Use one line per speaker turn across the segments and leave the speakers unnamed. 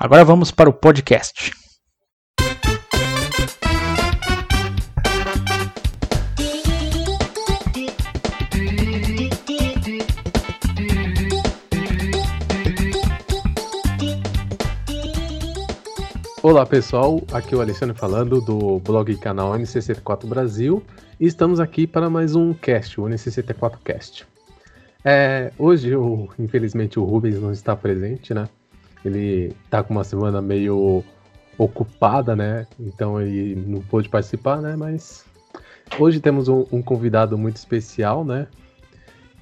Agora vamos para o podcast.
Olá pessoal, aqui é o Alexandre falando do blog e canal NCC4 Brasil e estamos aqui para mais um cast, o NCC4 Cast. É, hoje, eu, infelizmente, o Rubens não está presente, né? Ele tá com uma semana meio ocupada, né? Então ele não pôde participar, né? Mas hoje temos um, um convidado muito especial, né?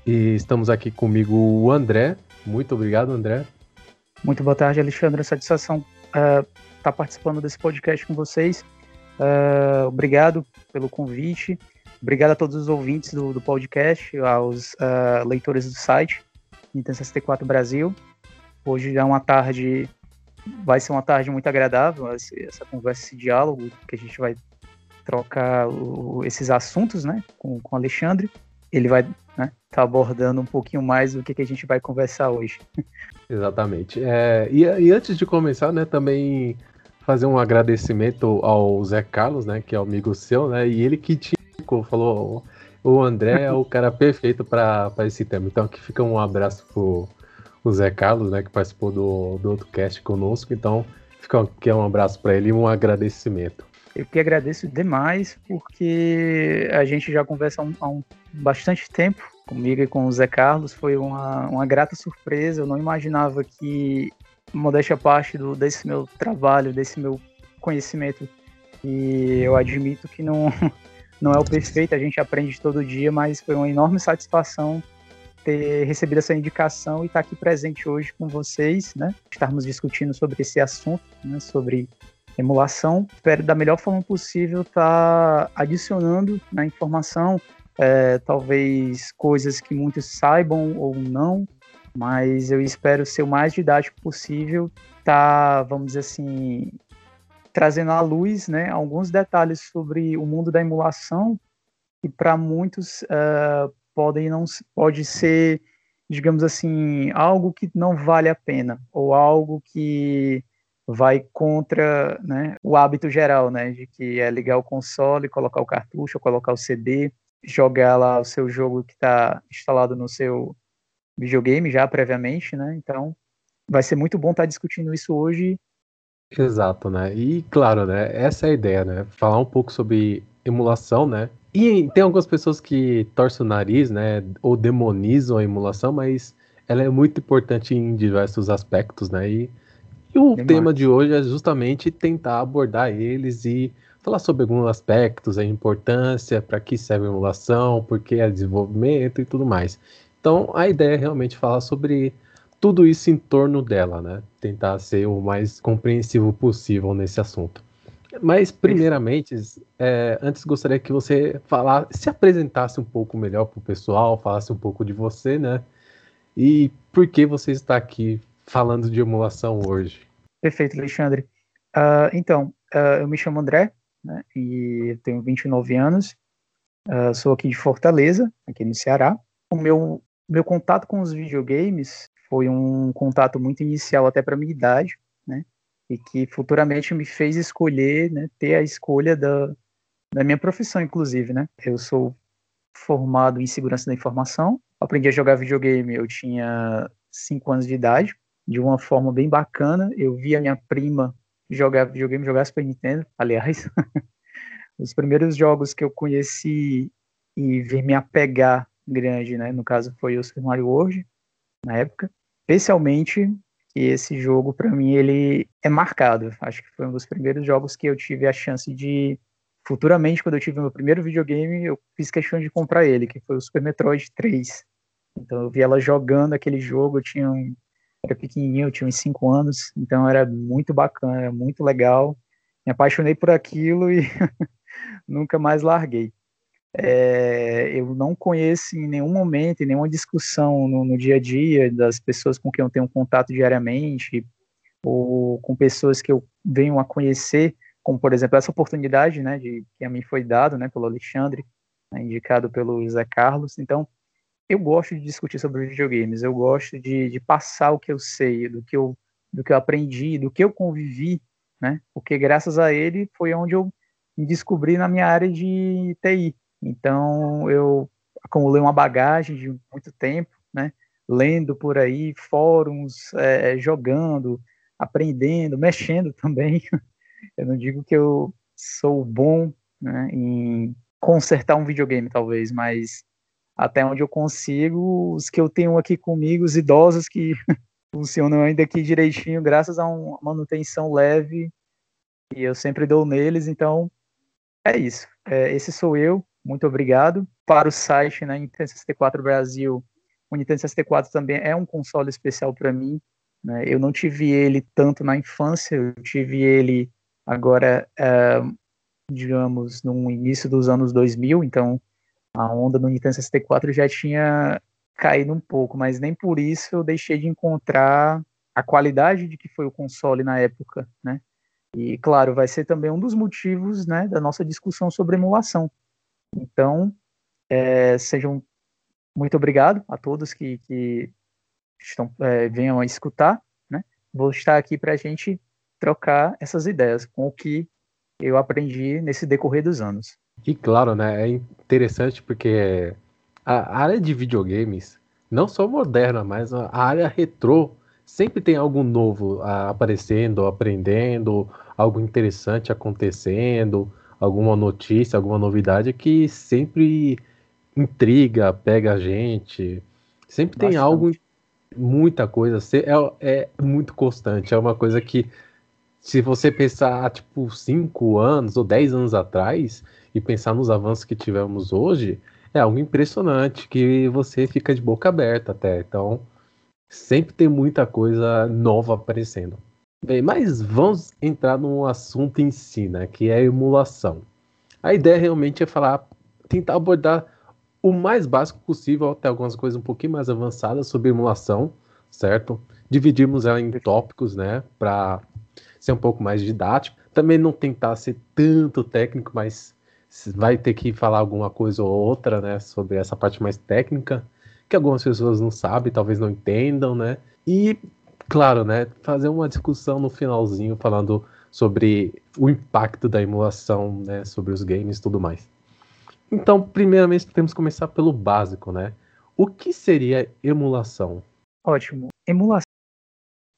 E estamos aqui comigo o André. Muito obrigado, André.
Muito boa tarde, Alexandre. Satisfação estar uh, tá participando desse podcast com vocês. Uh, obrigado pelo convite. Obrigado a todos os ouvintes do, do podcast, aos uh, leitores do site Nintendo 64 Brasil. Hoje é uma tarde, vai ser uma tarde muito agradável, essa conversa, esse diálogo, que a gente vai trocar o, esses assuntos, né, com, com o Alexandre. Ele vai né, tá abordando um pouquinho mais do que, que a gente vai conversar hoje.
Exatamente. É, e, e, antes de começar, né, também fazer um agradecimento ao Zé Carlos, né, que é amigo seu, né, e ele que te falou o André é o cara perfeito para esse tema. Então aqui fica um abraço pro, o Zé Carlos, né, que participou do, do outro cast conosco. Então, fica aqui um abraço para ele e um agradecimento.
Eu que agradeço demais, porque a gente já conversa há um, há um bastante tempo comigo e com o Zé Carlos. Foi uma, uma grata surpresa. Eu não imaginava que, modéstia parte do, desse meu trabalho, desse meu conhecimento, e eu admito que não, não é o perfeito, a gente aprende todo dia, mas foi uma enorme satisfação ter recebido essa indicação e estar aqui presente hoje com vocês, né? Estarmos discutindo sobre esse assunto, né? Sobre emulação. Espero da melhor forma possível estar adicionando na informação, é, talvez coisas que muitos saibam ou não, mas eu espero ser o mais didático possível, tá, vamos dizer assim, trazendo à luz, né, alguns detalhes sobre o mundo da emulação que para muitos uh, podem não pode ser, digamos assim, algo que não vale a pena ou algo que vai contra né, o hábito geral, né, de que é ligar o console, colocar o cartucho, colocar o CD, jogar lá o seu jogo que está instalado no seu videogame já previamente, né? Então, vai ser muito bom estar tá discutindo isso hoje.
Exato, né? E claro, né? Essa é a ideia, né? Falar um pouco sobre emulação, né? E tem algumas pessoas que torcem o nariz, né, ou demonizam a emulação, mas ela é muito importante em diversos aspectos, né? E, e o Demais. tema de hoje é justamente tentar abordar eles e falar sobre alguns aspectos, a importância, para que serve a emulação, por que é desenvolvimento e tudo mais. Então, a ideia é realmente falar sobre tudo isso em torno dela, né? Tentar ser o mais compreensivo possível nesse assunto. Mas, primeiramente, é, antes gostaria que você falar, se apresentasse um pouco melhor para o pessoal, falasse um pouco de você, né? E por que você está aqui falando de emulação hoje?
Perfeito, Alexandre. Uh, então, uh, eu me chamo André, né, e tenho 29 anos, uh, sou aqui de Fortaleza, aqui no Ceará. O meu, meu contato com os videogames foi um contato muito inicial até para minha idade? E que futuramente me fez escolher, né, ter a escolha da, da minha profissão, inclusive, né? Eu sou formado em segurança da informação, aprendi a jogar videogame, eu tinha 5 anos de idade, de uma forma bem bacana, eu vi a minha prima jogar videogame, jogar Super Nintendo, aliás, os primeiros jogos que eu conheci e vi me apegar grande, né, no caso foi o Super Mario World, na época, especialmente que esse jogo, para mim, ele é marcado. Acho que foi um dos primeiros jogos que eu tive a chance de. Futuramente, quando eu tive meu primeiro videogame, eu fiz questão de comprar ele, que foi o Super Metroid 3. Então eu vi ela jogando aquele jogo, eu tinha era pequenininho, eu tinha uns 5 anos, então era muito bacana, era muito legal. Me apaixonei por aquilo e nunca mais larguei. É, eu não conheço em nenhum momento, em nenhuma discussão no, no, dia a dia das pessoas com quem eu tenho contato diariamente, ou com pessoas que eu venho a conhecer, como por exemplo essa oportunidade, né, de que a mim foi dado, né, pelo Alexandre, né, indicado pelo José Carlos. Então, eu gosto de discutir sobre videogames, eu gosto de, de passar o que eu sei, do que eu, do que eu aprendi, do que eu convivi, né, porque graças a ele foi onde eu me descobri na minha área de TI, então, eu acumulei uma bagagem de muito tempo, né? Lendo por aí, fóruns, é, jogando, aprendendo, mexendo também. Eu não digo que eu sou bom né, em consertar um videogame, talvez, mas até onde eu consigo, os que eu tenho aqui comigo, os idosos que funcionam ainda aqui direitinho, graças a uma manutenção leve, e eu sempre dou neles, então é isso. É, esse sou eu, muito obrigado. Para o site, né, Nintendo 64 Brasil, o Nintendo 64 também é um console especial para mim. Né? Eu não tive ele tanto na infância, eu tive ele agora, é, digamos, no início dos anos 2000, então a onda do Nintendo 64 já tinha caído um pouco, mas nem por isso eu deixei de encontrar a qualidade de que foi o console na época, né? E claro, vai ser também um dos motivos, né, da nossa discussão sobre emulação, então, é, sejam muito obrigado a todos que, que estão, é, venham a escutar. Né? Vou estar aqui para a gente trocar essas ideias com o que eu aprendi nesse decorrer dos anos.
E claro, né, é interessante porque a área de videogames, não só moderna, mas a área retrô, sempre tem algo novo aparecendo, aprendendo, algo interessante acontecendo, alguma notícia, alguma novidade que sempre intriga, pega a gente. Sempre tem Bastante. algo, muita coisa. É, é muito constante. É uma coisa que, se você pensar, tipo, 5 anos ou 10 anos atrás e pensar nos avanços que tivemos hoje, é algo impressionante que você fica de boca aberta até. Então, sempre tem muita coisa nova aparecendo. Bem, mas vamos entrar no assunto em si, né, que é a emulação. A ideia realmente é falar, tentar abordar o mais básico possível, até algumas coisas um pouquinho mais avançadas sobre emulação, certo? Dividimos ela em tópicos, né, para ser um pouco mais didático. Também não tentar ser tanto técnico, mas vai ter que falar alguma coisa ou outra, né, sobre essa parte mais técnica, que algumas pessoas não sabem, talvez não entendam, né? E claro, né, fazer uma discussão no finalzinho falando sobre o impacto da emulação, né, sobre os games e tudo mais. Então, primeiramente, temos que começar pelo básico, né? O que seria emulação?
Ótimo. Emulação,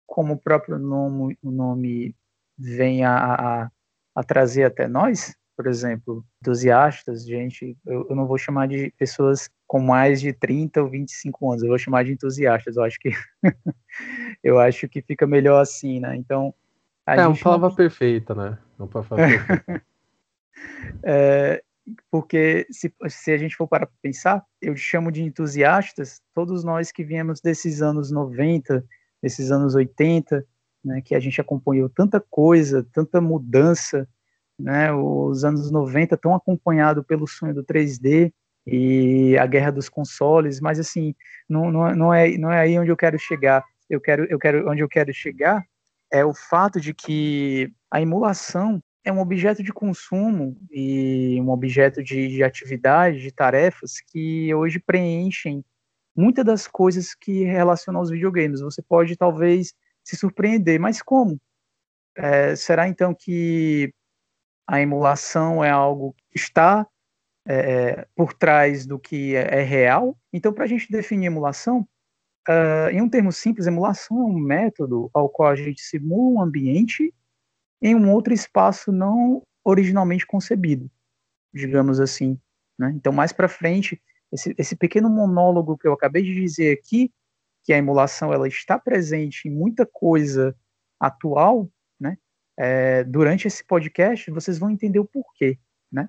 como o próprio nome, nome vem a, a, a trazer até nós, por exemplo, entusiastas, gente, eu, eu, não vou chamar de pessoas com mais de 30 ou 25 anos, eu vou chamar de entusiastas, eu acho que eu acho que fica melhor assim, né? Então,
é uma palavra não... perfeita, né? Uma palavra
é, porque se, se a gente for para pensar, eu chamo de entusiastas todos nós que viemos desses anos 90, desses anos 80, né, que a gente acompanhou tanta coisa, tanta mudança, né, os anos 90 tão acompanhado pelo sonho do 3D e a guerra dos consoles, mas assim, não, não, não, é, não é aí onde eu quero chegar. Eu quero, eu quero, onde eu quero chegar é o fato de que a emulação é um objeto de consumo e um objeto de, de atividade, de tarefas que hoje preenchem muitas das coisas que relacionam aos videogames. Você pode talvez se surpreender, mas como? É, será então que a emulação é algo que está é, por trás do que é, é real? Então, para a gente definir emulação, Uh, em um termo simples, emulação é um método ao qual a gente simula um ambiente em um outro espaço não originalmente concebido, digamos assim. Né? Então, mais para frente, esse, esse, pequeno monólogo que eu acabei de dizer aqui, que a emulação ela está presente em muita coisa atual? É, durante esse podcast, vocês vão entender o porquê, né?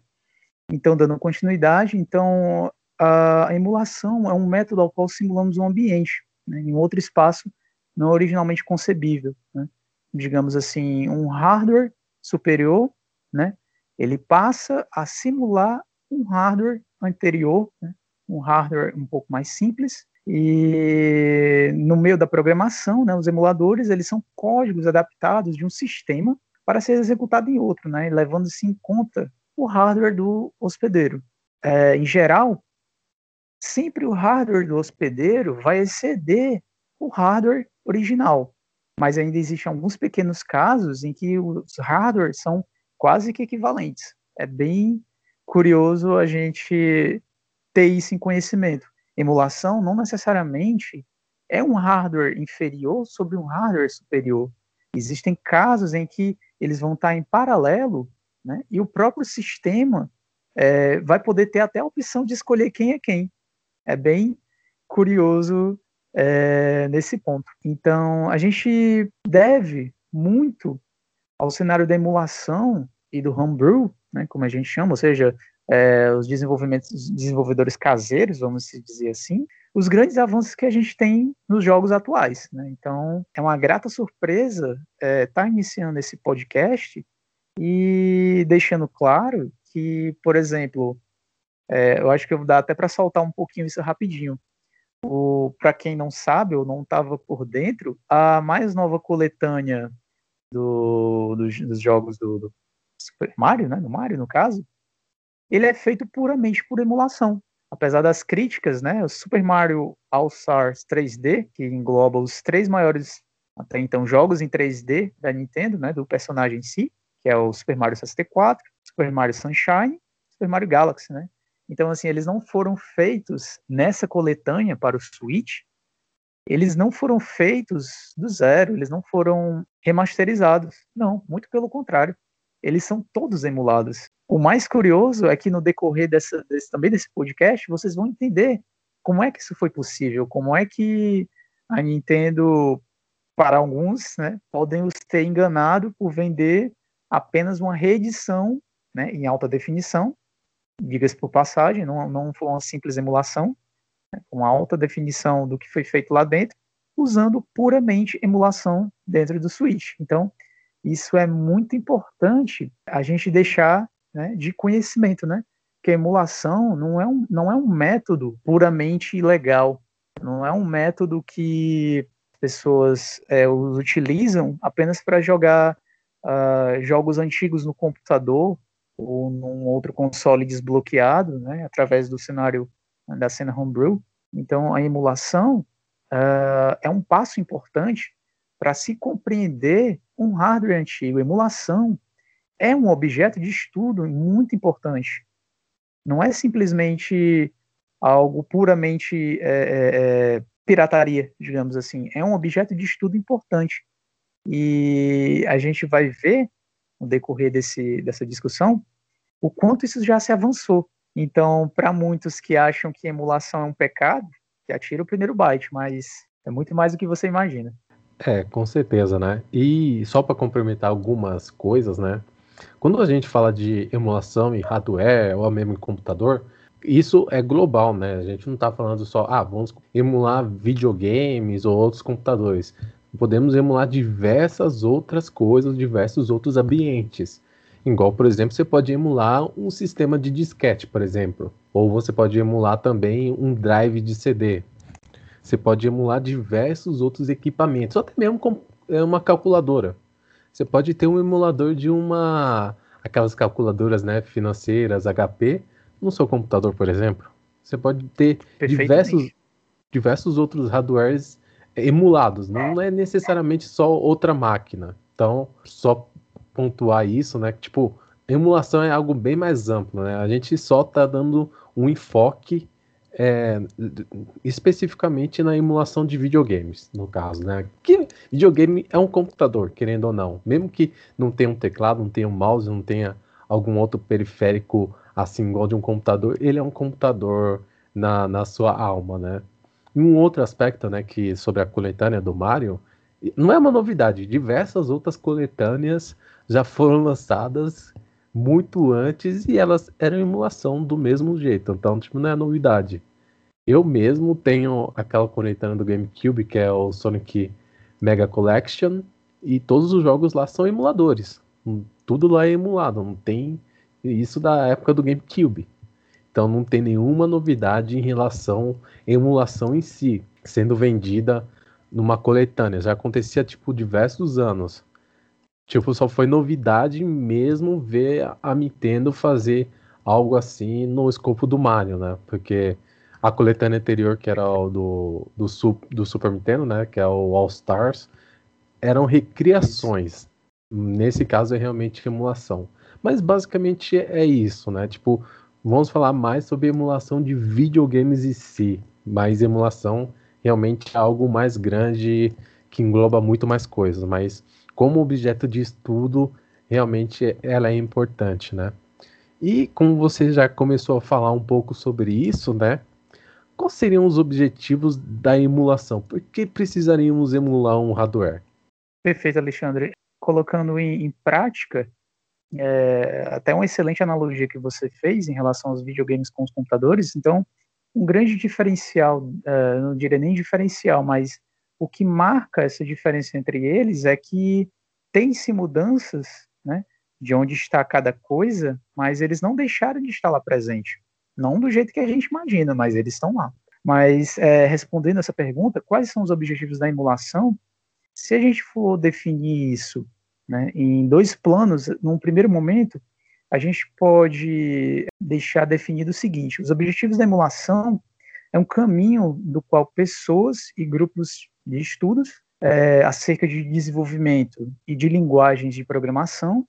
Então, dando continuidade, então a emulação é um método ao qual simulamos um ambiente né, em outro espaço não originalmente concebível. Né? Digamos assim, um hardware superior, né? ele passa a simular um hardware anterior, né? um hardware um pouco mais simples, e no meio da programação, né, os emuladores eles são códigos adaptados de um sistema para ser executado em outro, né, levando-se em conta o hardware do hospedeiro. É, em geral, sempre o hardware do hospedeiro vai exceder o hardware original, mas ainda existem alguns pequenos casos em que os hardwares são quase que equivalentes. É bem curioso a gente ter isso em conhecimento. Emulação não necessariamente é um hardware inferior sobre um hardware superior. Existem casos em que eles vão estar em paralelo, né, e o próprio sistema é, vai poder ter até a opção de escolher quem é quem. É bem curioso é, nesse ponto. Então, a gente deve muito ao cenário da emulação e do homebrew, né, como a gente chama, ou seja, é, os desenvolvimentos, desenvolvedores caseiros, vamos dizer assim, os grandes avanços que a gente tem nos jogos atuais. Né? Então, é uma grata surpresa estar é, tá iniciando esse podcast e deixando claro que, por exemplo, é, eu acho que eu vou dar até para soltar um pouquinho isso rapidinho. Para quem não sabe ou não estava por dentro, a mais nova coletânea do, dos, dos jogos do, do Super Mario, né, do Mario no caso, ele é feito puramente por emulação. Apesar das críticas, né, o Super Mario All-Stars 3D, que engloba os três maiores até então jogos em 3D da Nintendo, né, do personagem em si, que é o Super Mario 64, Super Mario Sunshine, Super Mario Galaxy, né? Então, assim, eles não foram feitos nessa coletânea para o Switch, eles não foram feitos do zero, eles não foram remasterizados. Não, muito pelo contrário. Eles são todos emulados. O mais curioso é que no decorrer dessa, desse, também desse podcast, vocês vão entender como é que isso foi possível, como é que a Nintendo, para alguns, né, podem os ter enganado por vender apenas uma reedição né, em alta definição, diga-se por passagem, não, não foi uma simples emulação, né, com alta definição do que foi feito lá dentro, usando puramente emulação dentro do Switch. Então, isso é muito importante a gente deixar né, de conhecimento, né? Que a emulação não é um, não é um método puramente legal, não é um método que pessoas é, utilizam apenas para jogar uh, jogos antigos no computador ou num outro console desbloqueado, né, através do cenário da cena homebrew. Então, a emulação uh, é um passo importante para se compreender um hardware antigo. Emulação é um objeto de estudo muito importante. Não é simplesmente algo puramente é, é, é, pirataria, digamos assim. É um objeto de estudo importante. E a gente vai ver, no decorrer desse, dessa discussão, o quanto isso já se avançou. Então, para muitos que acham que emulação é um pecado, que atira o primeiro byte, mas é muito mais do que você imagina.
É, com certeza, né? E só para complementar algumas coisas, né? Quando a gente fala de emulação em hardware ou mesmo em computador, isso é global, né? A gente não está falando só, ah, vamos emular videogames ou outros computadores. Podemos emular diversas outras coisas, diversos outros ambientes. Igual, por exemplo, você pode emular um sistema de disquete, por exemplo. Ou você pode emular também um drive de CD. Você pode emular diversos outros equipamentos, ou até mesmo é, uma calculadora. Você pode ter um emulador de uma aquelas calculadoras, né, financeiras, HP, no seu computador, por exemplo. Você pode ter diversos diversos outros hardwares emulados, não é necessariamente só outra máquina. Então, só pontuar isso, né? Tipo, emulação é algo bem mais amplo, né? A gente só está dando um enfoque é, especificamente na emulação de videogames, no caso, né? Que videogame é um computador, querendo ou não. Mesmo que não tenha um teclado, não tenha um mouse, não tenha algum outro periférico assim igual de um computador, ele é um computador na, na sua alma, né? E um outro aspecto, né, que sobre a coletânea do Mario, não é uma novidade, diversas outras coletâneas já foram lançadas muito antes e elas eram emulação do mesmo jeito. Então, tipo, não é novidade. Eu mesmo tenho aquela coletânea do GameCube, que é o Sonic Mega Collection e todos os jogos lá são emuladores. Tudo lá é emulado, não tem isso da época do GameCube. Então não tem nenhuma novidade em relação à emulação em si, sendo vendida numa coletânea. Já acontecia tipo diversos anos. Tipo, só foi novidade mesmo ver a Nintendo fazer algo assim no escopo do Mario, né? Porque a coletânea anterior, que era o do, do, do Super Nintendo, né? Que é o All Stars, eram recriações. Nesse caso é realmente emulação. Mas basicamente é isso, né? Tipo, vamos falar mais sobre emulação de videogames em si. Mas emulação realmente é algo mais grande que engloba muito mais coisas. Mas como objeto de estudo, realmente ela é importante, né? E como você já começou a falar um pouco sobre isso, né? Quais seriam os objetivos da emulação? Por que precisaríamos emular um hardware?
Perfeito, Alexandre. Colocando em, em prática, é, até uma excelente analogia que você fez em relação aos videogames com os computadores. Então, um grande diferencial, é, não diria nem diferencial, mas o que marca essa diferença entre eles é que tem-se mudanças, né, de onde está cada coisa, mas eles não deixaram de estar lá presente. Não do jeito que a gente imagina, mas eles estão lá. Mas, é, respondendo essa pergunta, quais são os objetivos da emulação? Se a gente for definir isso né, em dois planos, num primeiro momento, a gente pode deixar definido o seguinte: os objetivos da emulação é um caminho do qual pessoas e grupos de estudos é, acerca de desenvolvimento e de linguagens de programação,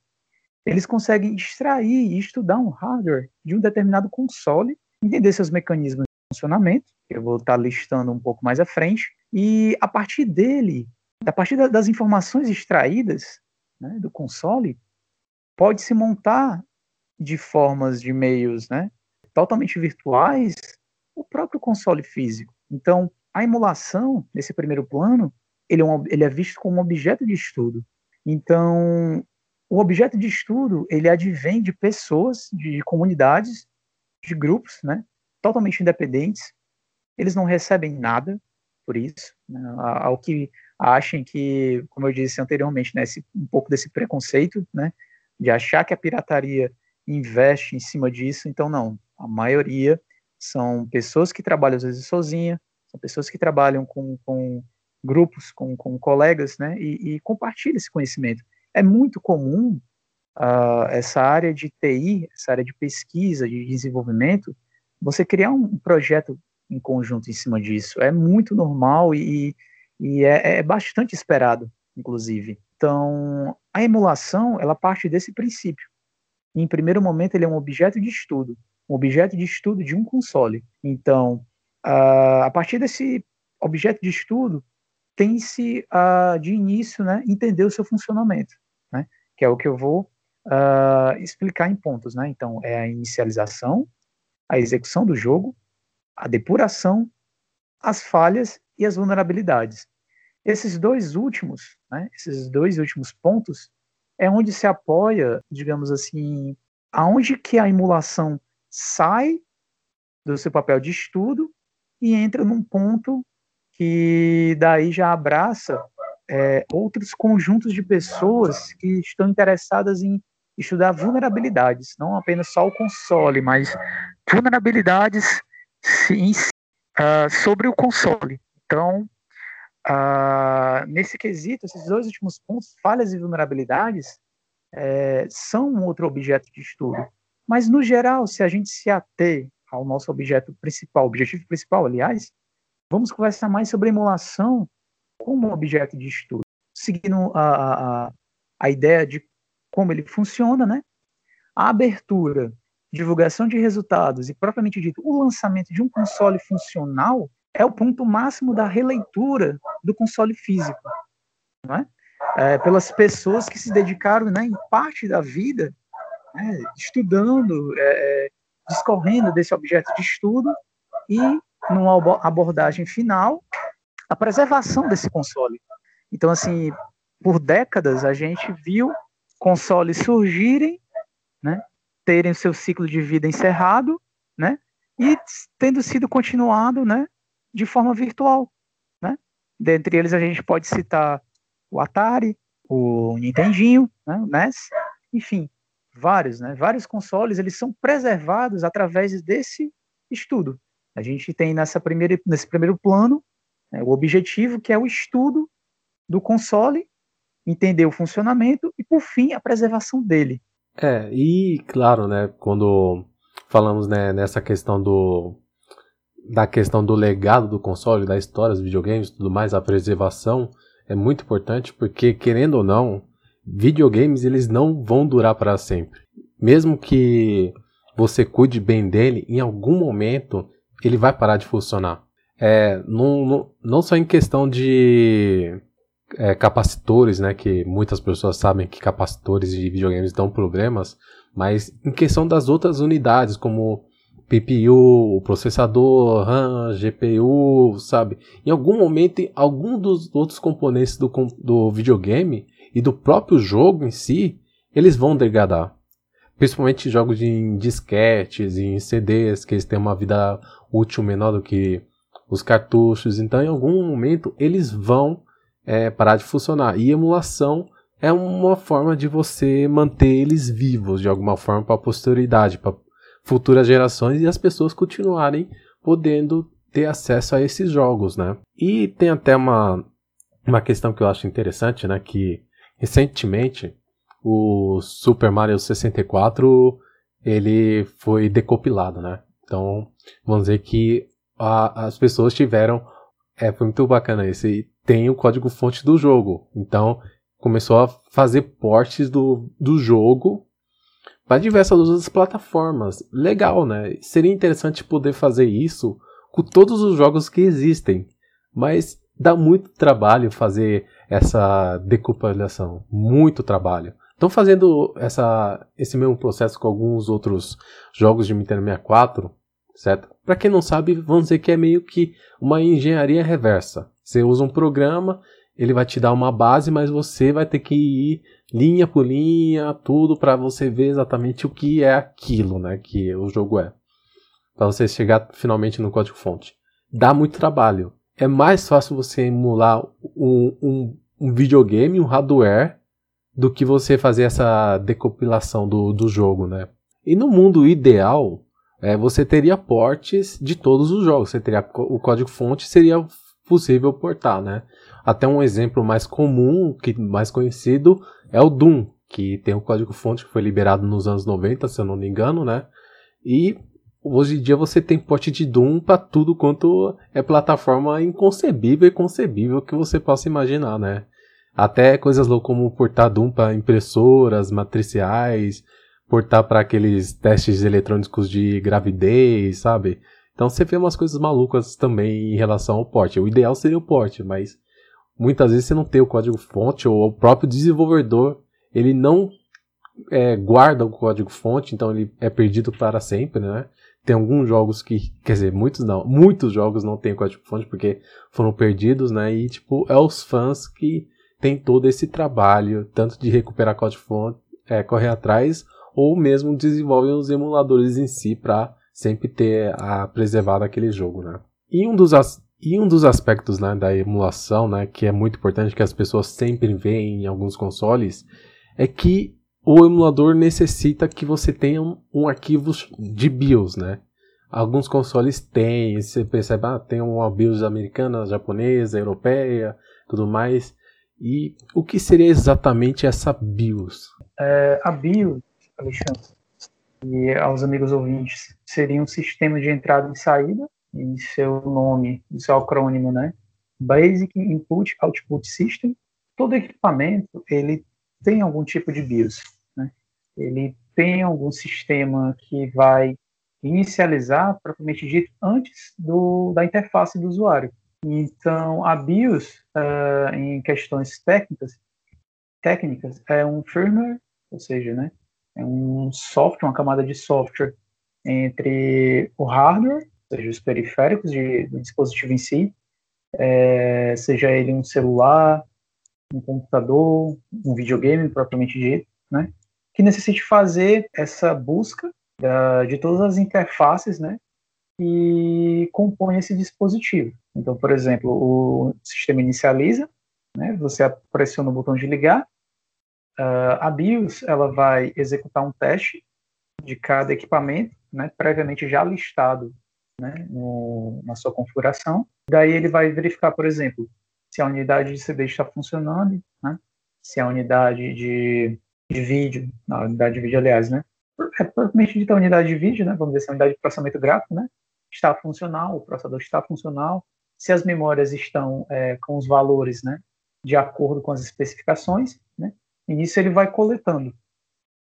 eles conseguem extrair e estudar um hardware de um determinado console, entender seus mecanismos de funcionamento, que eu vou estar listando um pouco mais à frente, e a partir dele, a partir das informações extraídas né, do console, pode se montar de formas de meios né, totalmente virtuais o próprio console físico. Então, a emulação, nesse primeiro plano, ele é, um, ele é visto como um objeto de estudo. Então, o objeto de estudo, ele advém de pessoas, de comunidades, de grupos, né, totalmente independentes. Eles não recebem nada por isso, né, ao que achem que, como eu disse anteriormente, né, esse, um pouco desse preconceito, né, de achar que a pirataria investe em cima disso. Então, não, a maioria são pessoas que trabalham às vezes sozinha, são pessoas que trabalham com, com grupos, com, com colegas, né, e, e compartilham esse conhecimento. É muito comum uh, essa área de TI, essa área de pesquisa, de desenvolvimento, você criar um projeto em conjunto em cima disso. É muito normal e, e é, é bastante esperado, inclusive. Então, a emulação, ela parte desse princípio. Em primeiro momento, ele é um objeto de estudo, um objeto de estudo de um console. Então, uh, a partir desse objeto de estudo, tem-se uh, de início né, entender o seu funcionamento, né, que é o que eu vou uh, explicar em pontos. Né? Então, é a inicialização, a execução do jogo, a depuração, as falhas e as vulnerabilidades. Esses dois últimos, né, esses dois últimos pontos, é onde se apoia, digamos assim, aonde que a emulação sai do seu papel de estudo e entra num ponto que daí já abraça é, outros conjuntos de pessoas que estão interessadas em estudar vulnerabilidades, não apenas só o console, mas vulnerabilidades sim, uh, sobre o console. Então, uh, nesse quesito, esses dois últimos pontos, falhas e vulnerabilidades, é, são um outro objeto de estudo. Mas, no geral, se a gente se ater ao nosso objeto principal, objetivo principal, aliás, Vamos conversar mais sobre emulação como objeto de estudo, seguindo a, a, a ideia de como ele funciona, né? A abertura, divulgação de resultados e, propriamente dito, o lançamento de um console funcional é o ponto máximo da releitura do console físico, não é? É, pelas pessoas que se dedicaram, né, em parte da vida, né, estudando, é, é discorrendo desse objeto de estudo e numa abordagem final, a preservação desse console. Então, assim, por décadas a gente viu consoles surgirem, né, terem o seu ciclo de vida encerrado, né, e tendo sido continuado, né, de forma virtual, né. Dentre eles a gente pode citar o Atari, o Nintendinho, né, o NES, enfim, vários, né, vários consoles, eles são preservados através desse estudo. A gente tem nessa primeira, nesse primeiro plano né, o objetivo que é o estudo do console, entender o funcionamento e, por fim, a preservação dele.
É, e claro, né, quando falamos né, nessa questão do da questão do legado do console, da história dos videogames, tudo mais, a preservação é muito importante porque querendo ou não, videogames eles não vão durar para sempre. Mesmo que você cuide bem dele, em algum momento ele vai parar de funcionar. É, não, não, não só em questão de é, capacitores, né, que muitas pessoas sabem que capacitores de videogames dão problemas, mas em questão das outras unidades, como PPU, processador, RAM, GPU, sabe? Em algum momento, algum dos outros componentes do, do videogame e do próprio jogo em si, eles vão degradar. Principalmente jogos em disquetes e em CDs, que eles têm uma vida útil menor do que os cartuchos. Então, em algum momento, eles vão é, parar de funcionar. E emulação é uma forma de você manter eles vivos de alguma forma para a posteridade, para futuras gerações e as pessoas continuarem podendo ter acesso a esses jogos, né? E tem até uma, uma questão que eu acho interessante, né? Que recentemente o Super Mario 64 ele foi decopilado, né? Então vamos dizer que a, as pessoas tiveram é foi muito bacana isso e tem o código fonte do jogo. Então começou a fazer portes do, do jogo para diversas outras plataformas. Legal, né? Seria interessante poder fazer isso com todos os jogos que existem, mas dá muito trabalho fazer essa decompilação, muito trabalho. Estão fazendo essa, esse mesmo processo com alguns outros jogos de Nintendo 64, certo? Para quem não sabe, vamos dizer que é meio que uma engenharia reversa. Você usa um programa, ele vai te dar uma base, mas você vai ter que ir linha por linha, tudo para você ver exatamente o que é aquilo, né, que o jogo é. Para você chegar finalmente no código fonte. Dá muito trabalho. É mais fácil você emular um, um, um videogame, um hardware, do que você fazer essa decompilação do, do jogo, né? E no mundo ideal, é, você teria portes de todos os jogos. Você teria o código fonte seria possível portar, né? Até um exemplo mais comum, que mais conhecido, é o Doom, que tem o código-fonte que foi liberado nos anos 90, se eu não me engano, né? E hoje em dia você tem porte de Doom para tudo quanto é plataforma inconcebível e concebível que você possa imaginar, né? Até coisas como portar Doom para impressoras matriciais, portar para aqueles testes eletrônicos de gravidez, sabe? Então você vê umas coisas malucas também em relação ao porte. O ideal seria o porte, mas muitas vezes você não tem o código fonte ou o próprio desenvolvedor ele não é, guarda o código fonte, então ele é perdido para sempre, né? Tem alguns jogos que, quer dizer, muitos não, muitos jogos não têm código fonte porque foram perdidos, né? E tipo, é os fãs que tem todo esse trabalho, tanto de recuperar código fonte, é, correr atrás, ou mesmo desenvolvem os emuladores em si para sempre ter a preservado aquele jogo, né? E um dos, e um dos aspectos né, da emulação, né, que é muito importante, que as pessoas sempre veem em alguns consoles, é que o emulador necessita que você tenha um, um arquivo de BIOS, né? Alguns consoles têm, você percebe, ah, tem uma BIOS americana, japonesa, europeia, tudo mais. E o que seria exatamente essa BIOS?
É, a BIOS, Alexandre, e aos amigos ouvintes, seria um sistema de entrada e saída em seu nome, em seu acrônimo, né? Basic Input Output System. Todo equipamento ele tem algum tipo de BIOS? Ele tem algum sistema que vai inicializar, propriamente dito, antes do, da interface do usuário. Então, a BIOS, uh, em questões técnicas, técnicas, é um firmware, ou seja, né, é um software, uma camada de software entre o hardware seja, os periféricos de, do dispositivo em si, é, seja ele um celular, um computador, um videogame propriamente dito, né, que necessite fazer essa busca da, de todas as interfaces, né, que compõem esse dispositivo. Então, por exemplo, o sistema inicializa, né? Você pressiona o botão de ligar, uh, a BIOS ela vai executar um teste de cada equipamento, né, previamente já listado né, no, na sua configuração. Daí ele vai verificar, por exemplo, se a unidade de CD está funcionando, né, se a unidade de, de vídeo, a unidade de vídeo, aliás, né, é propriamente dita unidade de vídeo, né, vamos dizer, se a unidade de processamento gráfico, né, está funcional, o processador está funcional, se as memórias estão é, com os valores, né, de acordo com as especificações, né, e isso ele vai coletando.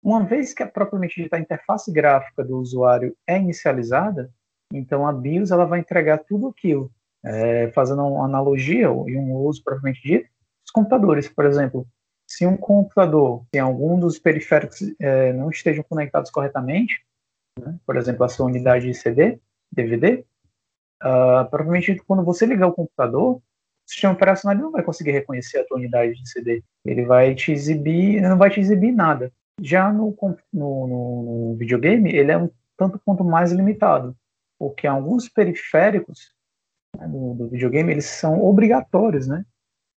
Uma vez que a propriamente dita interface gráfica do usuário é inicializada, então a BIOS ela vai entregar tudo aquilo, é, fazendo uma analogia e um uso propriamente dito, os computadores, por exemplo, se um computador, se algum dos periféricos é, não estejam conectados corretamente, né, por exemplo, a sua unidade de CD, DVD, uh, provavelmente quando você ligar o computador, o sistema operacional não vai conseguir reconhecer a tua unidade de CD. Ele vai te exibir, não vai te exibir nada. Já no, no, no videogame, ele é um tanto quanto mais limitado, porque alguns periféricos né, do, do, videogame eles são obrigatórios, né,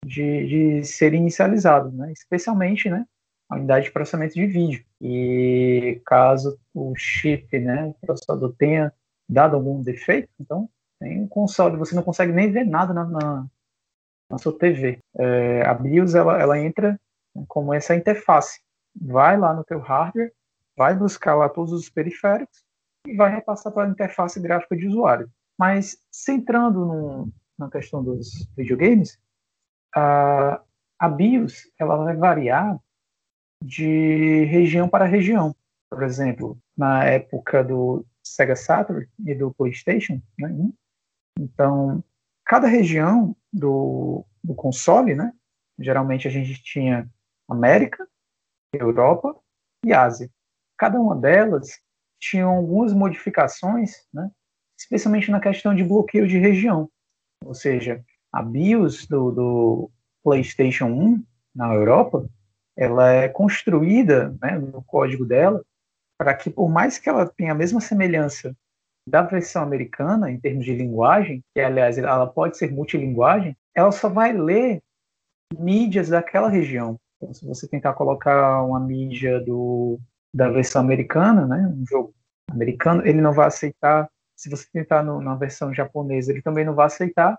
de, de serem inicializados, né, especialmente, né, a unidade de processamento de vídeo. E caso o chip, né, o processador tenha dado algum defeito, então tem um console, você não consegue nem ver nada na, na, na sua TV. É, a BIOS ela, ela entra como essa interface. Vai lá no teu hardware, vai buscar lá todos os periféricos e vai repassar para a interface gráfica de usuário. Mas centrando no, na questão dos videogames, a, a BIOS ela vai variar de região para região. Por exemplo, na época do Sega Saturn e do PlayStation, né? Então, cada região do, do console, né? Geralmente a gente tinha América, Europa e Ásia. Cada uma delas tinha algumas modificações, né? Especialmente na questão de bloqueio de região. Ou seja, a BIOS do, do PlayStation 1 na Europa, ela é construída, né, no código dela, para que, por mais que ela tenha a mesma semelhança da versão americana, em termos de linguagem, que, aliás, ela pode ser multilinguagem, ela só vai ler mídias daquela região. Então, se você tentar colocar uma mídia do, da versão americana, né, um jogo americano, ele não vai aceitar. Se você tentar no, na versão japonesa, ele também não vai aceitar.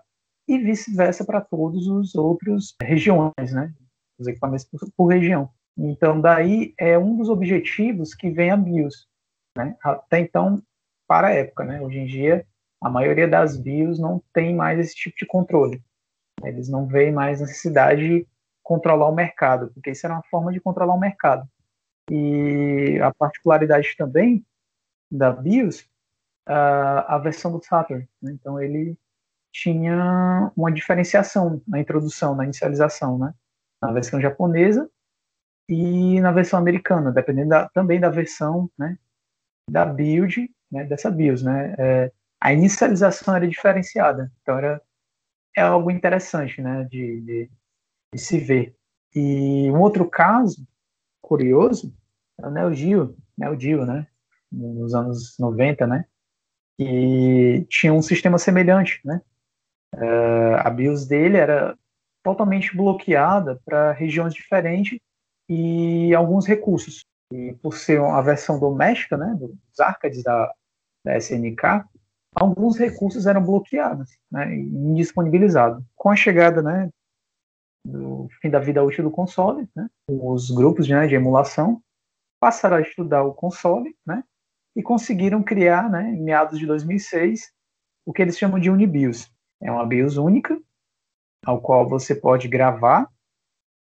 E vice-versa para todos os outros regiões, né, os equipamentos por, por região. Então, daí é um dos objetivos que vem a BIOS. Né? Até então, para a época. Né? Hoje em dia, a maioria das BIOS não tem mais esse tipo de controle. Eles não veem mais necessidade de controlar o mercado, porque isso era uma forma de controlar o mercado. E a particularidade também da BIOS, uh, a versão do Saturn. Né? Então, ele tinha uma diferenciação na introdução, na inicialização, né? Na versão japonesa e na versão americana, dependendo da, também da versão né, da build, né, dessa BIOS. Né, é, a inicialização era diferenciada, então era é algo interessante né, de, de, de, se ver. E um outro caso curioso é o Neo Geo, Neo Geo né, nos anos 90, né, que tinha um sistema semelhante. Né, é, a BIOS dele era totalmente bloqueada para regiões diferentes e alguns recursos. E por ser a versão doméstica, né, dos arcades da, da SNK, alguns recursos eram bloqueados, né, indisponibilizados. Com a chegada, né, do fim da vida útil do console, né, os grupos né, de emulação passaram a estudar o console, né, e conseguiram criar, né, em meados de 2006, o que eles chamam de Unibios. É uma BIOS única, ao qual você pode gravar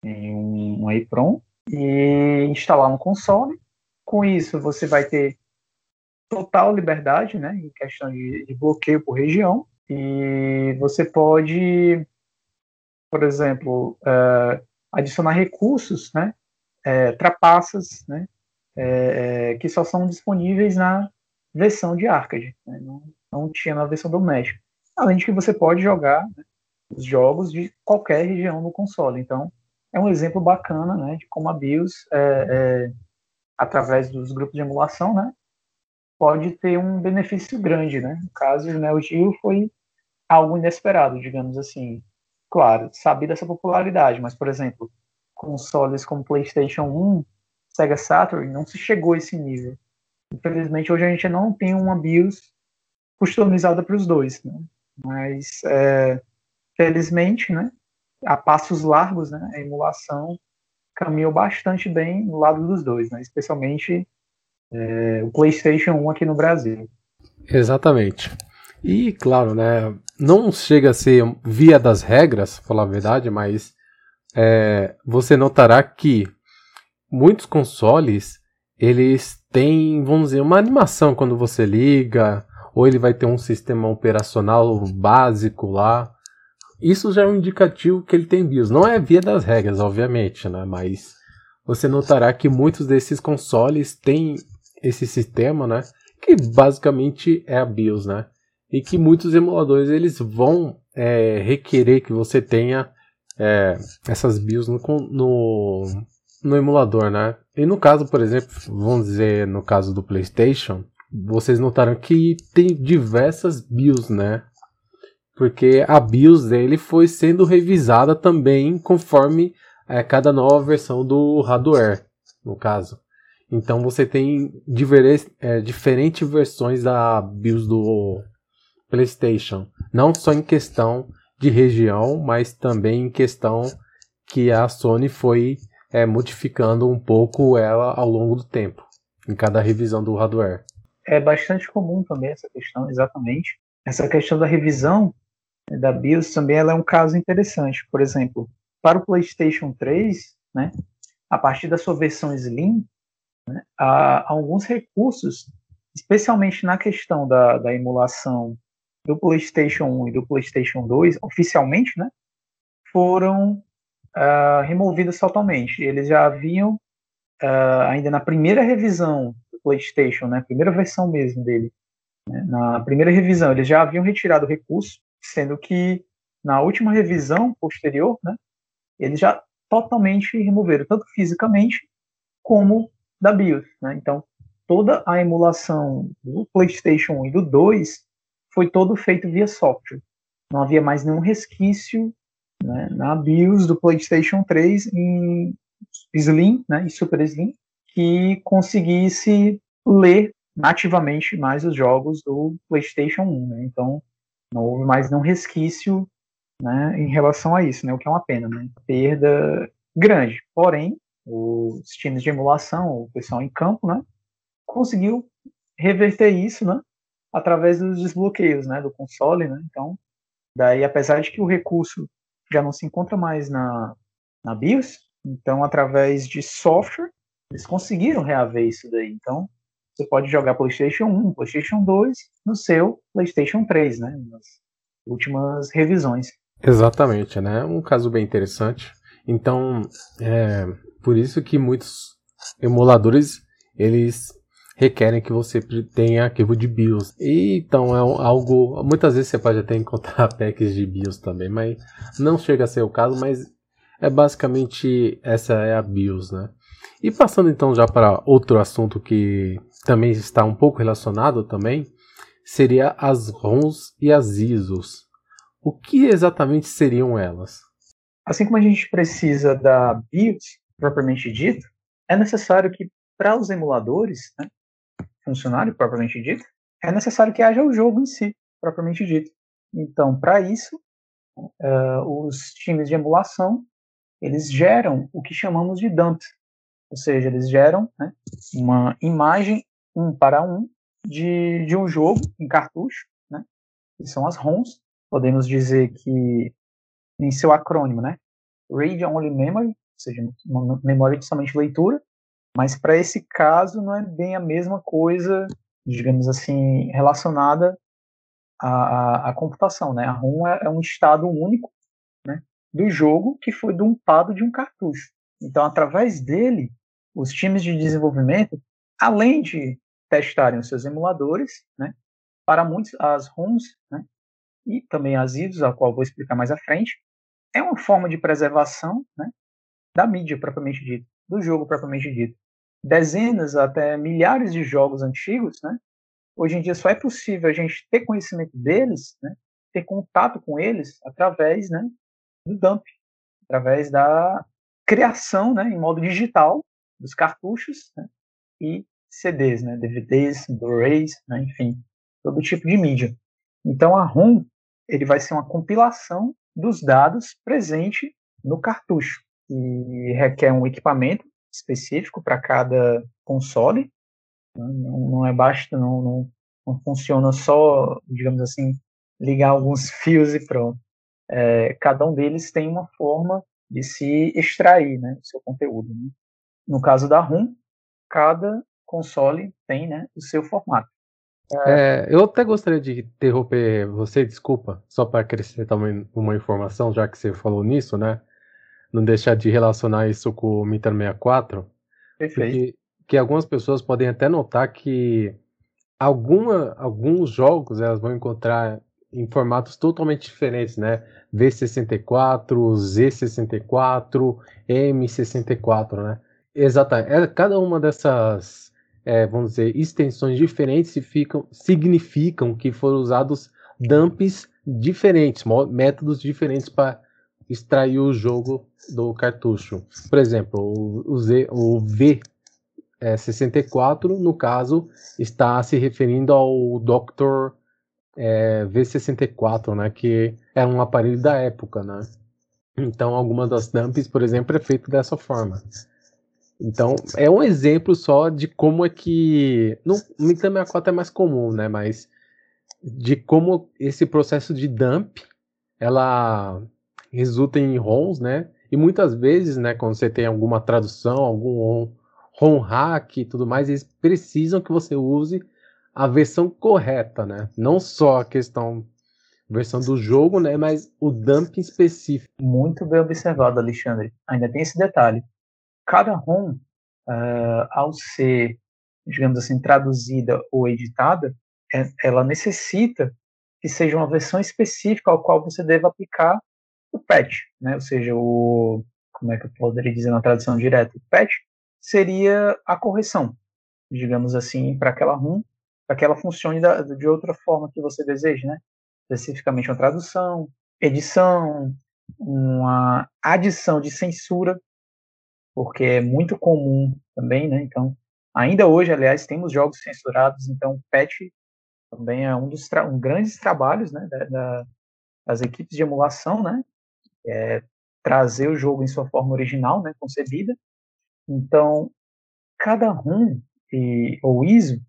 em um, um EEPROM e instalar um console. Com isso, você vai ter total liberdade, né, em questão de, de bloqueio por região, e você pode, por exemplo, uh, adicionar recursos, né, é, trapaças, né, é, que só são disponíveis na versão de arcade, né, não, não tinha na versão doméstica. Além de que você pode jogar né, os jogos de qualquer região no console. Então, é um exemplo bacana né, de como a BIOS, é, é, através dos grupos de emulação, né, pode ter um benefício grande. Né? No caso, né, o Geo foi algo inesperado, digamos assim. claro, sabia dessa popularidade, mas, por exemplo, consoles como PlayStation 1, Sega Saturn, não se chegou a esse nível. Infelizmente, hoje a gente não tem uma BIOS customizada para os dois, né? Mas, é, felizmente, né, a passos largos, né, a emulação caminhou bastante bem no lado dos dois, né, especialmente é, o PlayStation 1 aqui no Brasil.
Exatamente. E, claro, né, não chega a ser via das regras, falar a verdade, mas é, você notará que muitos consoles eles têm, vamos dizer, uma animação quando você liga, ou ele vai ter um sistema operacional básico lá. Isso já é um indicativo que ele tem BIOS. Não é via das regras, obviamente, né? Mas você notará que muitos desses consoles têm esse sistema, né? Que basicamente é a BIOS, né? E que muitos emuladores eles vão é, requerer que você tenha é, essas BIOS no, no, no emulador, né? E no caso, por exemplo, vamos dizer no caso do PlayStation, vocês notaram que tem diversas BIOS, né? Porque a BIOS dele foi sendo revisada também conforme é, cada nova versão do hardware, no caso. Então você tem é, diferentes versões da BIOS do PlayStation. Não só em questão de região, mas também em questão que a Sony foi é, modificando um pouco ela ao longo do tempo, em cada revisão do hardware
é bastante comum também essa questão, exatamente. Essa questão da revisão né, da BIOS também ela é um caso interessante. Por exemplo, para o PlayStation 3, né, a partir da sua versão Slim, né, há, alguns recursos, especialmente na questão da, da emulação do PlayStation 1 e do PlayStation 2, oficialmente, né, foram uh, removidos totalmente. Eles já haviam, uh, ainda na primeira revisão PlayStation, né, primeira versão mesmo dele, né, na primeira revisão eles já haviam retirado o recurso, sendo que na última revisão posterior, né, eles já totalmente removeram, tanto fisicamente como da BIOS. Né? Então, toda a emulação do PlayStation 1 e do 2 foi todo feito via software. Não havia mais nenhum resquício né, na BIOS do PlayStation 3 em Slim né, e Super Slim que conseguisse ler nativamente mais os jogos do PlayStation 1. Né? Então, não houve mais nenhum resquício né, em relação a isso, né? o que é uma pena, né? perda grande. Porém, os times de emulação, o pessoal em campo, né, conseguiu reverter isso, né, através dos desbloqueios, né, do console, né. Então, daí, apesar de que o recurso já não se encontra mais na, na BIOS, então, através de software, eles conseguiram reaver isso daí. Então, você pode jogar PlayStation 1, PlayStation 2 no seu PlayStation 3, né? Nas últimas revisões.
Exatamente, né? Um caso bem interessante. Então, é por isso que muitos emuladores eles requerem que você tenha arquivo de BIOS. E, então é algo. Muitas vezes você pode até encontrar packs de BIOS também, mas não chega a ser o caso. Mas é basicamente essa é a BIOS, né? E passando então já para outro assunto que também está um pouco relacionado também, seria as ROMs e as ISOs. O que exatamente seriam elas?
Assim como a gente precisa da BIOS propriamente dito, é necessário que para os emuladores né, propriamente dito, é necessário que haja o jogo em si propriamente dito. Então, para isso, uh, os times de emulação eles geram o que chamamos de dumps, ou seja, eles geram né, uma imagem um para um de, de um jogo em cartucho, né, que são as ROMs. Podemos dizer que, em seu acrônimo, né, Read Only Memory, ou seja, uma memória de somente leitura, mas para esse caso não é bem a mesma coisa, digamos assim, relacionada à, à, à computação. Né? A ROM é, é um estado único né, do jogo que foi dumpado de um cartucho. Então, através dele, os times de desenvolvimento, além de testarem os seus emuladores, né, para muitos as ROMs, né, e também as ISOs, a qual vou explicar mais à frente, é uma forma de preservação né, da mídia propriamente dita, do jogo propriamente dito. Dezenas até milhares de jogos antigos, né, hoje em dia só é possível a gente ter conhecimento deles, né, ter contato com eles através né, do dump, através da criação né, em modo digital dos cartuchos né, e CDs, né, DVDs, Blu-rays, né, enfim, todo tipo de mídia. Então a ROM ele vai ser uma compilação dos dados presente no cartucho e requer um equipamento específico para cada console. Né, não, não é basta, não, não, não, funciona só, digamos assim, ligar alguns fios e pronto. É, cada um deles tem uma forma de se extrair né, o seu conteúdo. Né? No caso da ROM, cada console tem né, o seu formato.
É, eu até gostaria de interromper você, desculpa, só para acrescentar uma, uma, informação, já que você falou nisso, né? Não deixar de relacionar isso com o Nintendo 64.
Perfeito.
Porque, que algumas pessoas podem até notar que alguma, alguns jogos elas vão encontrar em formatos totalmente diferentes, né? V64, Z64, M64, né? Exatamente. É, cada uma dessas, é, vamos dizer, extensões diferentes ficam, significam que foram usados dumps diferentes, métodos diferentes para extrair o jogo do cartucho. Por exemplo, o, o, Z, o V64, é, no caso, está se referindo ao Dr é, V64, né, que era um aparelho da época, né? Então, algumas das dumps, por exemplo, é feito dessa forma. Então, é um exemplo só de como é que. No Nintendo 64 é mais comum, né? Mas de como esse processo de dump ela resulta em ROMs, né? E muitas vezes, né, quando você tem alguma tradução, algum ROM hack e tudo mais, eles precisam que você use a versão correta, né? Não só a questão versão do jogo, né? Mas o dumping específico.
Muito bem observado, Alexandre. Ainda tem esse detalhe. Cada ROM, uh, ao ser, digamos assim, traduzida ou editada, é, ela necessita que seja uma versão específica ao qual você deva aplicar o patch, né? Ou seja, o como é que eu poderia dizer na tradução direta? O patch seria a correção, digamos assim, para aquela ROM para que ela funcione da, de outra forma que você deseja, né? Especificamente uma tradução, edição, uma adição de censura, porque é muito comum também, né? Então, ainda hoje, aliás, temos jogos censurados, então patch também é um dos tra um grandes trabalhos, né, da, da, das equipes de emulação, né? É trazer o jogo em sua forma original, né, concebida. Então, cada ROM e, ou ISO,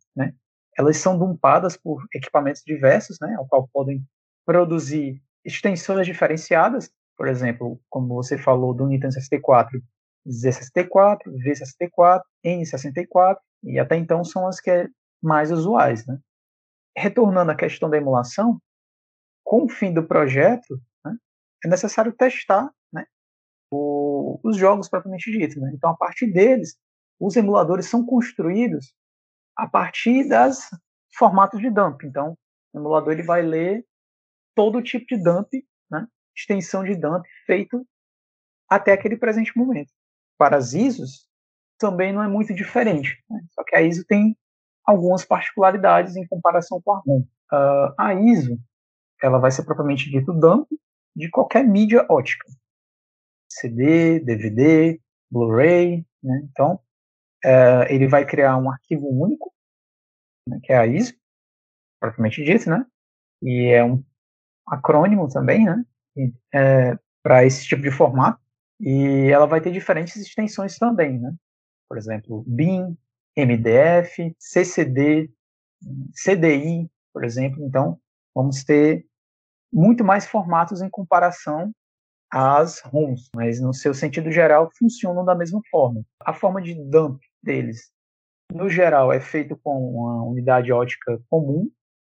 elas são dumpadas por equipamentos diversos, né, ao qual podem produzir extensões diferenciadas, por exemplo, como você falou do Nintendo 64, Z64, V64, N64, e até então são as que é mais usuais. Né? Retornando à questão da emulação, com o fim do projeto, né, é necessário testar né, o, os jogos propriamente ditos. Né? Então, a partir deles, os emuladores são construídos a partir das formatos de dump. Então, o emulador ele vai ler todo tipo de dump, né, extensão de dump feito até aquele presente momento. Para as ISOs, também não é muito diferente, né, só que a ISO tem algumas particularidades em comparação com a ROM. Uh, a ISO ela vai ser propriamente dito dump de qualquer mídia ótica. CD, DVD, Blu-ray, né? Então, uh, ele vai criar um arquivo único, né, que é a ISO, propriamente dito, né? E é um acrônimo também, né? É, para esse tipo de formato. E ela vai ter diferentes extensões também, né? Por exemplo, BIM, MDF, CCD, CDI, por exemplo. Então, vamos ter muito mais formatos em comparação às ROMs, mas no seu sentido geral funcionam da mesma forma. A forma de dump deles, no geral, é feito com uma unidade ótica comum.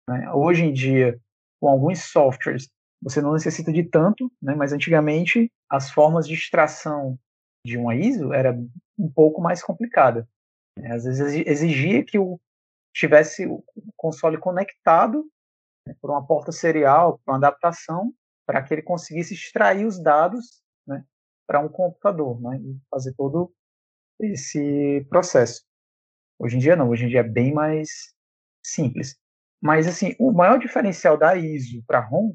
Né? Hoje em dia, com alguns softwares, você não necessita de tanto, né? mas antigamente as formas de extração de uma ISO era um pouco mais complicada. Né? Às vezes exigia que o tivesse o console conectado né, por uma porta serial, por uma adaptação, para que ele conseguisse extrair os dados né, para um computador né, e fazer todo esse processo. Hoje em dia não, hoje em dia é bem mais simples. Mas assim, o maior diferencial da ISO para ROM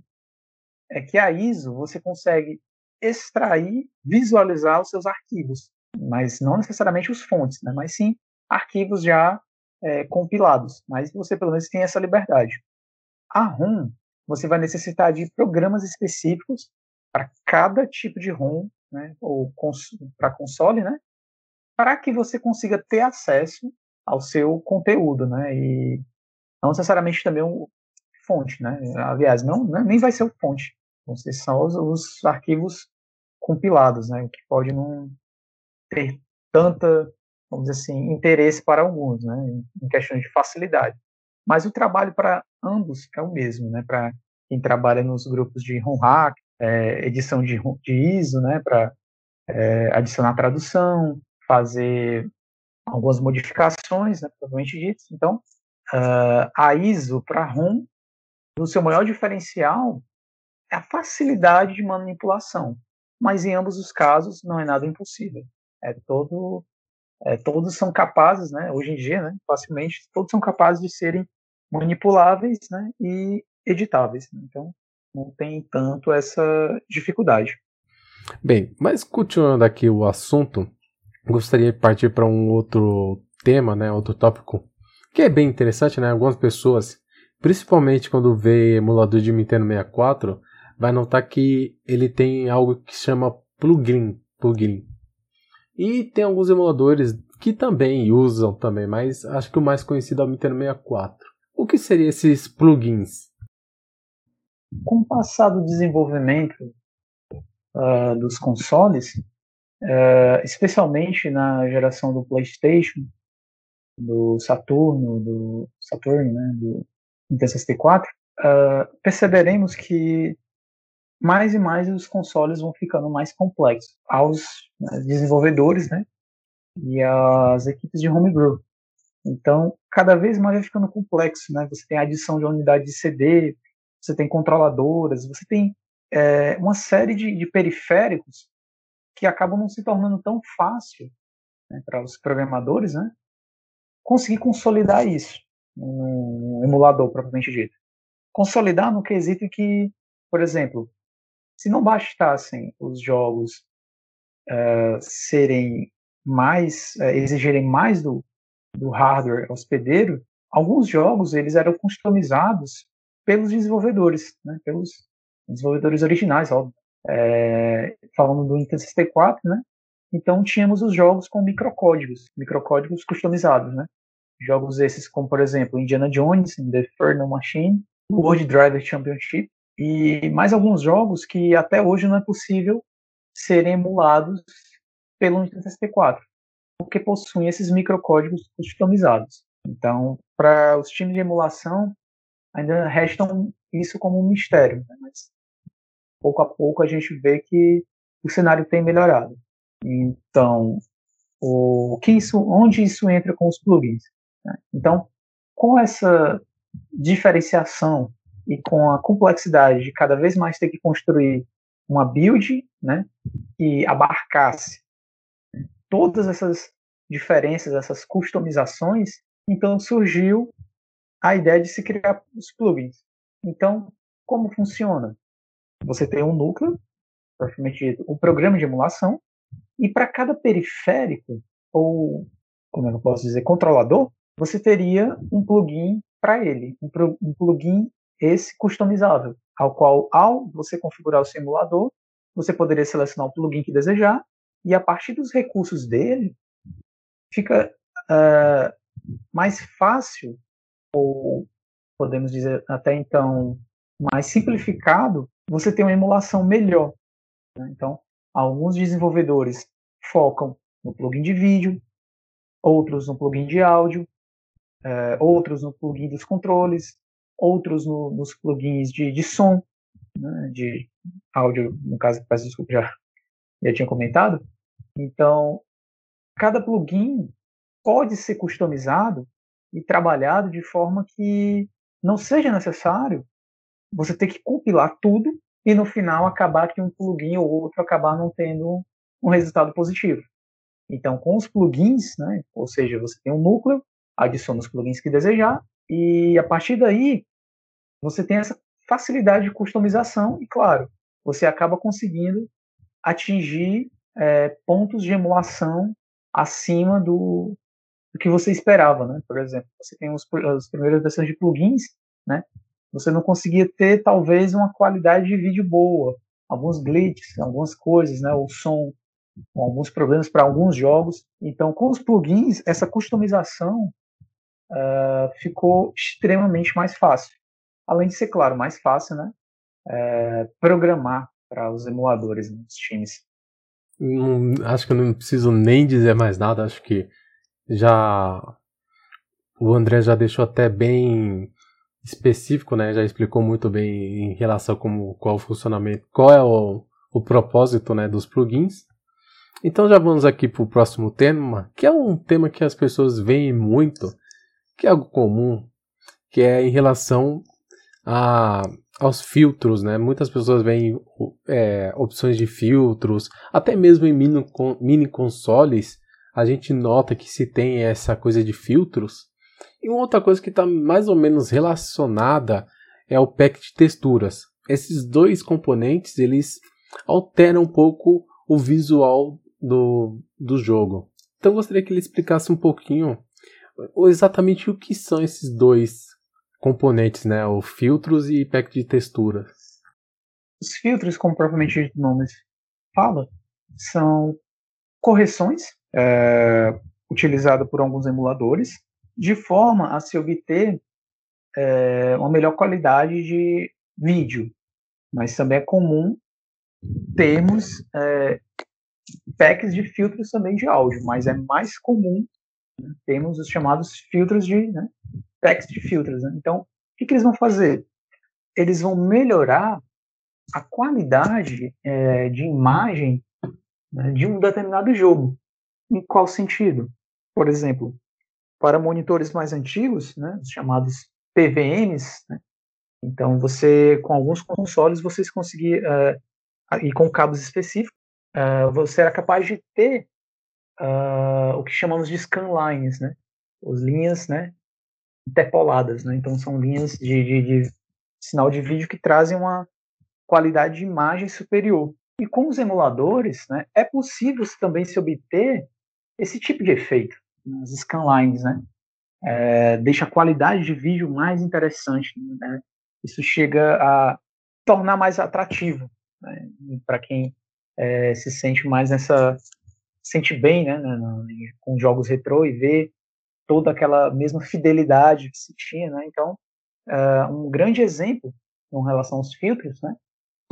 é que a ISO você consegue extrair, visualizar os seus arquivos, mas não necessariamente os fontes, né? mas sim arquivos já é, compilados. Mas você pelo menos tem essa liberdade. A ROM, você vai necessitar de programas específicos para cada tipo de ROM, né? ou cons para console, né? Para que você consiga ter acesso ao seu conteúdo, né? E não necessariamente também um fonte, né? Aliás, não, né? nem vai ser o fonte. Vão ser só os, os arquivos compilados, né? Que pode não ter tanta, vamos dizer assim, interesse para alguns, né? Em questão de facilidade. Mas o trabalho para ambos é o mesmo, né? Para quem trabalha nos grupos de ROM hack, é, edição de, de ISO, né? Para é, adicionar tradução, fazer algumas modificações, né, provavelmente dito. Então, uh, a ISO para ROM, no seu maior diferencial, é a facilidade de manipulação. Mas em ambos os casos não é nada impossível. É todo, é, todos são capazes, né, hoje em dia, né, facilmente, todos são capazes de serem manipuláveis né, e editáveis. Então, não tem tanto essa dificuldade.
Bem, mas continuando aqui o assunto, gostaria de partir para um outro tema, né, outro tópico, que é bem interessante, né? Algumas pessoas, principalmente quando vê emulador de Nintendo 64, vai notar que ele tem algo que chama plugin, plugin. E tem alguns emuladores que também usam também, mas acho que o mais conhecido é o Nintendo 64. O que seriam esses plugins?
Com o passar do desenvolvimento uh, dos consoles, uh, especialmente na geração do PlayStation, do Saturno, do Saturno, né, do Nintendo 64, uh, perceberemos que mais e mais os consoles vão ficando mais complexos aos né, desenvolvedores, né, e às equipes de homebrew. Então, cada vez mais vai ficando complexo, né? Você tem a adição de unidade de CD, você tem controladoras, você tem é, uma série de, de periféricos que acabam não se tornando tão fácil né, para os programadores, né, conseguir consolidar isso no emulador propriamente dito. Consolidar no quesito que, por exemplo, se não bastassem os jogos uh, serem mais, uh, exigirem mais do, do hardware hospedeiro, alguns jogos eles eram customizados pelos desenvolvedores, né, pelos desenvolvedores originais, óbvio é, falando do Nintendo 64, né? Então tínhamos os jogos com microcódigos, microcódigos customizados, né? Jogos esses como, por exemplo, Indiana Jones, The Infernal Machine, World Driver Championship e mais alguns jogos que até hoje não é possível serem emulados pelo Nintendo 64, porque possuem esses microcódigos customizados. Então, para os times de emulação, ainda restam isso como um mistério, né? mas pouco a pouco a gente vê que o cenário tem melhorado. Então, o que isso, onde isso entra com os plugins? Né? Então, com essa diferenciação e com a complexidade de cada vez mais ter que construir uma build, né, que abarcasse todas essas diferenças, essas customizações, então surgiu a ideia de se criar os plugins. Então, como funciona? Você tem um núcleo, propriamente um programa de emulação, e para cada periférico, ou como é eu posso dizer, controlador, você teria um plugin para ele, um, um plugin esse customizável, ao qual, ao você configurar o simulador, você poderia selecionar o plugin que desejar, e a partir dos recursos dele, fica uh, mais fácil, ou podemos dizer até então mais simplificado, você tem uma emulação melhor. Né? Então, alguns desenvolvedores focam no plugin de vídeo, outros no plugin de áudio, é, outros no plugin dos controles, outros no, nos plugins de, de som, né? de áudio, no caso, peço desculpa, já, já tinha comentado. Então, cada plugin pode ser customizado e trabalhado de forma que não seja necessário você ter que compilar tudo e no final acabar que um plugin ou outro acabar não tendo um resultado positivo. Então, com os plugins, né, ou seja, você tem um núcleo, adiciona os plugins que desejar, e a partir daí você tem essa facilidade de customização e, claro, você acaba conseguindo atingir é, pontos de emulação acima do, do, que você esperava, né? Por exemplo, você tem os, as primeiras versões de plugins, né? Você não conseguia ter talvez uma qualidade de vídeo boa, alguns glitches, algumas coisas, né? O som, alguns problemas para alguns jogos. Então, com os plugins, essa customização uh, ficou extremamente mais fácil. Além de ser, claro, mais fácil, né? É, programar para os emuladores né, times.
Não, acho que eu não preciso nem dizer mais nada. Acho que já o André já deixou até bem específico, né? Já explicou muito bem em relação com qual o funcionamento, qual é o, o propósito, né, dos plugins. Então já vamos aqui para o próximo tema, que é um tema que as pessoas veem muito, que é algo comum, que é em relação a, aos filtros, né? Muitas pessoas veem é, opções de filtros, até mesmo em mini, mini consoles, a gente nota que se tem essa coisa de filtros, e uma outra coisa que está mais ou menos relacionada é o pack de texturas. Esses dois componentes eles alteram um pouco o visual do, do jogo. Então eu gostaria que ele explicasse um pouquinho exatamente o que são esses dois componentes, né? O filtros e pack de texturas.
Os filtros, como propriamente o nome fala, são correções é, utilizadas por alguns emuladores de forma a se obter é, uma melhor qualidade de vídeo. Mas também é comum termos é, packs de filtros também de áudio, mas é mais comum né, termos os chamados filtros de né, packs de filtros. Né? Então, o que, que, eles vão fazer? Eles vão melhorar a qualidade é, de imagem né, de um determinado jogo. Em qual sentido? Por exemplo, para monitores mais antigos, né, os chamados PVMs, né, então você, com alguns consoles, vocês conseguiam, uh, e com cabos específicos, uh, você era capaz de ter uh, o que chamamos de scanlines, né, as linhas, né, interpoladas, né, então são linhas de, de, de sinal de vídeo que trazem uma qualidade de imagem superior. E com os emuladores, né, é possível também se obter esse tipo de efeito nas scanlines, né? É, deixa a qualidade de vídeo mais interessante, né? Isso chega a tornar mais atrativo né? para quem é, se sente mais nessa sente bem, né, com jogos retrô e vê toda aquela mesma fidelidade que se tinha, né? Então, é, um grande exemplo com relação aos filtros, né,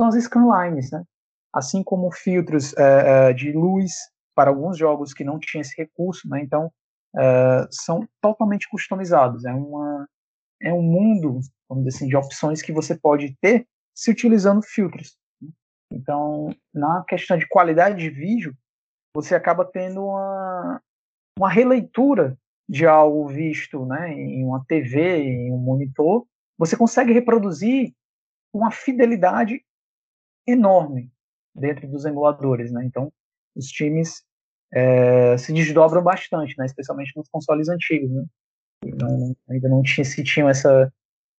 são as scanlines, né? Assim como filtros é, é, de luz para alguns jogos que não tinham esse recurso, né? Então, uh, são totalmente customizados. É, uma, é um mundo, vamos dizer assim, de opções que você pode ter se utilizando filtros. Né? Então, na questão de qualidade de vídeo, você acaba tendo uma, uma releitura de algo visto né, em uma TV, em um monitor, você consegue reproduzir uma fidelidade enorme dentro dos emuladores. Né? Então, os times é, se desdobram bastante, né? especialmente nos consoles antigos. Né? Não, ainda não tinha, se tinham essa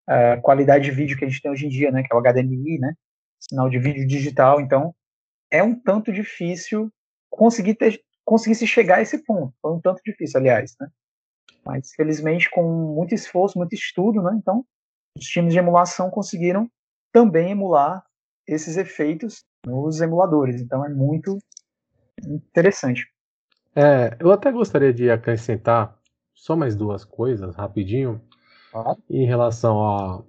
uh, qualidade de vídeo que a gente tem hoje em dia, né? que é o HDMI, né? sinal de vídeo digital. Então, é um tanto difícil conseguir, ter, conseguir se chegar a esse ponto. Foi um tanto difícil, aliás. Né? Mas, felizmente, com muito esforço, muito estudo, né? então, os times de emulação conseguiram também emular esses efeitos nos emuladores. Então, é muito interessante.
É, eu até gostaria de acrescentar só mais duas coisas rapidinho ah. em relação a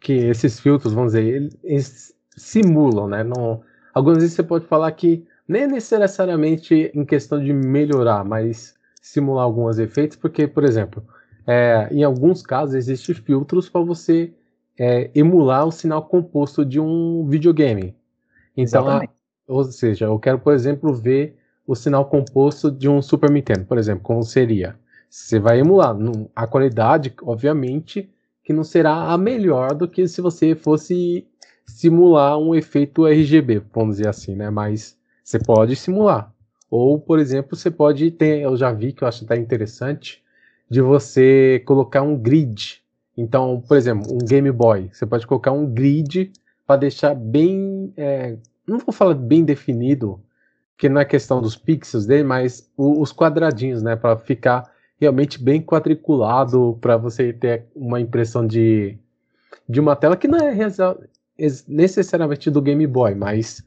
que esses filtros, vamos dizer, eles simulam, né? Não, algumas vezes você pode falar que nem necessariamente em questão de melhorar, mas simular alguns efeitos, porque, por exemplo, é, em alguns casos existem filtros para você é, emular o sinal composto de um videogame. Então, a, ou seja, eu quero, por exemplo, ver o sinal composto de um Super Nintendo, por exemplo, como seria? Você vai emular. A qualidade, obviamente, que não será a melhor do que se você fosse simular um efeito RGB, vamos dizer assim, né? Mas você pode simular. Ou, por exemplo, você pode ter, eu já vi que eu acho até interessante, de você colocar um grid. Então, por exemplo, um Game Boy, você pode colocar um grid para deixar bem é, não vou falar bem definido, que não é questão dos pixels dele, mas o, os quadradinhos, né, para ficar realmente bem quadriculado, para você ter uma impressão de, de uma tela que não é necessariamente do Game Boy, mas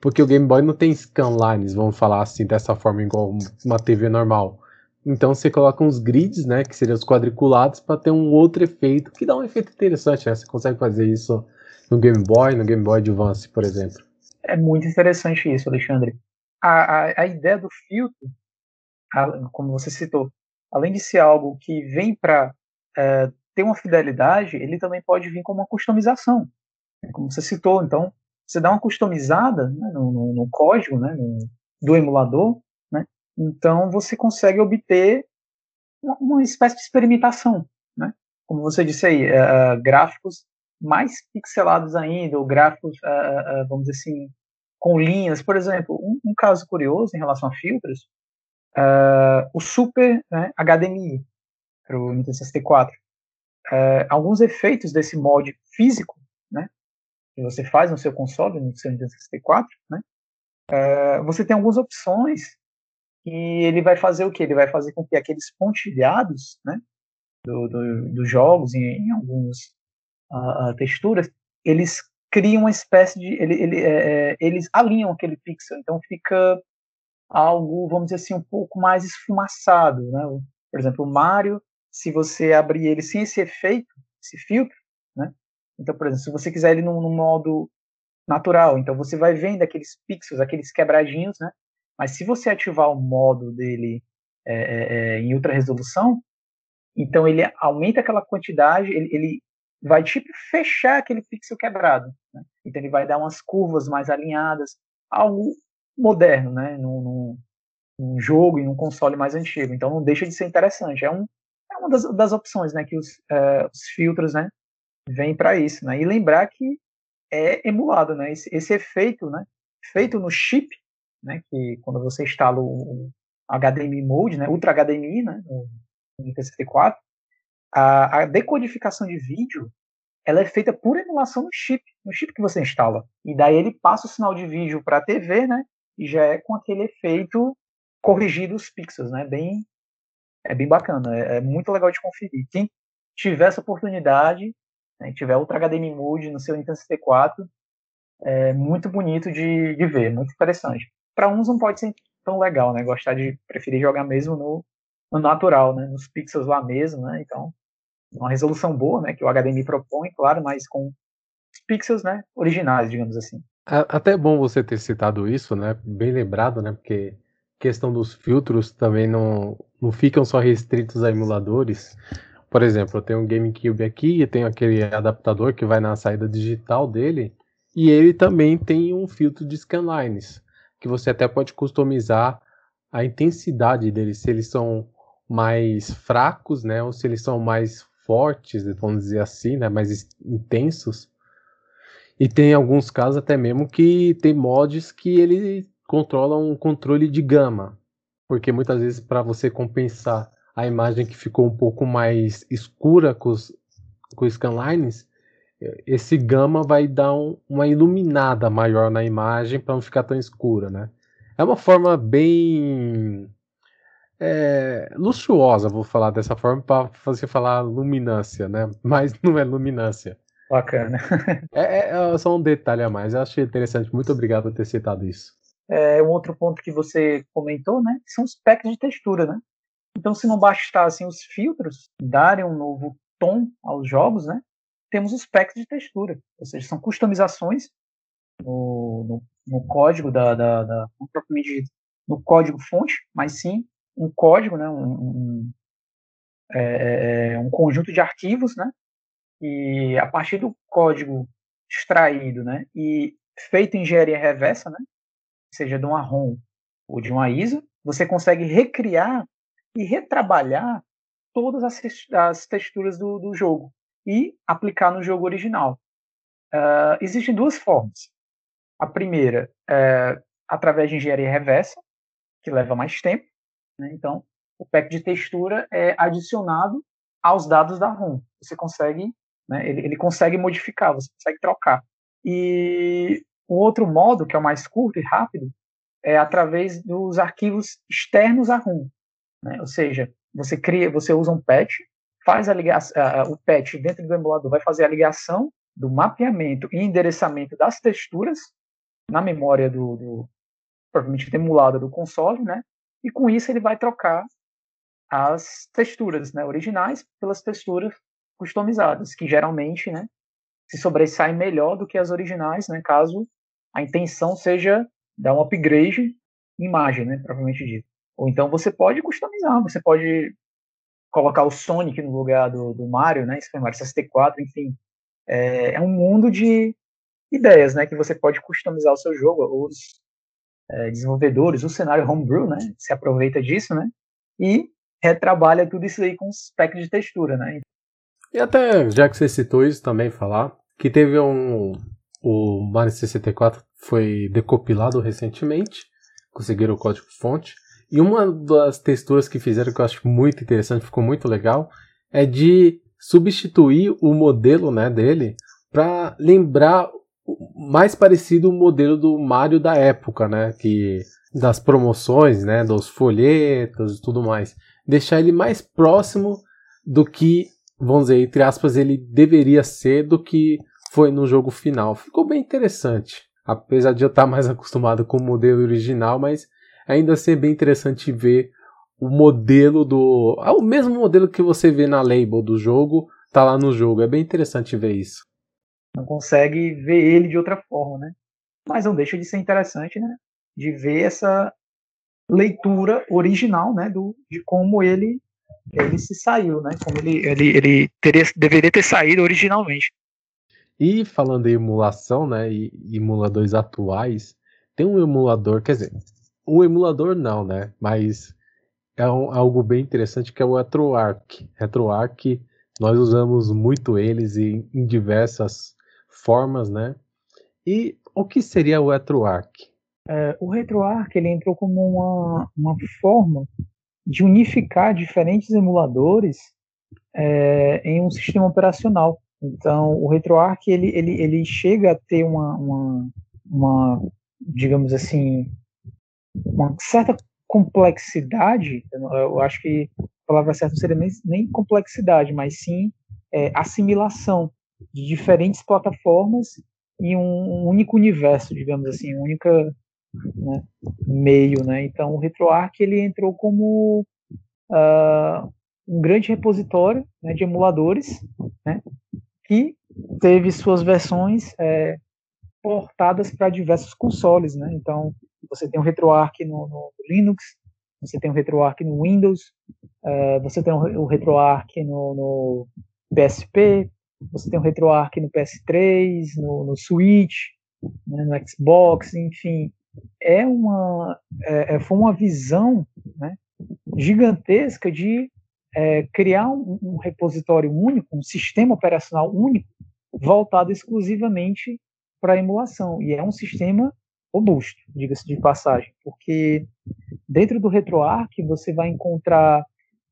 porque o Game Boy não tem scanlines, vamos falar assim, dessa forma igual uma TV normal. Então você coloca uns grids, né, que seriam os quadriculados, para ter um outro efeito, que dá um efeito interessante, né? Você consegue fazer isso no Game Boy, no Game Boy Advance, por exemplo.
É muito interessante isso, Alexandre. A, a, a ideia do filtro, a, como você citou, além de ser algo que vem para é, ter uma fidelidade, ele também pode vir com uma customização, como você citou. Então, você dá uma customizada né, no, no, no, código né, no, do emulador, né, então você consegue obter uma, uma, espécie de experimentação. Né? Como você disse aí, uh, gráficos mais pixelados ainda, ou gráficos, uh, uh, vamos dizer assim, com linhas. Por exemplo, um, um caso curioso em relação a filtros, o Super né, HDMI para o Nintendo 64. alguns efeitos desse mod físico que você faz no seu console, no seu Nintendo 64, né? Você tem algumas opções e ele vai fazer o que? Ele vai fazer com que aqueles pontilhados, né, do, do, dos jogos em, em algumas uh, texturas, eles criam uma espécie de, ele, ele, é, é, eles alinham aquele pixel, então fica algo, vamos dizer assim, um pouco mais esfumaçado, né? Por exemplo, o Mario, se você abrir ele sem esse efeito, esse filtro, né? Então, por exemplo, se você quiser ele no, modo natural, então você vai vendo aqueles pixels, aqueles quebradinhos, né? Mas se você ativar o modo dele é, é, é, em ultra resolução, então ele aumenta aquela quantidade, ele, ele vai tipo fechar aquele pixel quebrado. Né? Então ele vai dar umas curvas mais alinhadas, algo moderno, né? Num, num, jogo e num console mais antigo. Então não deixa de ser interessante. É, um, é uma das, das opções, né? Que os, uh, os filtros, né? vem para isso, né? E lembrar que é emulado, né? Esse, esse, efeito, né? Feito no chip, né? Que quando você instala o, HDMI mode, né? Ultra HDMI, né? No, no 64 a, a, decodificação de vídeo ela é feita por emulação no chip, no chip que você instala. E daí ele passa o sinal de vídeo para a TV, né? E já é com aquele efeito corrigido os pixels, né? Bem, é bem bacana, é, é muito legal de conferir. Quem tiver essa oportunidade, né, tiver Ultra HDMI Mode no seu Nintendo 64, é muito bonito de, de ver, muito interessante. Para uns não pode ser tão legal, né? Gostar de preferir jogar mesmo no, no natural, né? Nos pixels lá mesmo, né? Então, uma resolução boa, né? Que o HDMI propõe, claro, mas com pixels, né? Originais, digamos assim.
Até bom você ter citado isso, né? Bem lembrado, né? Porque questão dos filtros também não, não ficam só restritos a emuladores. Por exemplo, eu tenho um GameCube aqui e tenho aquele adaptador que vai na saída digital dele, e ele também tem um filtro de scanlines, que você até pode customizar a intensidade deles, se eles são mais fracos, né, ou se eles são mais fortes, vamos dizer assim, né, mais intensos. E tem alguns casos até mesmo que tem mods que ele controla um controle de gama, porque muitas vezes para você compensar a imagem que ficou um pouco mais escura com os, com os scanlines, esse gama vai dar um, uma iluminada maior na imagem para não ficar tão escura, né? É uma forma bem é, luxuosa, vou falar dessa forma, para você falar luminância, né? Mas não é luminância.
Bacana.
É, é, só um detalhe a mais. Eu achei interessante. Muito obrigado por ter citado isso.
É, um outro ponto que você comentou, né? São os packs de textura, né? Então, se não bastassem os filtros darem um novo tom aos jogos, né, temos os packs de textura, ou seja, são customizações no, no, no código da, da, da no código fonte, mas sim um código, né, um, um, é, é, um conjunto de arquivos, né, e a partir do código extraído, né, e feito engenharia reversa, né, seja de uma ROM ou de uma ISO, você consegue recriar e retrabalhar todas as, as texturas do, do, jogo e aplicar no jogo original. Uh, existem duas formas. A primeira é através de engenharia reversa, que leva mais tempo. Né? Então, o pack de textura é adicionado aos dados da ROM. Você consegue, né, ele, ele consegue modificar, você consegue trocar. E O outro modo, que é o mais curto e rápido, é através dos arquivos externos à ROM. Né? Ou seja, você cria, você usa um patch, faz a ligação, o patch dentro do emulador vai fazer a ligação do mapeamento e endereçamento das texturas na memória do, do provavelmente emulada do console, né? E com isso ele vai trocar as texturas, né, originais pelas texturas customizadas, que geralmente, né, se sobressaem melhor do que as originais, né, caso a intenção seja dar um upgrade em imagem, né, provavelmente dito. Ou então você pode customizar, você pode colocar o Sonic no lugar do, do Mario, né, Super Mario 64, enfim. É, é, um mundo de ideias, né, que você pode customizar o seu jogo, os é, desenvolvedores, o cenário homebrew, né, se aproveita disso, né, e retrabalha tudo isso aí com os packs de textura, né.
E até, já que você citou isso também, falar que teve um, o Mario 64 foi decopilado recentemente, conseguiram o código-fonte. E uma das texturas que fizeram que eu acho muito interessante, ficou muito legal, é de substituir o modelo né, dele para lembrar mais parecido o modelo do Mario da época, né, que das promoções, né, dos folhetos e tudo mais, deixar ele mais próximo do que, vamos dizer, entre aspas, ele deveria ser do que foi no jogo final. Ficou bem interessante. Apesar de eu estar mais acostumado com o modelo original, mas ainda assim é bem interessante ver o modelo do. É o mesmo modelo que você vê na label do jogo, tá lá no jogo. É bem interessante ver isso.
Não consegue ver ele de outra forma, né? Mas não deixa de ser interessante, né? De ver essa leitura original, né? Do, de como ele ele se saiu, né? Como ele, ele, ele teria, deveria ter saído originalmente.
E falando em emulação, né, e emuladores atuais, tem um emulador, quer dizer, um emulador não, né, mas é um, algo bem interessante que é o RetroArch. RetroArch, nós usamos muito eles em, em diversas formas, né? E o que seria o RetroArch?
É, o RetroArch ele entrou como uma, uma forma de unificar diferentes emuladores é, em um sistema operacional. Então, o RetroArch ele, ele, ele chega a ter uma, uma, uma, digamos assim, uma certa complexidade. Eu acho que a palavra certa não seria nem, nem complexidade, mas sim é, assimilação de diferentes plataformas em um, único universo, digamos assim, um único né, meio, né? Então, o RetroArch ele entrou como uh, um grande repositório né, de emuladores, né, que teve suas versões é, portadas para diversos consoles, né? Então, você tem o RetroArch no, no Linux, você tem o RetroArch no Windows, uh, você tem o RetroArch no, no, PSP, você tem o RetroArch no PS3, no, no Switch, né, no Xbox, enfim, é uma é, é foi uma visão né, gigantesca de é, criar um, um, repositório único, um sistema operacional único, voltado exclusivamente para emulação. E é um sistema robusto, diga-se de passagem, porque dentro do RetroArch você vai encontrar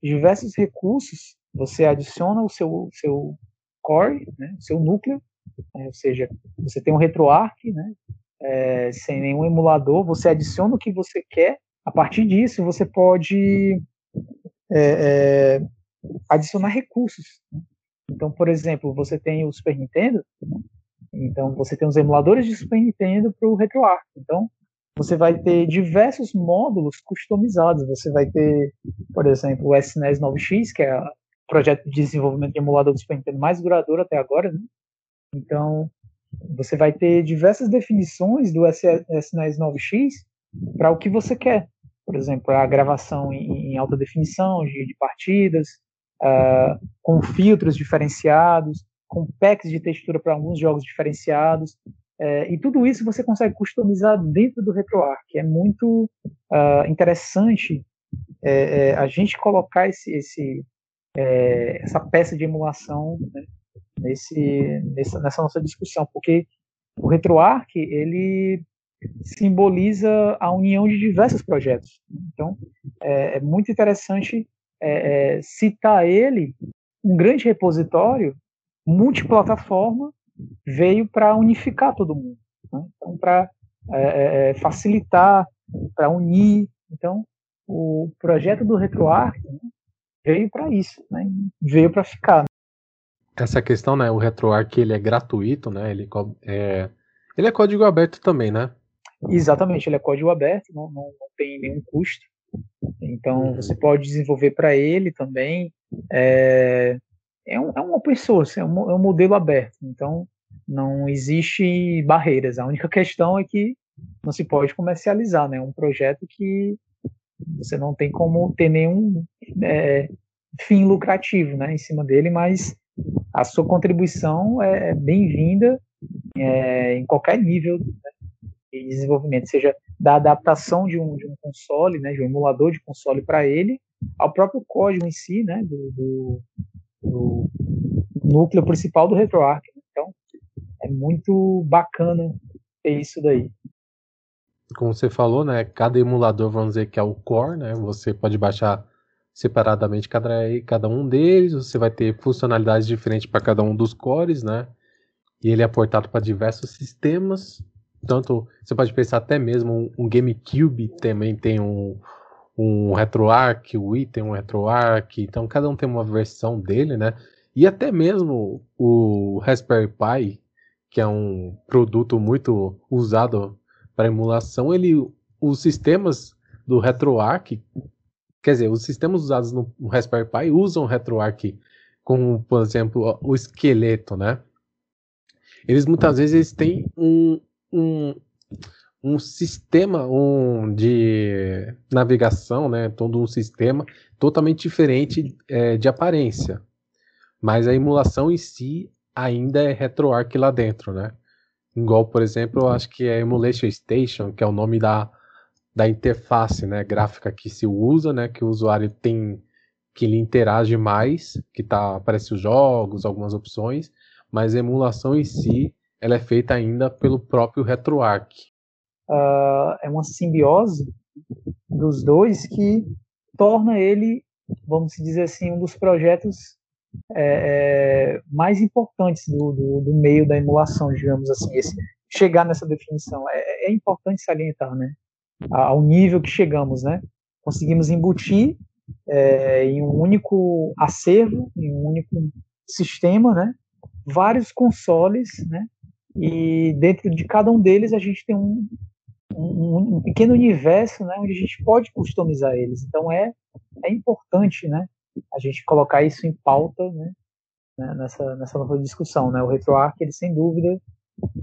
diversos recursos, você adiciona o seu, seu core, né, seu núcleo, né, ou seja, você tem um RetroArch, né, é, sem nenhum emulador, você adiciona o que você quer, a partir disso você pode é, é, adicionar recursos. Né? Então, por exemplo, você tem o Super Nintendo, então você tem os emuladores de Super Nintendo para o RetroArch. Então, você vai ter diversos módulos customizados. Você vai ter, por exemplo, o SNES 9X, que é o projeto de desenvolvimento de emulador do Super Nintendo mais duradouro até agora. Né? Então, você vai ter diversas definições do SNES 9X para o que você quer por exemplo, a gravação em, alta definição de, de partidas, uh, com filtros diferenciados, com packs de textura para alguns jogos diferenciados. Uh, e tudo isso você consegue customizar dentro do RetroArch. É muito uh, interessante é, é, a gente colocar esse, esse é, essa peça de emulação né, nesse, nessa, nessa nossa discussão, porque o RetroArch ele simboliza a união de diversos projetos. Então, é, é muito interessante é, é, citar ele, um grande repositório, multiplataforma, veio para unificar todo mundo. né? então para é, é, é, facilitar, para unir. Então, o projeto do RetroArch né, veio para isso, né? veio para ficar.
Essa questão, né? O RetroArch ele é gratuito, né? Ele é, ele é código aberto também, né?
Exatamente, ele é código aberto, não, não, não tem nenhum custo. Então uhum. você pode desenvolver para ele também. É, é, um, é um open source, é um, é um modelo aberto. Então não existe barreiras. A única questão é que não se pode comercializar, né? Um projeto que você não tem como ter nenhum é, fim lucrativo, né, em cima dele, mas a sua contribuição é bem-vinda é, em qualquer nível né, de desenvolvimento, seja da adaptação de um, de um console, né, de um emulador de console para ele, ao próprio código em si, né, do, do, do núcleo principal do RetroArch. Então, é muito bacana ter isso daí.
Como você falou, né, cada emulador, vamos dizer que é o core, né, você pode baixar separadamente cada, cada um deles, você vai ter funcionalidades diferentes para cada um dos cores, né, e ele é portado para diversos sistemas, tanto você pode pensar até mesmo um, um GameCube também tem um, um RetroArch, o Wii tem um RetroArch, então cada um tem uma versão dele, né? E até mesmo o Raspberry Pi, que é um produto muito usado para emulação, ele os sistemas do RetroArch, quer dizer, os sistemas usados no, Raspberry Pi usam RetroArch como, por exemplo, o esqueleto, né? Eles muitas vezes eles têm um, um, um sistema um, de navegação, né, todo um sistema totalmente diferente é, de aparência. Mas a emulação em si ainda é RetroArch lá dentro, né? Igual, por exemplo, eu acho que é Emulation Station, que é o nome da, da interface né, gráfica que se usa, né, que o usuário tem, que ele interage mais, que tá, aparece os jogos, algumas opções, mas a emulação em si ela é feita ainda pelo próprio RetroArch.
Uh, é uma simbiose dos dois que torna ele, vamos dizer assim, um dos projetos é, é, mais importantes do, do, do, meio da emulação, digamos assim. Esse, chegar nessa definição é, é importante salientar, né? Ao nível que chegamos, né? Conseguimos embutir é, em um único acervo, em um único sistema, né? Vários consoles, né? e dentro de cada um deles a gente tem um, um, um, pequeno universo né, onde a gente pode customizar eles. Então é, é importante né, a gente colocar isso em pauta né, né nessa, nessa nossa discussão. Né? O RetroArch, ele, sem dúvida,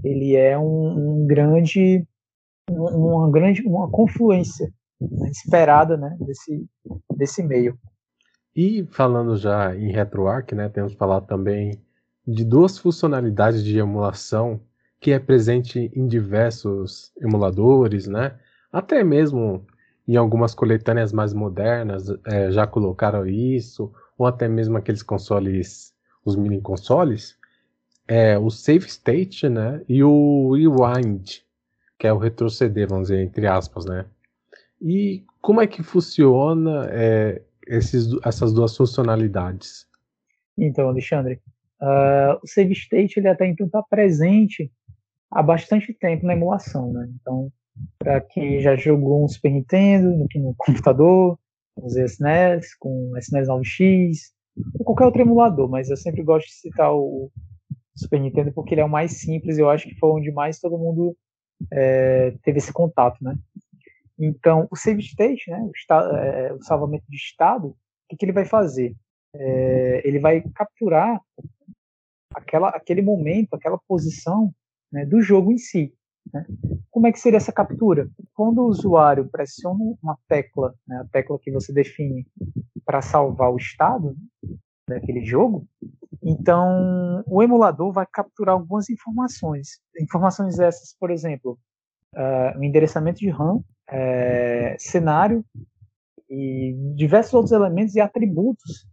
ele é um, um grande, uma grande uma confluência né, esperada né, desse, desse meio.
E falando já em RetroArch, né, temos falado também de duas funcionalidades de emulação que é presente em diversos emuladores, né? Até mesmo em algumas coletâneas mais modernas é, já colocaram isso, ou até mesmo aqueles consoles, os mini consoles, é o save state, né? E o rewind, que é o retroceder, vamos dizer entre aspas, né? E como é que funciona é, esses, essas duas funcionalidades?
Então, Alexandre, Uh, o save state ele até então está presente há bastante tempo na emulação, né? Então, para quem já jogou um Super Nintendo no, computador, com os SNES, com SNES 9X, ou qualquer outro emulador, mas eu sempre gosto de citar o Super Nintendo porque ele é o mais simples, eu acho que foi onde mais todo mundo é, teve esse contato, né? Então, o save state, né, o, é, o salvamento de estado, o que, que ele vai fazer? É, ele vai capturar aquela, aquele momento, aquela posição né, do jogo em si. Né? Como é que seria essa captura? Quando o usuário pressiona uma tecla, né, a tecla que você define para salvar o estado daquele jogo, então o emulador vai capturar algumas informações. Informações essas, por exemplo, uh, o endereçamento de RAM, é, cenário e diversos outros elementos e atributos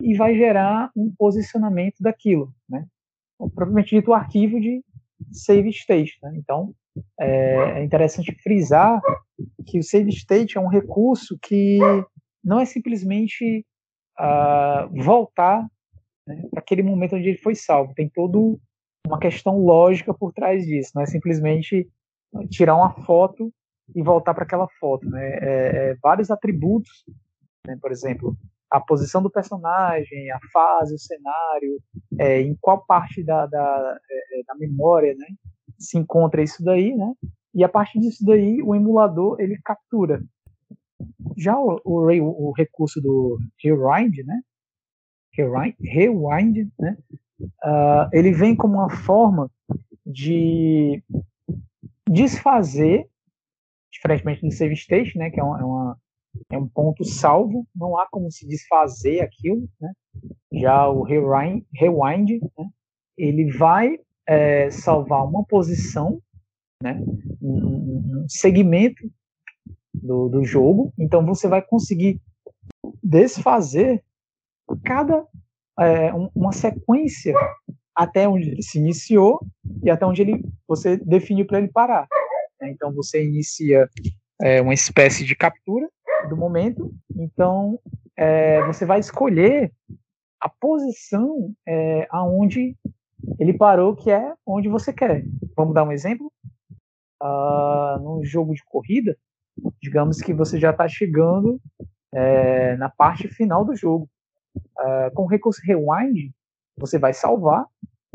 e vai gerar um posicionamento daquilo, né? propriamente dito o arquivo de save state. Né? Então, é, é interessante frisar que o save state é um recurso que não é simplesmente uh, voltar né, para aquele momento onde ele foi salvo. Tem todo uma questão lógica por trás disso, não é simplesmente tirar uma foto e voltar para aquela foto, né? É, é, vários atributos, né? por exemplo, a posição do personagem, a fase, o cenário, é, em qual parte da, da, é, é, da memória, né? Se encontra isso daí, né? E a partir disso daí, o emulador ele captura. Já o, o, o recurso do rewind, né? Rewind, rewind né? Uh, ele vem como uma forma de desfazer, diferentemente do save state, né, que é, uma, é, uma, é um ponto salvo, não há como se desfazer aquilo, né? Já o rewind, rewind né, ele vai é, salvar uma posição, né, um, um segmento do, do jogo, então você vai conseguir desfazer cada é, uma sequência até onde ele se iniciou e até onde ele você definiu para ele parar. Né? Então você inicia é, uma espécie de captura do momento. Então é, você vai escolher a posição é, aonde ele parou, que é onde você quer. Vamos dar um exemplo? Uh, num jogo de corrida, digamos que você já está chegando é, na parte final do jogo. Uh, com o recurso rewind, você vai salvar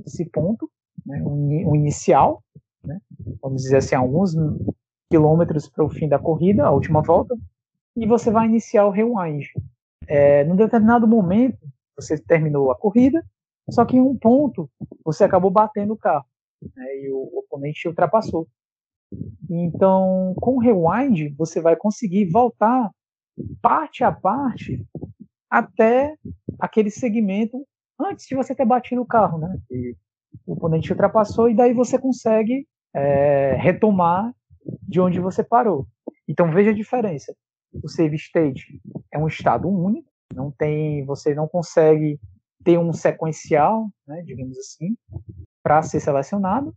esse ponto, né, um, inicial, né, vamos dizer assim, alguns quilômetros para o fim da corrida, a última volta, e você vai iniciar o rewind. É, num determinado momento, você terminou a corrida, só que em um ponto você acabou batendo o carro né, e o oponente te ultrapassou. Então, com o rewind, você vai conseguir voltar parte a parte até aquele segmento antes de você ter batido o carro, né? E o oponente ultrapassou e daí você consegue é, retomar de onde você parou. Então veja a diferença. O save state é um estado único, não tem, você não consegue ter um sequencial, né, digamos assim, para ser selecionado.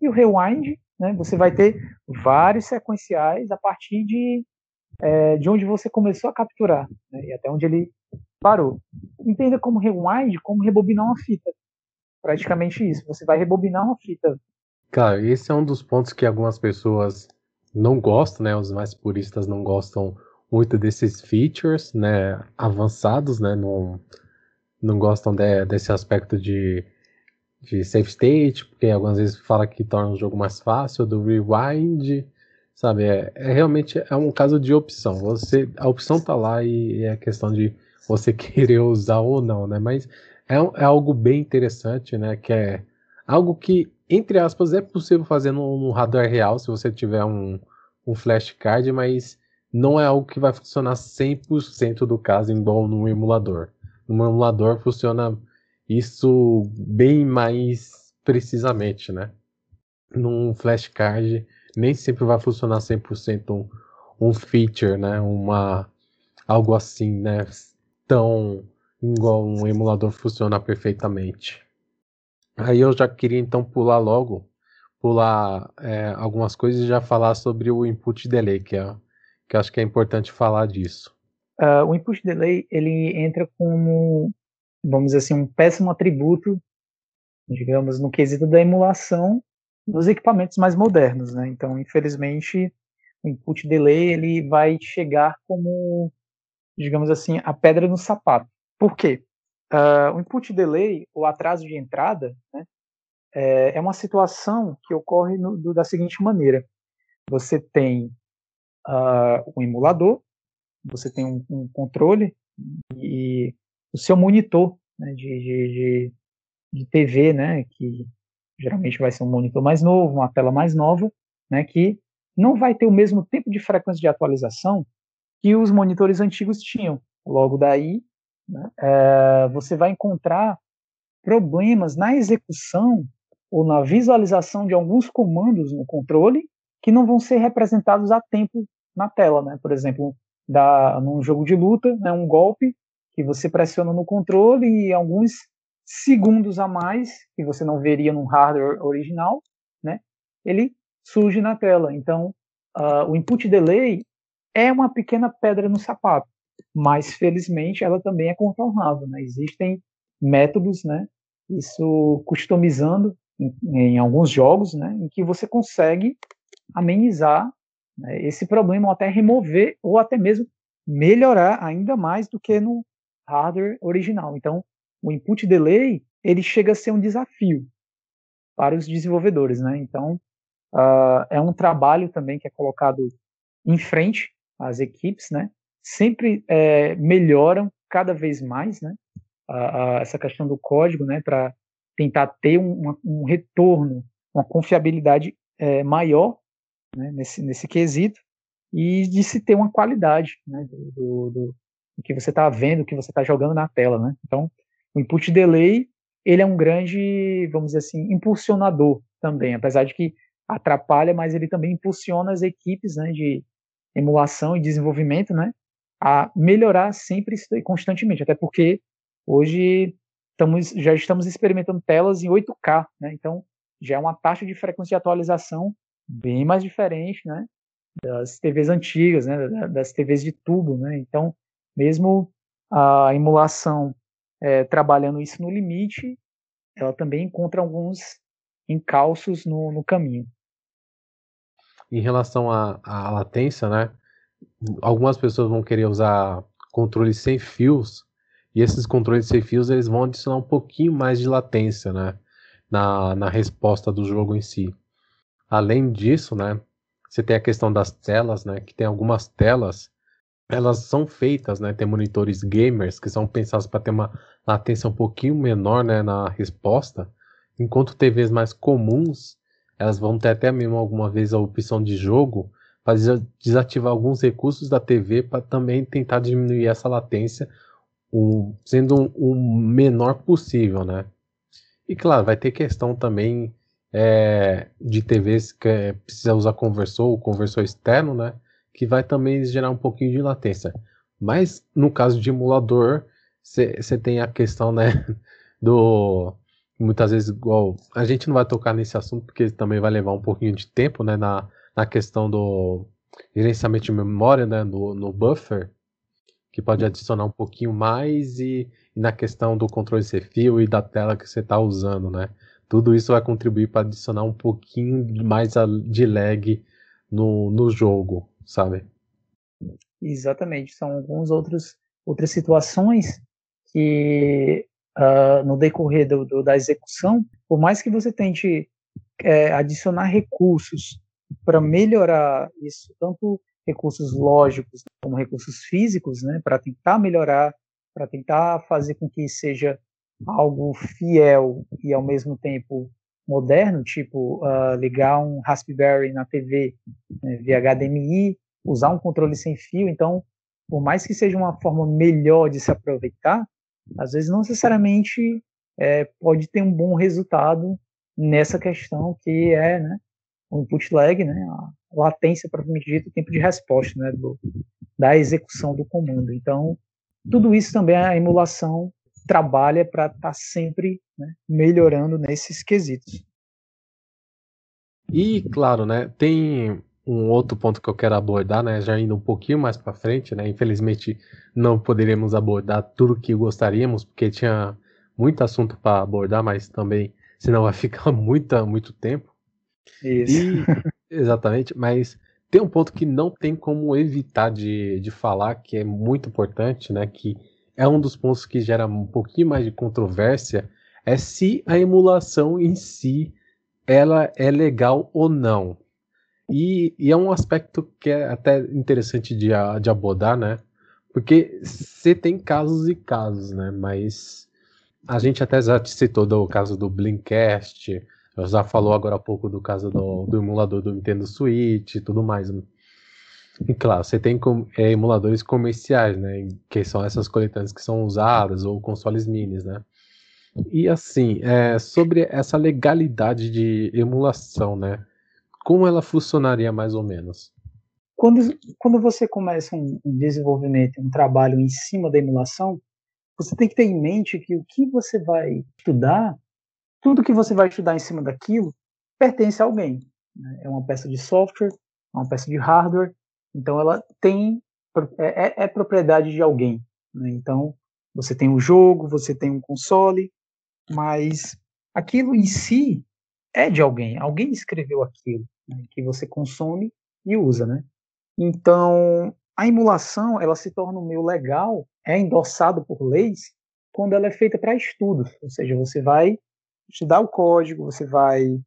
E o rewind, né, você vai ter vários sequenciais a partir de é, de onde você começou a capturar né, e até onde ele parou. Entenda como rewind, como rebobinar uma fita. Praticamente isso. Você vai rebobinar uma fita.
Cara, esse é um dos pontos que algumas pessoas não gostam, né? Os mais puristas não gostam muito desses features, né? Avançados, né? Não, não gostam de, desse aspecto de, de save state, porque algumas vezes fala que torna o jogo mais fácil, do rewind, sabe? É, é realmente é um caso de opção. Você, a opção tá lá e é questão de você querer usar ou não, né? Mas é, é algo bem interessante, né? Que é algo que, entre aspas, é possível fazer no, no hardware real se você tiver um, um flashcard, mas não é algo que vai funcionar 100% do caso igual no emulador. No emulador funciona isso bem mais precisamente, né? Num flashcard nem sempre vai funcionar 100% um, um feature, né? Uma algo assim, né? Tão igual um emulador funciona perfeitamente. Aí eu já queria então pular logo, pular é, algumas coisas e já falar sobre o input delay, que, é, que acho que é importante falar disso.
Uh, o input delay ele entra como, vamos dizer assim, um péssimo atributo, digamos, no quesito da emulação nos equipamentos mais modernos, né? Então, infelizmente, o input delay ele vai chegar como, digamos assim, a pedra no sapato. Por quê? Uh, o input delay, o atraso de entrada, né, é, é uma situação que ocorre no, do, da seguinte maneira: você tem uh, um emulador, você tem um, um controle e o seu monitor né, de, de, de, de TV, né, que geralmente vai ser um monitor mais novo, uma tela mais nova, né, que não vai ter o mesmo tempo de frequência de atualização que os monitores antigos tinham. Logo daí, né, é, você vai encontrar problemas na execução ou na visualização de alguns comandos no controle que não vão ser representados a tempo na tela, né? Por exemplo, da, num jogo de luta, né, um golpe que você pressiona no controle e alguns segundos a mais, que você não veria no hardware original, né? Ele surge na tela. Então, uh, o input delay é uma pequena pedra no sapato, mas felizmente ela também é contornável, né? Existem métodos, né? Isso customizando em, em alguns jogos, né, em que você consegue amenizar né, esse problema ou até remover ou até mesmo melhorar ainda mais do que no hardware original. Então, o input delay ele chega a ser um desafio para os desenvolvedores, né? Então, uh, é um trabalho também que é colocado em frente às equipes, né? Sempre é, melhoram cada vez mais, né? Uh, uh, essa questão do código, né? Para tentar ter um, um, retorno, uma confiabilidade é, maior né? nesse, nesse quesito e de se ter uma qualidade né? do, do, do, que você está vendo, que você está jogando na tela, né? Então, o input delay ele é um grande, vamos dizer assim, impulsionador também, apesar de que atrapalha, mas ele também impulsiona as equipes né, de emulação e desenvolvimento, né, a melhorar sempre e constantemente, até porque hoje estamos, já estamos experimentando telas em 8K, né, então já é uma taxa de frequência de atualização bem mais diferente, né, das TVs antigas, né, das TVs de tubo, né, então mesmo a emulação é, trabalhando isso no limite, ela também encontra alguns encalços no, no caminho.
Em relação à, à latência, né? Algumas pessoas vão querer usar controles sem fios, e esses controles sem fios eles vão adicionar um pouquinho mais de latência, né? Na, na resposta do jogo em si. Além disso, né? Você tem a questão das telas, né? Que tem algumas telas elas são feitas, né? Tem monitores gamers que são pensados para ter uma latência um pouquinho menor, né, na resposta, enquanto TVs mais comuns, elas vão ter até mesmo alguma vez a opção de jogo para desativar alguns recursos da TV para também tentar diminuir essa latência, um, sendo o um, um menor possível, né? E claro, vai ter questão também é, de TVs que é, precisa usar conversor ou conversor externo, né? que vai também gerar um pouquinho de latência. Mas no caso de emulador, você tem a questão, né, do muitas vezes igual a gente não vai tocar nesse assunto porque também vai levar um pouquinho de tempo, né, na, na questão do gerenciamento de memória, né, no, no buffer, que pode adicionar um pouquinho mais e, e na questão do controle sem fio e da tela que você está usando, né. Tudo isso vai contribuir para adicionar um pouquinho mais de lag no, no jogo sabe?
Exatamente, são algumas outros, outras situações que uh, no decorrer do, do, da execução, por mais que você tente é, adicionar recursos para melhorar isso, tanto recursos lógicos como recursos físicos, né, para tentar melhorar, para tentar fazer com que seja algo fiel e ao mesmo tempo moderno, tipo uh, ligar um Raspberry na TV né, via HDMI, usar um controle sem fio. Então, por mais que seja uma forma melhor de se aproveitar, às vezes não necessariamente é, pode ter um bom resultado nessa questão que é né, o input lag, né, a latência propriamente dita, o tempo de resposta né, do, da execução do comando. Então, tudo isso também a emulação trabalha para estar tá sempre né, melhorando nesses quesitos.
E, claro, né, tem um outro ponto que eu quero abordar, né, já indo um pouquinho mais para frente, né, infelizmente não poderíamos abordar tudo que gostaríamos, porque tinha muito assunto para abordar, mas também, senão vai ficar muito, muito tempo.
Isso.
E, exatamente, mas tem um ponto que não tem como evitar de, de falar, que é muito importante, né, que é um dos pontos que gera um pouquinho mais de controvérsia, é se a emulação em si ela é legal ou não. E, e é um aspecto que é até interessante de, de abordar, né? Porque você tem casos e casos, né? Mas a gente até já citou do caso do Blinkcast, já falou agora há pouco do caso do, do emulador do Nintendo Switch e tudo mais. Né? E claro, você tem é, emuladores comerciais, né? Que são essas coletâneas que são usadas, ou consoles minis, né? E assim, é, sobre essa legalidade de emulação, né? Como ela funcionaria mais ou menos?
Quando, quando você começa um desenvolvimento, um trabalho em cima da emulação, você tem que ter em mente que o que você vai estudar, tudo que você vai estudar em cima daquilo, pertence a alguém. Né? É uma peça de software, é uma peça de hardware, então ela tem é, é, é propriedade de alguém. Né? Então você tem um jogo, você tem um console, mas aquilo em si é de alguém, alguém escreveu aquilo né, que você consome e usa, né? Então, a emulação, ela se torna um meio legal, é endossado por leis, quando ela é feita para estudos, ou seja, você vai estudar o código, você vai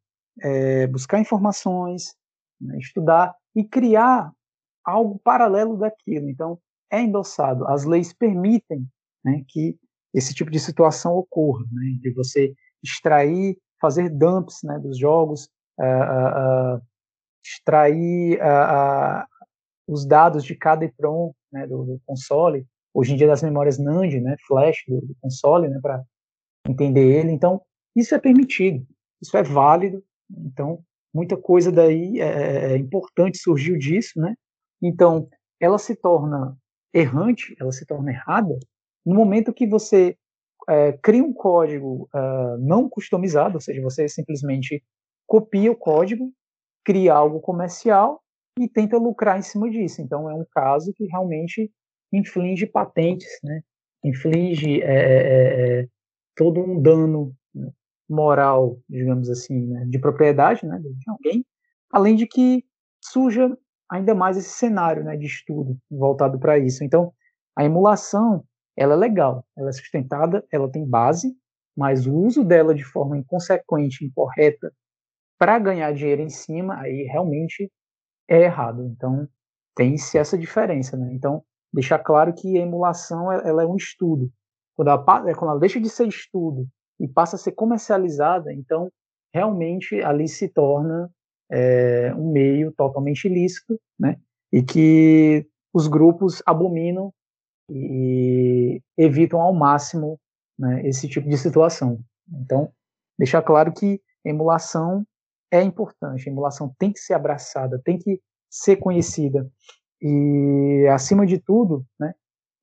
é, buscar informações, né, estudar e criar algo paralelo daquilo. Então, é endossado. As leis permitem né, que esse tipo de situação ocorra, né, de você extrair, fazer dumps né, dos jogos, uh, uh, uh, extrair os dados de cada EPROM né, do, do, console, hoje em dia das memórias NAND, né, flash do, do console, né, para entender ele. Então, isso é permitido, isso é válido. Então, muita coisa daí é, é, é importante surgiu disso, né? Então, ela se torna errante, ela se torna errada no momento que você é, cria um código uh, não customizado, ou seja, você simplesmente copia o código, cria algo comercial e tenta lucrar em cima disso. Então, é um caso que realmente inflige patentes, né? inflige é, é, é todo um dano? Moral, digamos assim, né? de propriedade né? de alguém, além de que suja ainda mais esse cenário né? de estudo voltado para isso. Então, a emulação ela é legal, ela é sustentada, ela tem base, mas o uso dela de forma inconsequente, incorreta, para ganhar dinheiro em cima, aí realmente é errado. Então, tem-se essa diferença, né? Então, deixar claro que a emulação ela é um estudo. Quando ela, quando ela deixa de ser estudo e passa a ser comercializada, então, realmente ali se torna é, um meio totalmente ilícito, né? E que os grupos abominam e evitam ao máximo né, esse tipo de situação. Então, deixar claro que emulação é importante, a emulação tem que ser abraçada, tem que ser conhecida e, acima de tudo, né,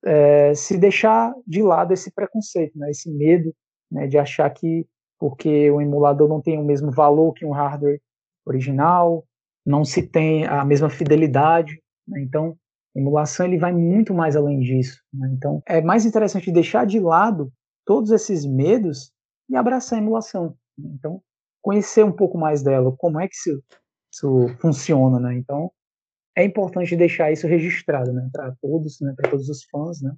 é, se deixar de lado esse preconceito, né, esse medo né, de achar que porque o emulador não tem o mesmo valor que um hardware original, não se tem a mesma fidelidade, né, então Emulação ele vai muito mais além disso. Né? Então é mais interessante deixar de lado todos esses medos e abraçar a emulação. Né? Então conhecer um pouco mais dela, como é que isso, isso funciona, né? Então é importante deixar isso registrado, né, para todos, né, para todos os fãs, né,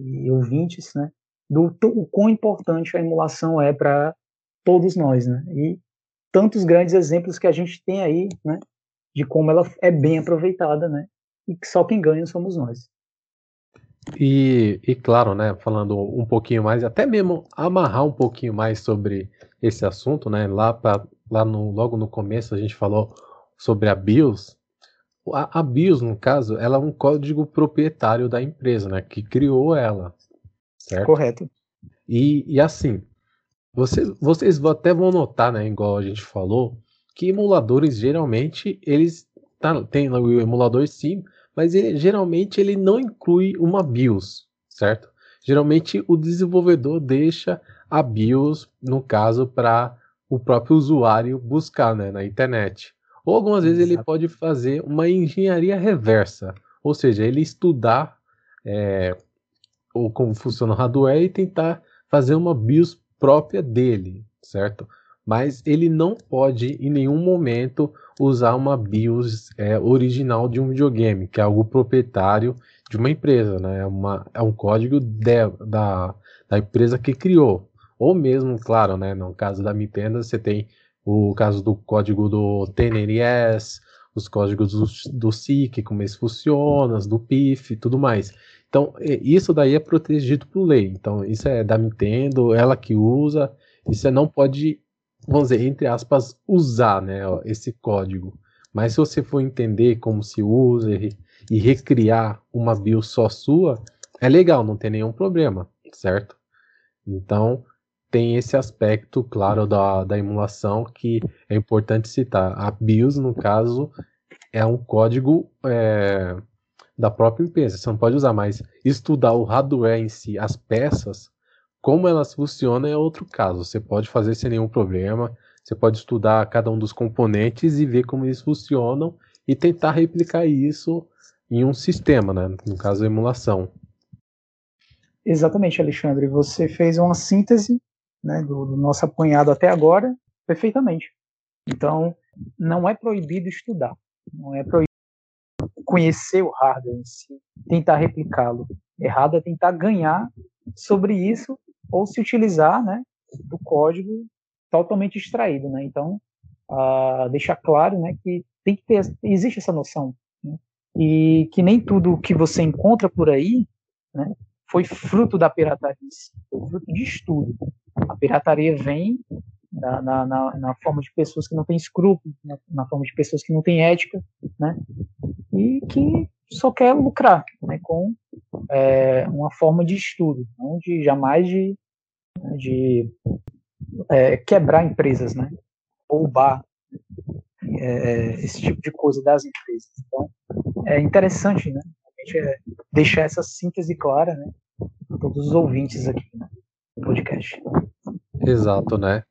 e ouvintes, né, do o quão importante a emulação é para todos nós, né? E tantos grandes exemplos que a gente tem aí, né, de como ela é bem aproveitada, né? e que só quem ganha somos nós.
E, e claro, né, falando um pouquinho mais, até mesmo amarrar um pouquinho mais sobre esse assunto, né, lá, pra, lá no, logo no começo a gente falou sobre a BIOS. A, a BIOS, no caso, ela é um código proprietário da empresa, né, que criou ela, certo?
Correto.
E, e assim, vocês, vocês até vão notar, né, igual a gente falou, que emuladores geralmente eles tá, tem o emulador sim, mas ele, geralmente ele não inclui uma BIOS, certo? Geralmente o desenvolvedor deixa a BIOS, no caso, para o próprio usuário buscar né, na internet. Ou algumas vezes Exato. ele pode fazer uma engenharia reversa, ou seja, ele estudar é, ou como funciona o hardware e tentar fazer uma BIOS própria dele, certo? Mas ele não pode em nenhum momento usar uma BIOS é, original de um videogame, que é algo proprietário de uma empresa, né? É, uma, é um código de, da, da empresa que criou. Ou mesmo, claro, né? No caso da Nintendo, você tem o caso do código do TNRS, os códigos do, do SIC, como eles funcionam, do PIF e tudo mais. Então, isso daí é protegido por lei. Então, isso é da Nintendo, ela que usa, e você não pode vamos dizer, entre aspas, usar né, ó, esse código. Mas se você for entender como se usa e, e recriar uma BIOS só sua, é legal, não tem nenhum problema, certo? Então, tem esse aspecto, claro, da, da emulação que é importante citar. A BIOS, no caso, é um código é, da própria empresa. Você não pode usar mais. Estudar o hardware em si, as peças, como elas funcionam é outro caso. Você pode fazer sem nenhum problema. Você pode estudar cada um dos componentes e ver como eles funcionam e tentar replicar isso em um sistema, né? no caso a emulação.
Exatamente, Alexandre. Você fez uma síntese né, do, do nosso apanhado até agora perfeitamente. Então, não é proibido estudar, não é proibido conhecer o hardware em si, tentar replicá-lo. Errado é tentar ganhar sobre isso ou se utilizar né, do código totalmente extraído. Né? Então, uh, deixar claro né, que tem que ter, existe essa noção. Né? E que nem tudo que você encontra por aí né, foi fruto da pirataria, foi fruto de estudo. A pirataria vem na, na, na, forma de pessoas que não têm escrúpulos, na, na, forma de pessoas que não têm ética, né? E que só quer lucrar, né? Com é, uma forma de estudo, não de jamais de, de é, quebrar empresas, né? Roubar é, esse tipo de coisa das empresas. Então, é interessante, né? É, deixar essa síntese clara, né? todos os ouvintes aqui no podcast.
Exato, né?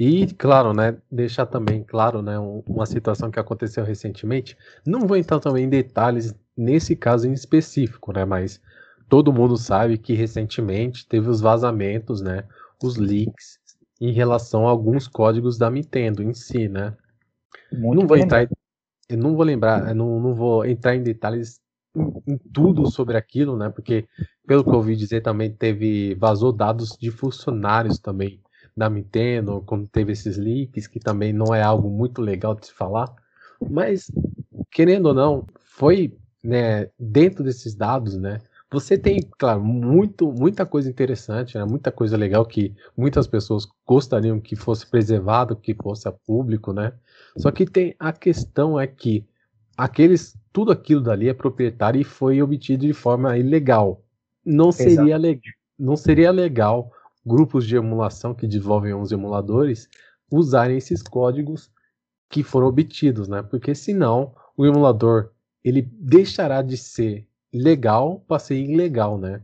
E, claro, né, deixar também claro, né, uma situação que aconteceu recentemente. Não vou entrar também em detalhes nesse caso em específico, né, mas todo mundo sabe que recentemente teve os vazamentos, né, os leaks em relação a alguns códigos da Nintendo em si, né? Muito não vou entrar, não vou lembrar, não, não vou entrar em detalhes em, em, tudo sobre aquilo, né? Porque pelo que eu ouvi dizer também teve vazou dados de funcionários também da Nintendo, quando teve esses leaks, que também não é algo muito legal de se falar. Mas querendo ou não, foi né, dentro desses dados, né? Você tem, claro, muito, muita coisa interessante, né, muita coisa legal que muitas pessoas gostariam que fosse preservado, que fosse a público, né? Só que tem a questão é que aqueles tudo aquilo dali é proprietário e foi obtido de forma ilegal. Não seria, le, não seria legal grupos de emulação que desenvolvem os emuladores usarem esses códigos que foram obtidos, né? Porque senão o emulador ele deixará de ser legal para ser ilegal, né?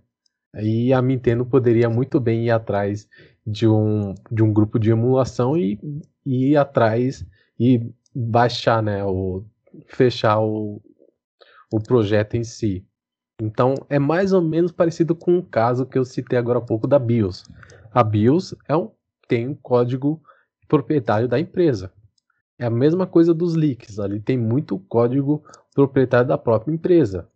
Aí a Nintendo poderia muito bem ir atrás de um, de um grupo de emulação e, e ir atrás e baixar, né? O, fechar o, o projeto em si. Então é mais ou menos parecido com o caso que eu citei agora há pouco da BIOS. A BIOS é um, tem um código proprietário da empresa. É a mesma coisa dos leaks, ali tem muito código proprietário da própria empresa.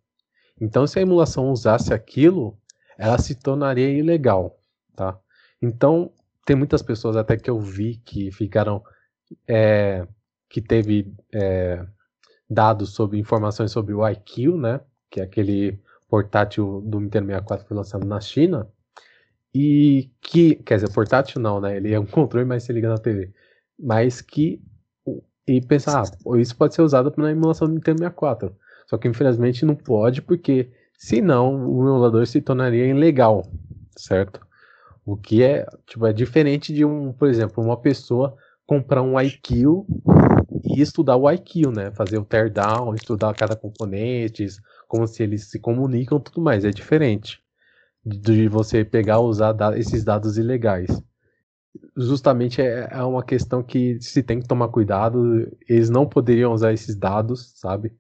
Então se a emulação usasse aquilo, ela se tornaria ilegal, tá? Então tem muitas pessoas até que eu vi que ficaram é, que teve é, dados sobre informações sobre o IQ, né? Que é aquele portátil do Nintendo 64 que foi lançado na China. E que, quer dizer, portátil não, né? Ele é um controle, mas se liga na TV. Mas que. E pensar, ah, isso pode ser usado na emulação do Nintendo 64. Só que infelizmente não pode, porque senão o emulador se tornaria ilegal, certo? O que é, tipo, é diferente de um, por exemplo, uma pessoa comprar um IQ e estudar o IQ, né? Fazer o teardown, estudar cada componente, como se eles se comunicam tudo mais. É diferente de você pegar usar esses dados ilegais. Justamente é, é uma questão que se tem que tomar cuidado. Eles não poderiam usar esses dados, sabe?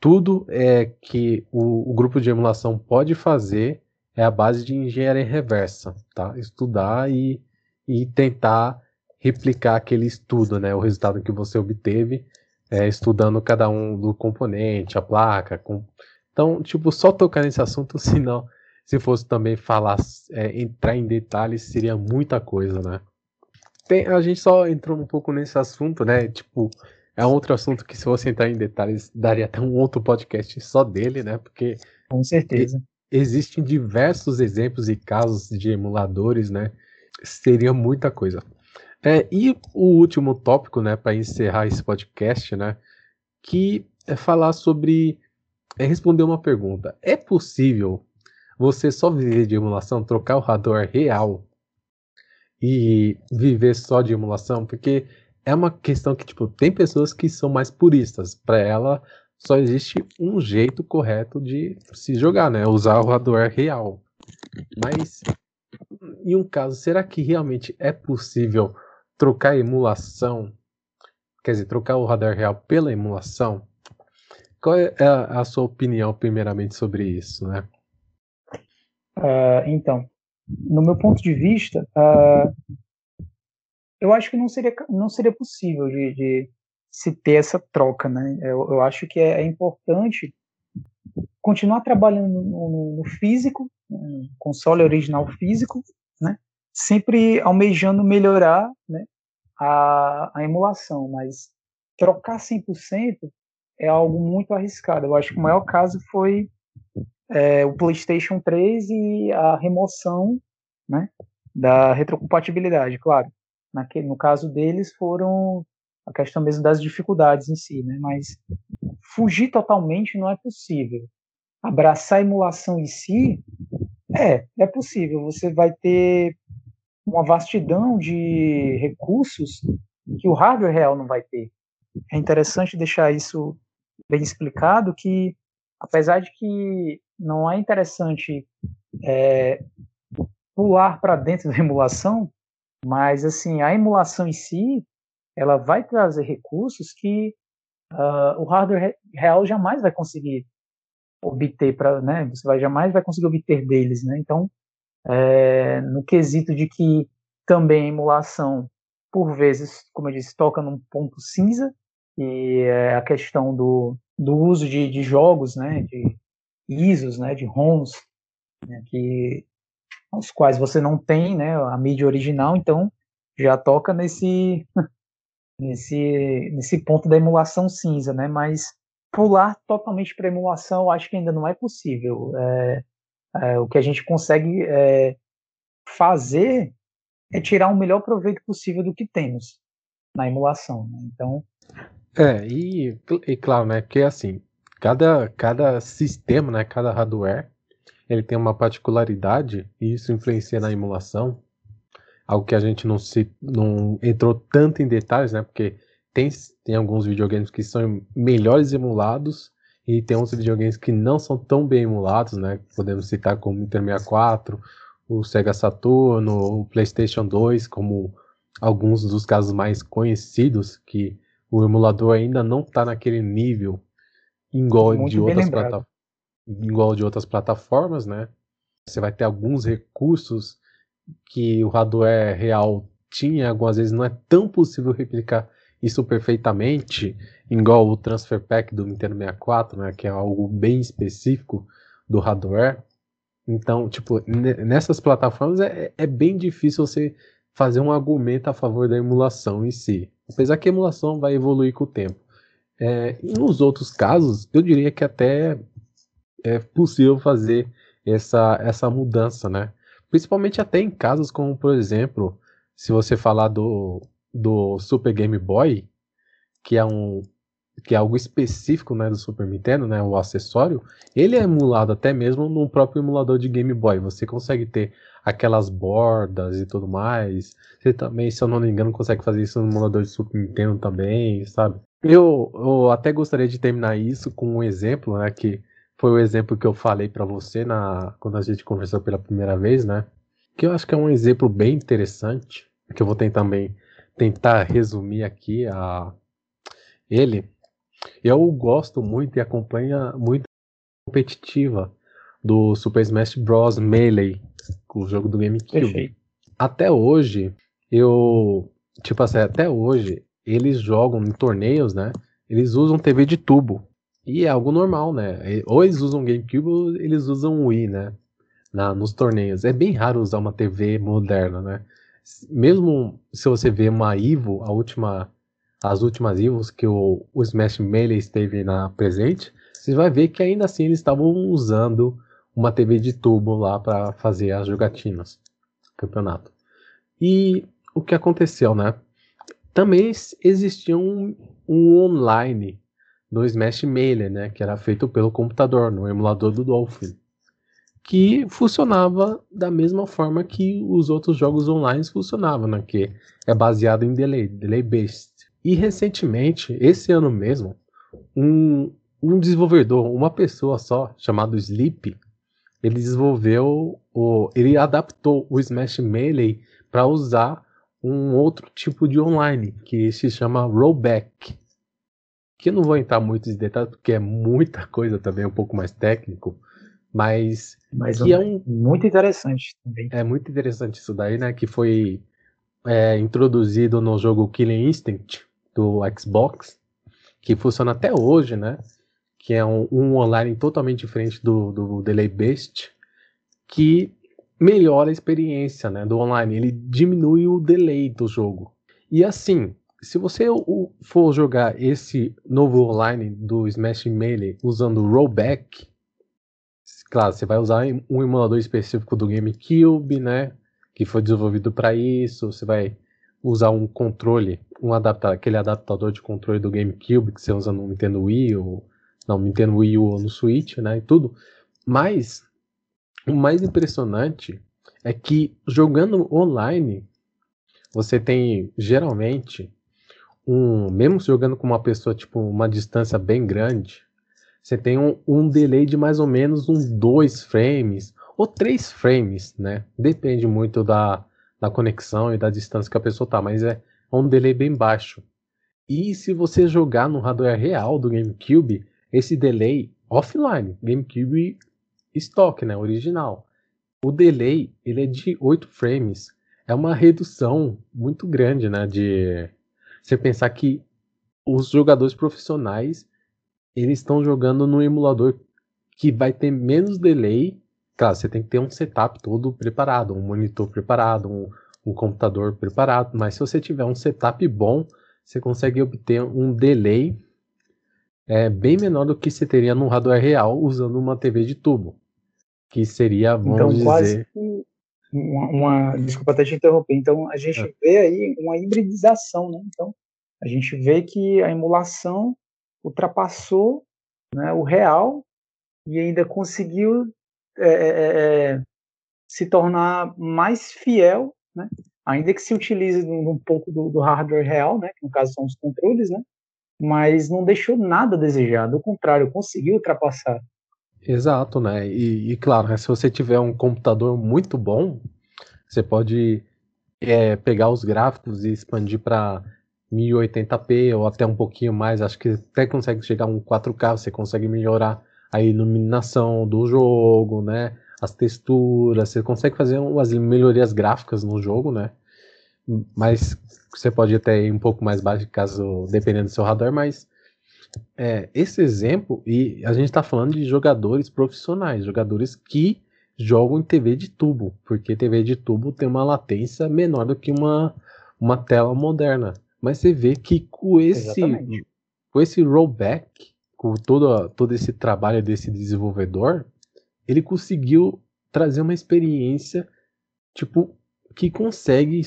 Tudo é que o, o grupo de emulação pode fazer é a base de engenharia reversa, tá? Estudar e, e tentar replicar aquele estudo, né? O resultado que você obteve é, estudando cada um do componente, a placa. Com... Então, tipo, só tocar nesse assunto, senão, se fosse também falar, é, entrar em detalhes, seria muita coisa, né? Tem, a gente só entrou um pouco nesse assunto, né? Tipo, é um outro assunto que se você entrar em detalhes, daria até um outro podcast só dele, né? Porque
com certeza
existem diversos exemplos e casos de emuladores, né? Seria muita coisa. É, e o último tópico, né, para encerrar esse podcast, né, que é falar sobre, é responder uma pergunta. É possível você só viver de emulação, trocar o hardware real e viver só de emulação? Porque é uma questão que, tipo, tem pessoas que são mais puristas. Para ela, só existe um jeito correto de se jogar, né? Usar o hardware real. Mas, em um caso, será que realmente é possível trocar a emulação, quer dizer, trocar o radar real pela emulação, qual é a, sua opinião, primeiramente, sobre isso, né?
Uh, então, no meu ponto de vista, uh, eu acho que não seria, não seria possível de, de se ter essa troca, né? Eu, eu acho que é, é importante continuar trabalhando no, no, físico, no console original físico, né? Sempre almejando melhorar, né? A, a emulação, mas trocar 100% é algo muito arriscado. Eu acho que o maior caso foi é, o PlayStation 3 e a remoção né, da retrocompatibilidade, claro. Naquele, no caso deles foram a questão mesmo das dificuldades em si, né? Mas fugir totalmente não é possível. Abraçar a emulação em si é, é possível. Você vai ter uma vastidão de recursos que o hardware real não vai ter. É interessante deixar isso bem explicado que, apesar de que não é interessante é, pular para dentro da emulação, mas assim a emulação em si ela vai trazer recursos que uh, o hardware real jamais vai conseguir obter para, né? Você vai jamais vai conseguir obter deles, né? Então, é, no quesito de que também a emulação, por vezes, como eu disse, toca num ponto cinza, e é a questão do, do uso de, de jogos, né? De ISOs, né? De ROMs, né, que os quais você não tem, né? A mídia original, então já toca nesse nesse, nesse ponto da emulação cinza, né? Mas pular totalmente para emulação, eu acho que ainda não é possível. É, é, o que a gente consegue é, fazer é tirar o melhor proveito possível do que temos na emulação. Né? Então.
É, e, e claro, né? Que assim, cada, cada sistema, né? Cada hardware, ele tem uma particularidade e isso influencia na emulação algo que a gente não se não entrou tanto em detalhes, né? Porque tem, tem alguns videogames que são melhores emulados e tem outros videogames que não são tão bem emulados, né? Podemos citar como o Inter 64, o Sega Saturno, o PlayStation 2, como alguns dos casos mais conhecidos que o emulador ainda não está naquele nível igual de outras plataformas, igual de outras plataformas, né? Você vai ter alguns recursos que o hardware real tinha, algumas vezes não é tão possível replicar isso perfeitamente, igual o Transfer Pack do Nintendo 64, né, que é algo bem específico do hardware. Então, tipo, nessas plataformas é, é bem difícil você fazer um argumento a favor da emulação em si. Apesar que a emulação vai evoluir com o tempo. É, nos outros casos, eu diria que até é possível fazer essa, essa mudança, né? Principalmente até em casos como, por exemplo, se você falar do, do Super Game Boy, que é um que é algo específico né, do Super Nintendo, né, o acessório, ele é emulado até mesmo no próprio emulador de Game Boy. Você consegue ter aquelas bordas e tudo mais. Você também, se eu não me engano, consegue fazer isso no emulador de Super Nintendo também, sabe? Eu, eu até gostaria de terminar isso com um exemplo, né, que foi o exemplo que eu falei para você na quando a gente conversou pela primeira vez, né? Que eu acho que é um exemplo bem interessante, que eu vou tentar também tentar resumir aqui a ele. Eu gosto muito e acompanho muito competitiva do Super Smash Bros Melee, o jogo do GameCube. Perfeito. Até hoje, eu tipo assim, até hoje eles jogam em torneios, né? Eles usam TV de tubo. E é algo normal, né? Ou eles usam GameCube ou eles usam Wii, né? Na, nos torneios. É bem raro usar uma TV moderna, né? Mesmo se você vê uma Evo, a última, as últimas Evos que o, o Smash Melee esteve na presente, você vai ver que ainda assim eles estavam usando uma TV de tubo lá para fazer as jogatinas, campeonato. E o que aconteceu, né? Também existia um, um online no Smash Melee, né, que era feito pelo computador, no emulador do Dolphin, que funcionava da mesma forma que os outros jogos online funcionavam, né, que é baseado em delay, delay based. E recentemente, esse ano mesmo, um, um desenvolvedor, uma pessoa só, chamado Sleep, ele desenvolveu, o, ele adaptou o Smash Melee para usar um outro tipo de online, que se chama rollback que eu não vou entrar muito em detalhes, porque é muita coisa também, um pouco mais técnico, mas,
mas que é um, muito interessante também.
É muito interessante isso daí, né, que foi é, introduzido no jogo Killing Instinct do Xbox, que funciona até hoje, né? Que é um, um online totalmente diferente do, do Delay Based, que melhora a experiência né, do online. Ele diminui o delay do jogo. E assim, se você for jogar esse novo online do Smash Melee usando rollback, claro, você vai usar um emulador específico do GameCube, né? Que foi desenvolvido para isso. Você vai usar um controle, um adapta aquele adaptador de controle do GameCube que você usa no Nintendo Wii ou não, Nintendo Wii U ou no Switch, né? E tudo. Mas o mais impressionante é que jogando online, você tem geralmente um, mesmo jogando com uma pessoa tipo uma distância bem grande, você tem um, um delay de mais ou menos uns dois frames ou três frames, né? Depende muito da, da conexão e da distância que a pessoa tá, mas é um delay bem baixo. E se você jogar no hardware real do GameCube, esse delay offline, GameCube stock, né, original. O delay, ele é de 8 frames. É uma redução muito grande, né, de você pensar que os jogadores profissionais, eles estão jogando no emulador que vai ter menos delay. Claro, você tem que ter um setup todo preparado, um monitor preparado, um, um computador preparado, mas se você tiver um setup bom, você consegue obter um delay é, bem menor do que você teria no hardware real usando uma TV de tubo que seria, vamos então, dizer... quase
uma, uma, desculpa até te interromper. Então a gente é. vê aí uma hibridização, né? Então a gente vê que a emulação ultrapassou né, o real e ainda conseguiu é, é, é, é se tornar mais fiel, né? Ainda que se utilize um, um pouco do, do, hardware real, né? Que no caso são os controles, né? Mas não deixou nada a desejar. Do contrário, conseguiu ultrapassar.
Exato, né? E, e claro, né, se você tiver um computador muito bom, você pode é, pegar os gráficos e expandir para 1080p ou até um pouquinho mais. Acho que até consegue chegar a um 4K, você consegue melhorar a iluminação do jogo, né? As texturas, você consegue fazer umas melhorias gráficas no jogo, né? Mas você pode até ir um pouco mais baixo, caso dependendo do seu hardware, mas é, esse exemplo, e a gente está falando de jogadores profissionais, jogadores que jogam em TV de tubo, porque TV de tubo tem uma latência menor do que uma, uma tela moderna. Mas você vê que com esse, com esse rollback, com todo, todo esse trabalho desse desenvolvedor, ele conseguiu trazer uma experiência tipo que consegue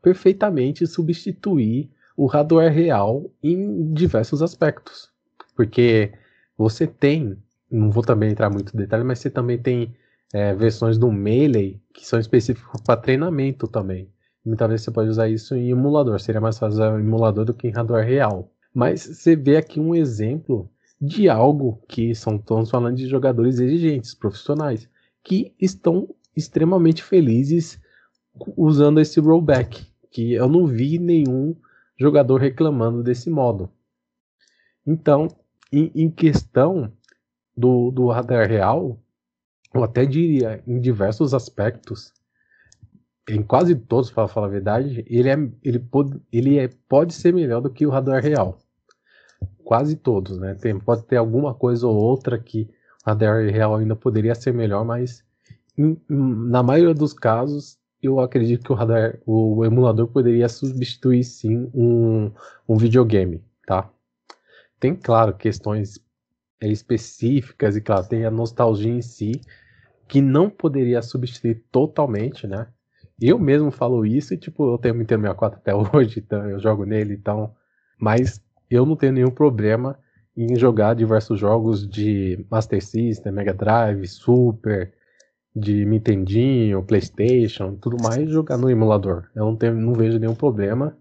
perfeitamente substituir o hardware real em diversos aspectos. Porque você tem, não vou também entrar muito em detalhe, mas você também tem é, versões do Melee que são específicas para treinamento também. Muitas vezes você pode usar isso em emulador, seria mais fácil usar em emulador do que em hardware real. Mas você vê aqui um exemplo de algo que são, estamos falando de jogadores exigentes, profissionais, que estão extremamente felizes usando esse rollback, que eu não vi nenhum jogador reclamando desse modo. Então, em, em questão do, do radar real, eu até diria, em diversos aspectos, em quase todos, para falar a verdade, ele, é, ele, pode, ele é, pode ser melhor do que o radar real. Quase todos, né? Tem, pode ter alguma coisa ou outra que o radar real ainda poderia ser melhor, mas em, na maioria dos casos eu acredito que o radar, o emulador poderia substituir sim um, um videogame, tá? Tem, claro, questões é, específicas e, claro, tem a nostalgia em si que não poderia substituir totalmente, né? Eu mesmo falo isso e, tipo, eu tenho Nintendo 64 até hoje, então eu jogo nele, então... Mas eu não tenho nenhum problema em jogar diversos jogos de Master System, Mega Drive, Super, de Nintendinho, PlayStation, tudo mais, jogar no emulador. Eu não, tenho, não vejo nenhum problema.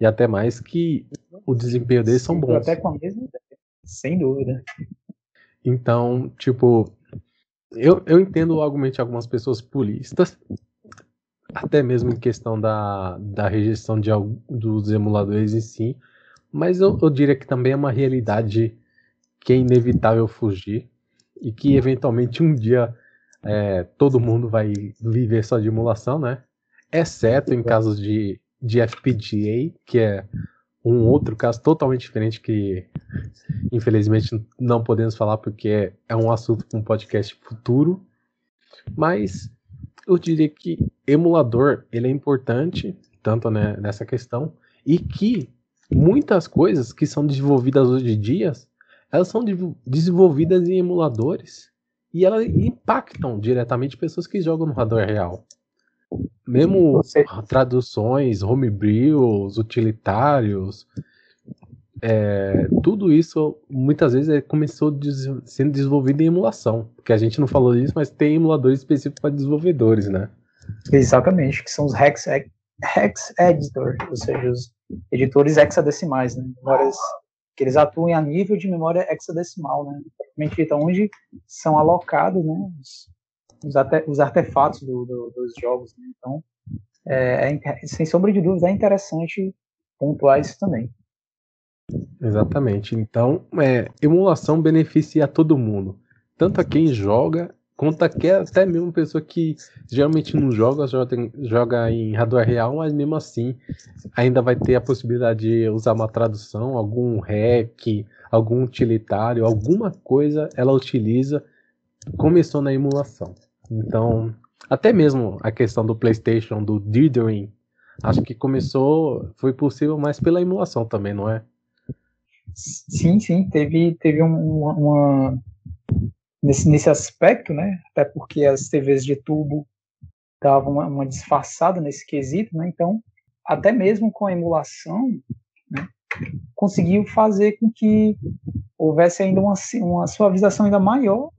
E até mais que o desempenho deles são bons.
Até com a mesma ideia, sem dúvida.
Então, tipo, eu, eu entendo o argumento de algumas pessoas puristas, até mesmo em questão da, da rejeição de, dos emuladores em si, mas eu, eu diria que também é uma realidade que é inevitável fugir e que eventualmente um dia é, todo mundo vai viver só de emulação, né? Exceto em casos de, de FPGA, que é um outro caso totalmente diferente que infelizmente não podemos falar porque é um assunto para um podcast futuro. Mas eu diria que emulador ele é importante tanto né, nessa questão e que muitas coisas que são desenvolvidas hoje em dia elas são desenvolvidas em emuladores e elas impactam diretamente pessoas que jogam no hardware real. Mesmo traduções, homebrews, utilitários, é, tudo isso muitas vezes é, começou des sendo desenvolvido em emulação. Porque a gente não falou disso, mas tem emuladores específicos para desenvolvedores, né?
Exatamente, que são os Hex, hex Editor, ou seja, os editores hexadecimais, né? Memórias que eles atuam a nível de memória hexadecimal, né? Então, onde são alocados, né? Os, os, os artefatos do, do, dos jogos. Né? Então, é, é, sem sombra de dúvida, é interessante pontuar isso também.
Exatamente. Então, é, emulação beneficia todo mundo, tanto a quem joga quanto a quem, até mesmo pessoa que geralmente não joga, joga, joga em hardware real, mas mesmo assim ainda vai ter a possibilidade de usar uma tradução, algum hack, algum utilitário, alguma coisa ela utiliza. Começou na emulação. Então, até mesmo a questão do PlayStation, do dithering, acho que começou, foi possível mais pela emulação também, não é?
Sim, sim, teve, teve uma, uma nesse, nesse aspecto, né? Até porque as TVs de tubo davam uma, uma disfarçada nesse quesito, né? Então, até mesmo com a emulação, né, conseguiu fazer com que houvesse ainda uma, uma suavização ainda maior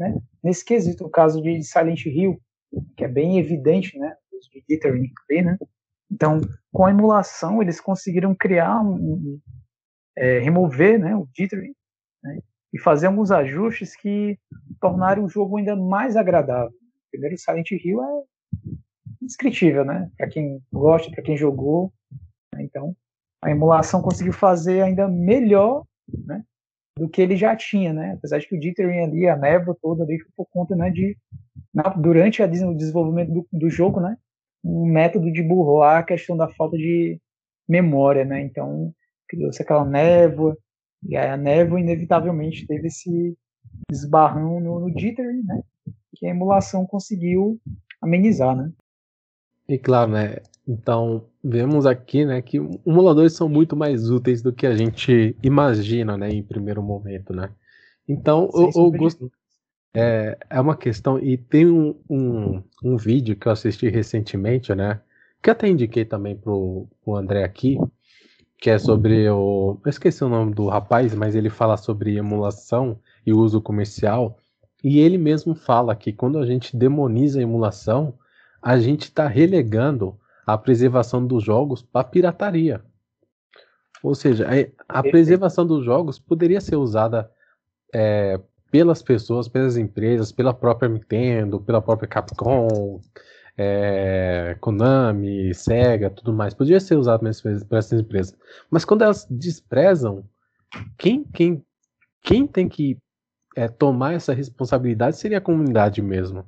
né? Nesse quesito, o caso de Silent Hill, que é bem evidente, né? De dithering, né? Então, com a emulação, eles conseguiram criar um, um é, remover, né? O dithering, né? E fazer alguns ajustes que tornaram o jogo ainda mais agradável. Primeiro, Silent Hill é indescritível, né? Para quem gosta, para quem jogou. Né? Então, a emulação conseguiu fazer ainda melhor, né? do que ele já tinha, né? Apesar de que o dithering ali, a névoa toda ali, por conta, né, de na, durante a, o desenvolvimento do, do, jogo, né, um método de burlar a questão da falta de memória, né? Então criou-se aquela névoa e aí a névoa inevitavelmente teve esse esbarrão no, no dithering, né? Que a emulação conseguiu amenizar, né?
E claro, né? Então, vemos aqui, né, que emuladores são muito mais úteis do que a gente imagina, né, em primeiro momento, né? Então, eu, eu gosto. É, é uma questão, e tem um, um, um, vídeo que eu assisti recentemente, né? Que até indiquei também pro, pro André aqui, que é sobre o. Eu esqueci o nome do rapaz, mas ele fala sobre emulação e uso comercial. E ele mesmo fala que quando a gente demoniza a emulação, a gente está relegando a preservação dos jogos para pirataria. Ou seja, a, preservação dos jogos poderia ser usada é, pelas pessoas, pelas empresas, pela própria Nintendo, pela própria Capcom, é, Konami, Sega, tudo mais. Poderia ser usado por essas empresas. Mas quando elas desprezam, quem, quem, quem tem que é, tomar essa responsabilidade seria a comunidade mesmo.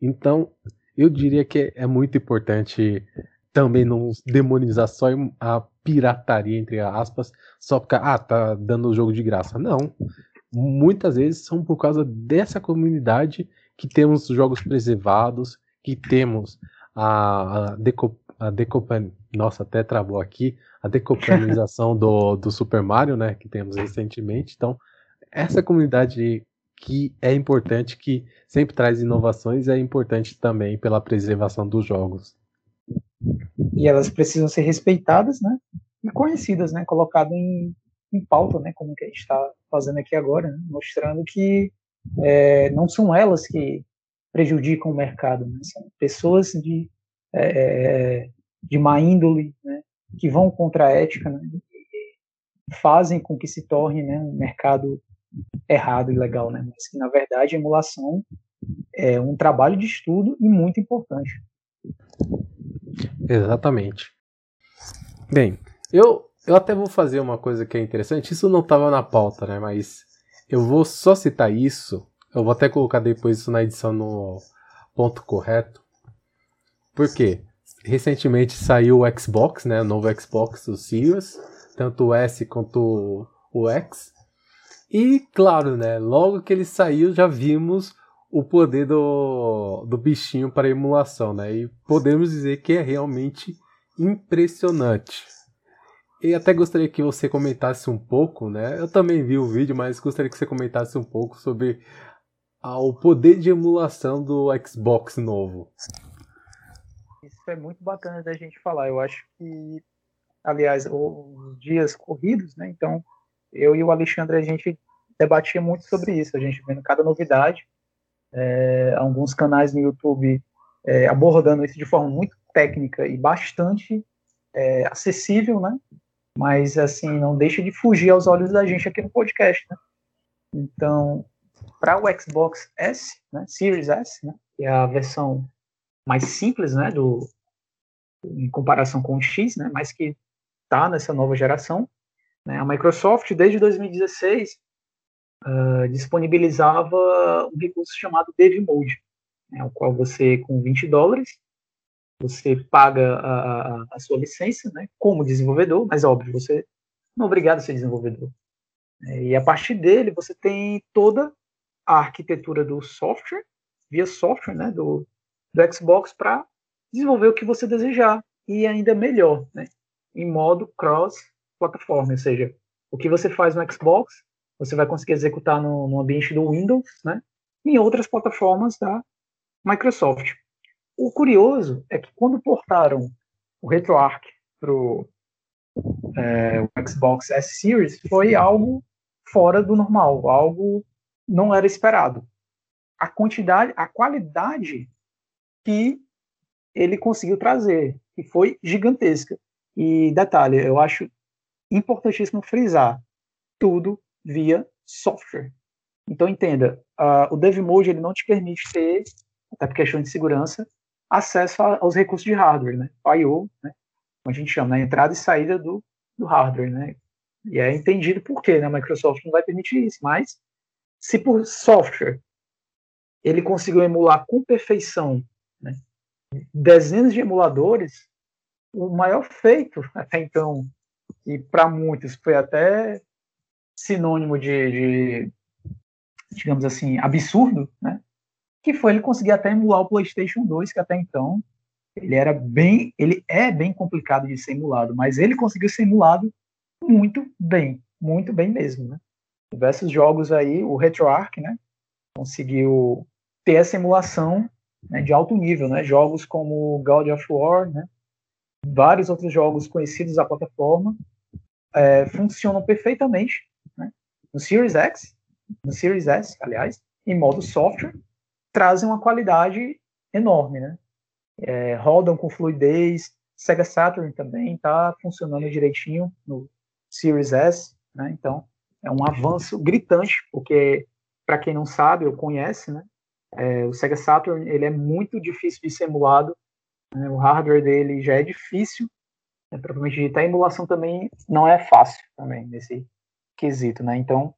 Então, eu diria que é muito importante também não demonizar só a pirataria, entre aspas, só porque, ah, tá dando o jogo de graça. Não. Muitas vezes são por causa dessa comunidade que temos jogos preservados, que temos a, a, deco, a decopan, nossa, até travou aqui, a decopanização do, do Super Mario, né, que temos recentemente. Então, essa comunidade que é importante, que sempre traz inovações, é importante também pela preservação dos jogos.
E elas precisam ser respeitadas, né? E conhecidas, né? Colocado em, em pauta, né? Como que a gente está fazendo aqui agora, né? mostrando que é, não são elas que prejudicam o mercado, né? são pessoas de, é, é de má índole, né? Que vão contra a ética, né? fazem com que se torne né, um mercado errado e legal, né? Mas que na verdade a emulação é um trabalho de estudo e muito importante.
Exatamente. Bem, eu, eu até vou fazer uma coisa que é interessante. Isso não estava na pauta, né? Mas eu vou só citar isso. Eu vou até colocar depois isso na edição no ponto correto. Por quê? recentemente saiu o Xbox, né? O novo Xbox, o Series, tanto o S quanto o X. E claro, né? Logo que ele saiu, já vimos o poder do, do bichinho para emulação, né? E podemos dizer que é realmente impressionante. E até gostaria que você comentasse um pouco, né? Eu também vi o vídeo, mas gostaria que você comentasse um pouco sobre ah, o poder de emulação do Xbox novo.
Isso é muito bacana da gente falar. Eu acho que, aliás, os dias corridos, né? Então, eu e o Alexandre, a gente debatia muito sobre isso, a gente vendo cada novidade é, alguns canais no YouTube é, abordando isso de forma muito técnica e bastante é, acessível, né? Mas, assim, não deixa de fugir aos olhos da gente aqui no podcast, né? Então, para o Xbox S, né, Series S, né, que é a versão mais simples, né, do, em comparação com o X, né, mas que está nessa nova geração, né, a Microsoft, desde 2016, uh, disponibilizava um recurso chamado Dev Mode, né, o qual você, com 20 dólares, você paga a, a, sua licença né, como desenvolvedor, mas óbvio, você não é obrigado a ser desenvolvedor. É, e a partir dele, você tem toda a arquitetura do software, via software, né, do, do Xbox, para desenvolver o que você desejar, e ainda melhor, né, em modo cross-plataforma, ou seja, o que você faz no Xbox, você vai conseguir executar no, no ambiente do Windows, né? Em outras plataformas da Microsoft. O curioso é que quando portaram o RetroArch para é, o Xbox S Series, foi algo fora do normal, algo não era esperado. A quantidade, a qualidade que ele conseguiu trazer, que foi gigantesca. E detalhe, eu acho importantíssimo frisar, tudo via software. Então entenda, uh, o Dev Mode ele não te permite ter, até por questão de segurança, acesso a, aos recursos de hardware, né? I/O, né? Como a gente chama, né? entrada e saída do, do hardware, né? E é entendido por quê, né? A Microsoft não vai permitir isso, mas se por software ele conseguiu emular com perfeição né, dezenas de emuladores, o maior feito até então, e para muitos foi até sinônimo de, de, digamos assim, absurdo, né? Que foi ele conseguir até emular o PlayStation 2, que até então ele era bem, ele é bem complicado de ser emulado, mas ele conseguiu ser emulado muito bem, muito bem mesmo, né? Diversos jogos aí, o RetroArch, né? Conseguiu ter essa emulação né, de alto nível, né? Jogos como God of War, né? Vários outros jogos conhecidos da plataforma é, funcionam perfeitamente no Series X, no Series S, aliás, em modo software, trazem uma qualidade enorme, né? É, rodam com fluidez, Sega Saturn também está funcionando direitinho no Series S, né? Então é um avanço gritante, porque para quem não sabe ou conhece, né? É, o Sega Saturn ele é muito difícil de ser emulado, né? o hardware dele já é difícil, né? provavelmente digitar a emulação também não é fácil também nesse quesito, né? Então,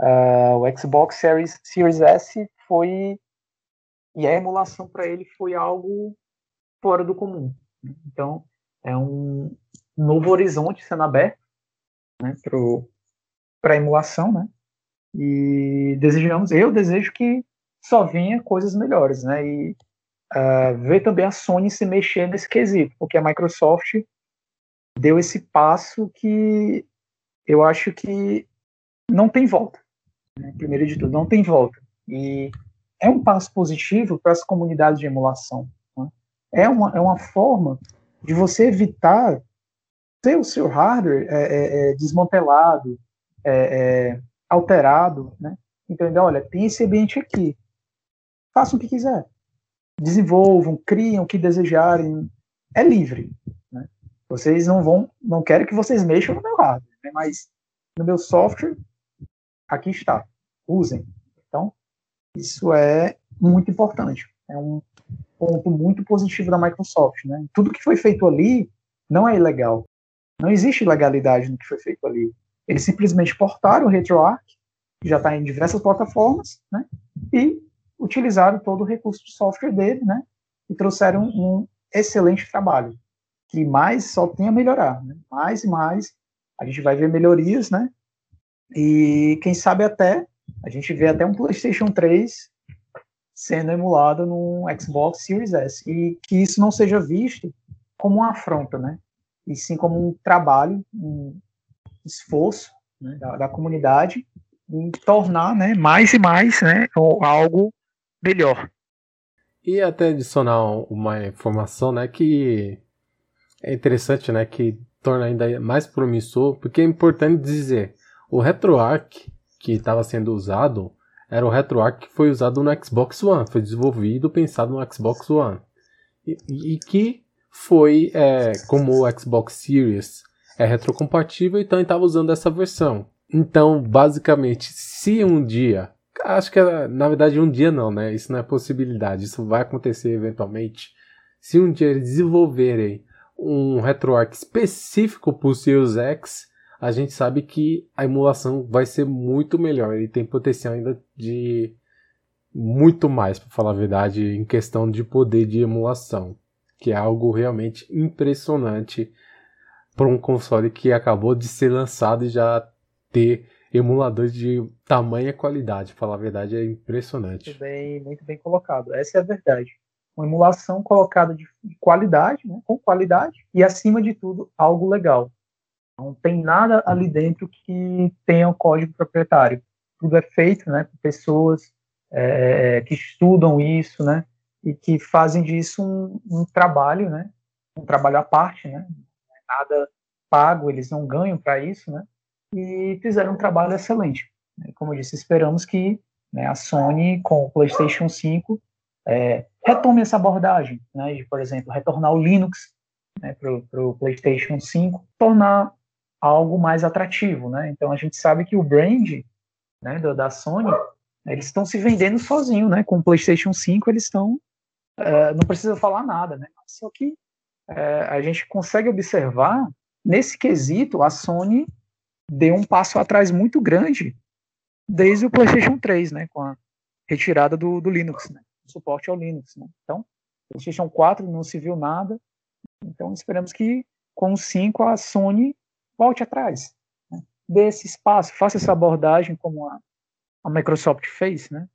uh, o Xbox Series, Series S foi e a emulação para ele foi algo fora do comum. Né? Então, é um novo horizonte sendo aberto, né, para emulação, né? E desejamos, eu desejo que só venha coisas melhores, né? E uh, ver também a Sony se mexer nesse quesito, porque a Microsoft deu esse passo que eu acho que não tem volta. Né? Primeiro de tudo, não tem volta. E é um passo positivo para as comunidades de emulação. Né? É, uma, é uma forma de você evitar ter o seu hardware é, é desmantelado, é, é, alterado, né? Entendeu? Olha, tem esse ambiente aqui. Façam o que quiser. Desenvolvam, criam o que desejarem. É livre. Né? Vocês não vão, não quero que vocês mexam no meu hardware né? mas no meu software, aqui está, usem. Então, isso é muito importante. É um ponto muito positivo da Microsoft. Né? Tudo que foi feito ali não é ilegal. Não existe legalidade no que foi feito ali. Eles simplesmente portaram o RetroArch, que já está em diversas plataformas, né? e utilizaram todo o recurso de software dele, né? e trouxeram um excelente trabalho, que mais só tem a melhorar, né? mais e mais a gente vai ver melhorias, né? E quem sabe até a gente vê até um PlayStation 3 sendo emulado no Xbox Series S e que isso não seja visto como uma afronta, né? E sim como um trabalho, um esforço né, da, da, comunidade em tornar, né, mais e mais, né, algo melhor.
E até adicionar uma informação, né, que é interessante, né, que torna ainda mais promissor, porque é importante dizer, o RetroArch que estava sendo usado era o RetroArch que foi usado no Xbox One, foi desenvolvido pensado no Xbox One. E, e que foi, é, como o Xbox Series é retrocompatível, então ele estava usando essa versão. Então, basicamente, se um dia, acho que na verdade um dia não, né? Isso não é possibilidade, isso vai acontecer eventualmente. Se um dia eles desenvolverem um RetroArch específico para o Series X, a gente sabe que a emulação vai ser muito melhor. Ele tem potencial ainda de muito mais, para falar a verdade, em questão de poder de emulação, que é algo realmente impressionante para um console que acabou de ser lançado e já ter emuladores de tamanha qualidade. Para falar a verdade, é impressionante.
Muito bem, muito bem colocado. Essa é a verdade. Uma emulação colocada de qualidade, né, com qualidade, e acima de tudo, algo legal. Não tem nada ali dentro que tenha o código proprietário. Tudo é feito né, por pessoas é, que estudam isso, né, e que fazem disso um, um, trabalho, né, um trabalho à parte, né, nada pago, eles não ganham para isso, né, e fizeram um trabalho excelente. Como eu disse, esperamos que né, a Sony, com o PlayStation 5, é, retome essa abordagem, né, de, por exemplo, retornar o Linux né, para o PlayStation 5, tornar algo mais atrativo, né? Então a gente sabe que o brand né, da Sony, eles estão se vendendo sozinho, né? Com o PlayStation 5 eles estão, uh, não precisa falar nada, né? Só que uh, a gente consegue observar nesse quesito a Sony deu um passo atrás muito grande desde o PlayStation 3, né? Com a retirada do, do Linux, né? Suporte ao Linux, né? Então, PlayStation 4 não se viu nada. Então esperamos que com o 5 a Sony volte atrás, né? dê esse espaço, faça essa abordagem como a, a Microsoft fez, né?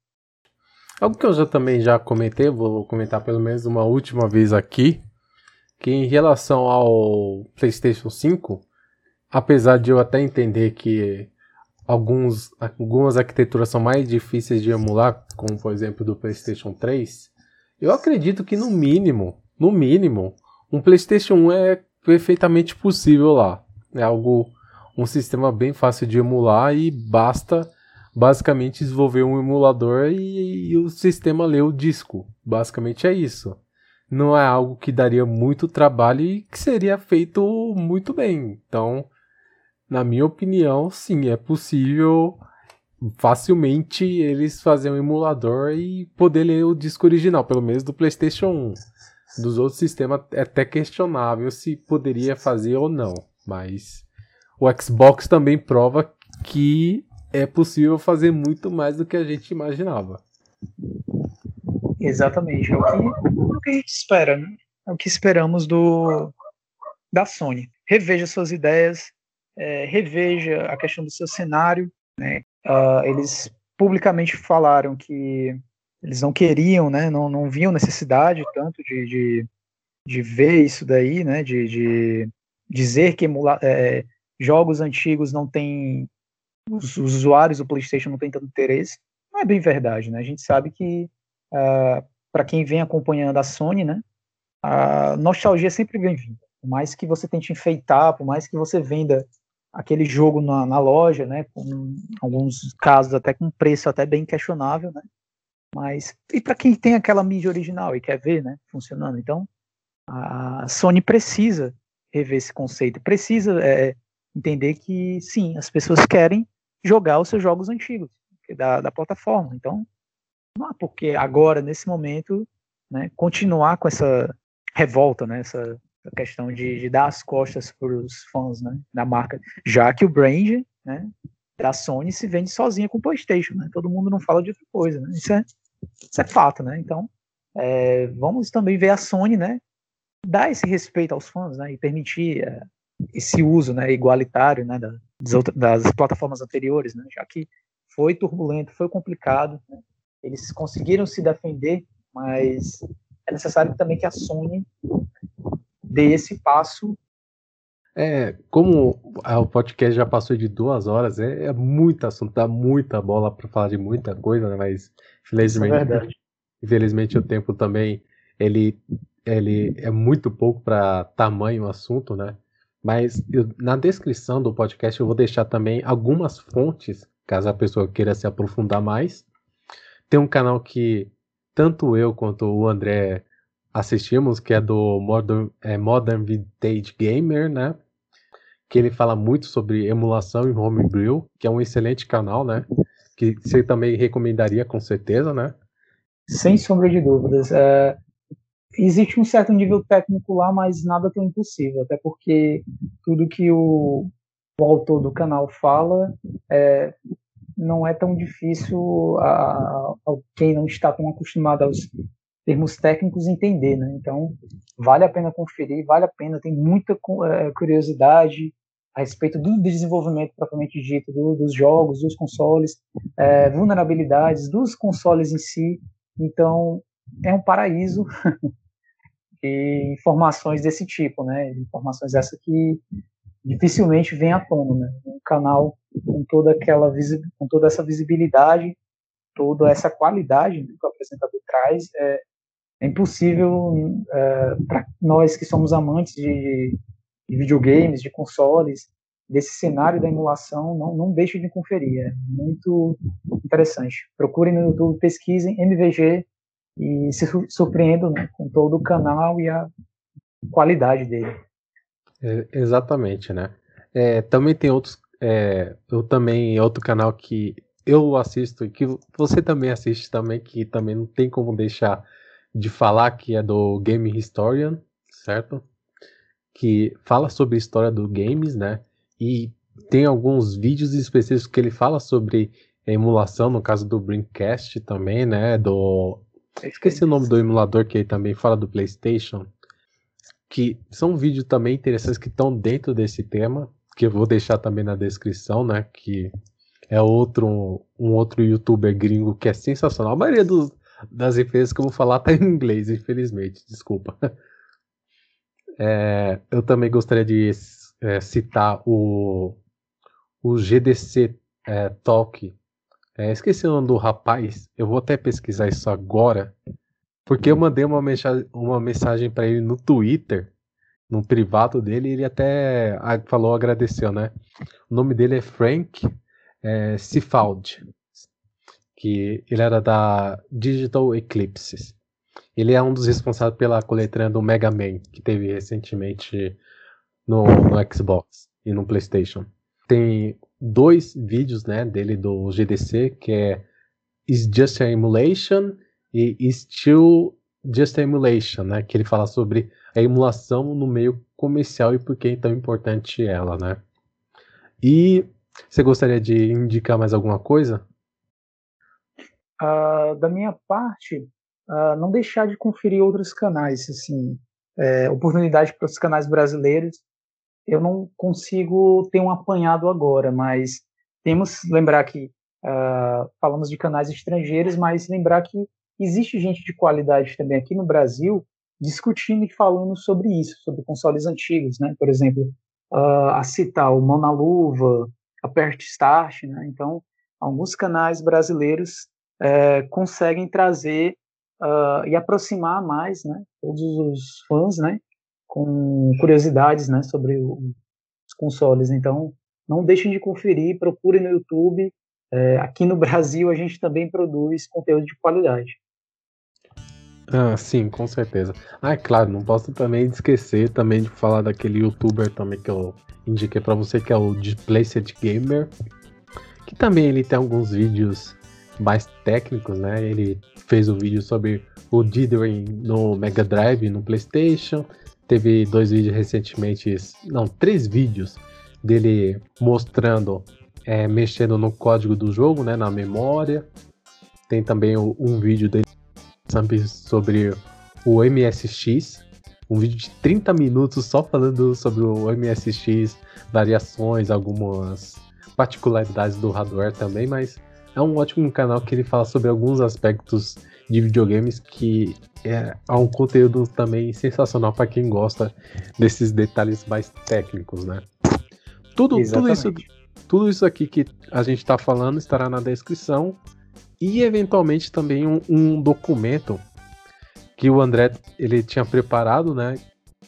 Algo que eu já também já comentei, vou comentar pelo menos uma última vez aqui, que em relação ao PlayStation 5, apesar de eu até entender que alguns, algumas arquiteturas são mais difíceis de emular, como por exemplo do PlayStation 3, eu acredito que no mínimo, no mínimo, um PlayStation 1 é perfeitamente possível lá. É algo, um sistema bem fácil de emular e basta basicamente desenvolver um emulador e, e o sistema lê o disco. Basicamente é isso. Não é algo que daria muito trabalho e que seria feito muito bem. Então, na minha opinião, sim, é possível facilmente eles fazerem um emulador e poder ler o disco original, pelo menos do PlayStation 1. Dos outros sistemas é até questionável se poderia fazer ou não. Mas o Xbox também prova que é possível fazer muito mais do que a gente imaginava.
Exatamente. É o que, é o que a gente espera, né? É o que esperamos do da Sony. Reveja suas ideias, é, reveja a questão do seu cenário. Né? Uh, eles publicamente falaram que eles não queriam, né? não, não viam necessidade tanto de, de, de ver isso daí, né? de, de dizer que emula, é, jogos antigos não têm os, os, usuários do PlayStation não têm tanto interesse, não é bem verdade, né? A gente sabe que uh, ah, para quem vem acompanhando a Sony, né, a nostalgia é sempre bem-vinda. Por mais que você tente enfeitar, por mais que você venda aquele jogo na, na loja, né, com alguns casos até com preço até bem questionável, né? Mas e para quem tem aquela mídia original e quer ver, né, funcionando, então a Sony precisa rever esse conceito. Precisa é, entender que, sim, as pessoas querem jogar os seus jogos antigos da, da plataforma. Então, não há porque agora, nesse momento, né, continuar com essa revolta, né, essa, questão de, de, dar as costas para os fãs né, da marca, já que o brand né, da Sony se vende sozinha com o PlayStation. Né, todo mundo não fala de outra coisa. Né, isso, é, isso é fato. Né, então, é, vamos também ver a Sony né, dar esse respeito aos fãs, né, e permitir é, esse uso, né, igualitário, né, das, das, plataformas anteriores, né, já que foi turbulento, foi complicado, né, eles conseguiram se defender, mas é necessário também que a Sony dê esse passo.
É, como o podcast já passou de duas horas, é, é muito assunto, dá muita bola para falar de muita coisa, né? Mas infelizmente, é infelizmente o tempo também ele, ele é muito pouco para tamanho assunto, né? Mas eu, na descrição do podcast eu vou deixar também algumas fontes, caso a pessoa queira se aprofundar mais. Tem um canal que tanto eu quanto o André assistimos, que é do Modern, é, Modern Vintage Gamer, né? Que ele fala muito sobre emulação em homebrew, que é um excelente canal, né? Que você também recomendaria com certeza, né?
Sem sombra de dúvidas. É, existe um certo nível técnico lá, mas nada tão impossível, até porque tudo que o, o autor do canal fala é, não é tão difícil a, a, quem não está tão acostumado aos termos técnicos entender, né? Então, vale a pena conferir, vale a pena, tem muita é, curiosidade a respeito do desenvolvimento propriamente dito do, dos jogos, dos consoles, é, vulnerabilidades dos consoles em si. Então, é um paraíso e informações desse tipo, né? Informações essa que dificilmente vem à tona, né? Um canal com toda aquela com toda essa visibilidade, toda essa qualidade né, que o apresentador traz, é, é impossível é, para nós que somos amantes de, de, videogames, de consoles, desse cenário da emulação, não, não deixe de conferir. É muito interessante. Procurem no YouTube, pesquisem MVG e se surpreendam né, com todo o canal e a qualidade dele.
É, exatamente, né? É, também tem outros. É, eu também outro canal que eu assisto e que você também assiste também, que também não tem como deixar de falar que é do Game Historian, certo? Que fala sobre a história do games, né? E tem alguns vídeos específicos que ele fala sobre emulação, no caso do Dreamcast também, né? Do esqueci o nome do emulador que ele também fala do PlayStation, que são vídeos também interessantes que estão dentro desse tema, que eu vou deixar também na descrição, né? Que é outro um outro youtuber gringo que é sensacional. A maioria dos, das referências que eu vou falar tá em inglês, infelizmente, desculpa. É, eu também gostaria de é, citar o, o GDC é, Talk. É, esqueci o nome do rapaz, eu vou até pesquisar isso agora, porque eu mandei uma, mensagem, uma mensagem para ele no Twitter, no privado dele, e ele até falou, agradeceu, né? O nome dele é Frank é, Sifald que ele era da Digital Eclipse. Ele é um dos responsáveis pela coletânea do Mega Man, que teve recentemente no, no Xbox e no PlayStation. Tem dois vídeos né, dele do GDC, que é Is Just a Emulation e Still Just Emulation, né, que ele fala sobre a emulação no meio comercial e por que é tão importante ela, né. E você gostaria de indicar mais alguma coisa?
Uh, da minha parte, uh, não deixar de conferir outros canais, assim, é, oportunidade para os canais brasileiros. Eu não consigo ter um apanhado agora, mas temos lembrar que uh, falamos de canais estrangeiros, mas lembrar que existe gente de qualidade também aqui no Brasil discutindo e falando sobre isso, sobre consoles antigos, né? Por exemplo, a citar o Mão na Luva, a Pert Start, né? Então, alguns canais brasileiros é, conseguem trazer uh, e aproximar mais né, todos os fãs né, com curiosidades né, sobre o, os consoles. Então, não deixem de conferir, procurem no YouTube. É, aqui no Brasil, a gente também produz conteúdo de qualidade.
Ah, sim, com certeza. Ah, é claro, não posso também esquecer também de falar daquele youtuber também que eu indiquei para você, que é o Displaced Gamer, que também ele tem alguns vídeos mais técnicos, né? Ele fez um vídeo sobre o Dithering no Mega Drive, no PlayStation. Teve dois vídeos recentemente, não, três vídeos dele mostrando, é, mexendo no código do jogo, né, na memória. Tem também um vídeo dele sobre o MSX, um vídeo de 30 minutos só falando sobre o MSX, variações, algumas particularidades do hardware também, mas é um ótimo canal que ele fala sobre alguns aspectos de videogames que é, é um conteúdo também sensacional para quem gosta desses detalhes mais técnicos, né? Tudo, tudo, isso, tudo isso aqui que a gente está falando estará na descrição e eventualmente também um, um documento que o André ele tinha preparado, né?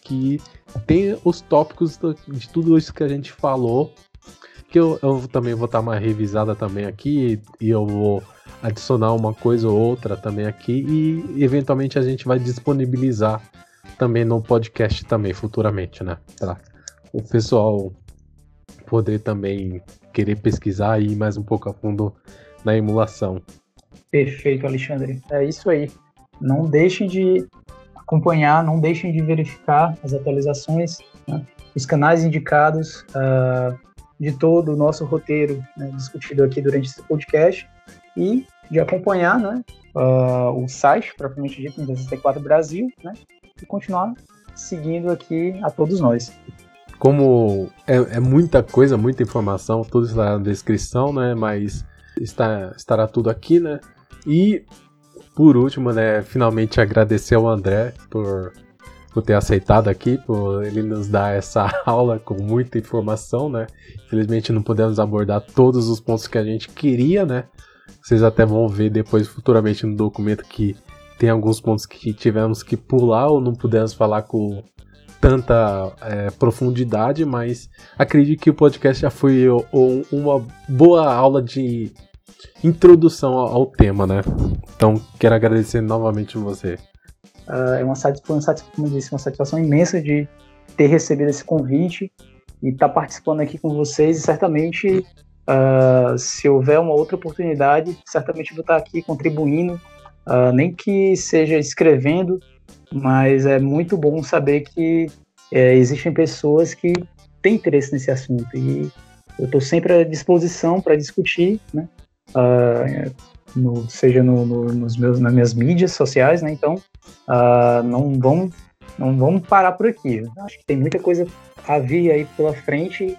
Que tem os tópicos de tudo isso que a gente falou. Que eu, eu também vou dar uma revisada também aqui e eu vou adicionar uma coisa ou outra também aqui e eventualmente a gente vai disponibilizar também no podcast também futuramente, né? Pra o pessoal poder também querer pesquisar e ir mais um pouco a fundo na emulação.
Perfeito, Alexandre. É isso aí. Não deixem de acompanhar, não deixem de verificar as atualizações, né? os canais indicados uh, de todo o nosso roteiro né, discutido aqui durante esse podcast e de acompanhar né, uh, o site, propriamente dito, do 64 Brasil, né, e continuar seguindo aqui a todos nós.
Como é, é, muita coisa, muita informação, tudo está na descrição, né? Mas está, estará tudo aqui, né? E por último, né, finalmente agradecer ao André por, por ter aceitado aqui, por ele nos dar essa aula com muita informação, né? Infelizmente não podemos abordar todos os pontos que a gente queria, né? Vocês até vão ver depois futuramente no documento que tem alguns pontos que tivemos que pular ou não pudemos falar com tanta é, profundidade, mas acredito que o podcast já foi uma boa aula de introdução ao, tema, né? Então, quero agradecer novamente você.
Uh, é uma, uma, como eu disse, uma satisfação imensa de ter recebido esse convite e estar tá participando aqui com vocês. E certamente, uh, se houver uma outra oportunidade, certamente vou estar aqui contribuindo, uh, nem que seja escrevendo, mas é muito bom saber que é, existem pessoas que têm interesse nesse assunto e eu estou sempre à disposição para discutir, né? Uh, no, seja no, no, nos meus, nas minhas mídias sociais, né? Então, uh, não vamos não vamos parar por aqui. Acho que tem muita coisa a vir aí pela frente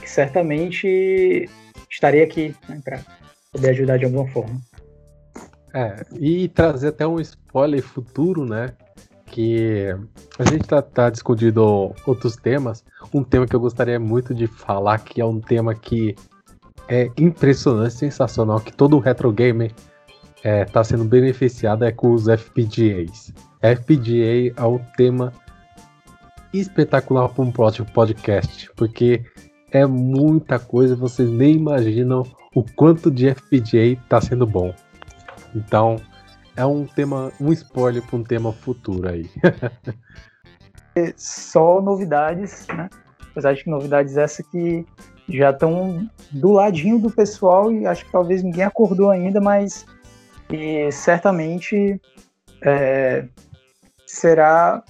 que certamente estarei aqui né, para poder ajudar de alguma forma.
É, e trazer até um spoiler futuro, né? Que a gente tá, tá discutindo outros temas. Um tema que eu gostaria muito de falar, que é um tema que é impressionante, sensacional que todo retro gamer está é, sendo beneficiado é com os FPGAs. FPGA é um tema espetacular para um próximo podcast, porque é muita coisa, vocês nem imaginam o quanto de FPGA está sendo bom. Então, é um tema, um spoiler para um tema futuro aí.
Só novidades, né? Apesar de que novidades essa que já estão do ladinho do pessoal e acho que talvez ninguém acordou ainda, mas certamente é, será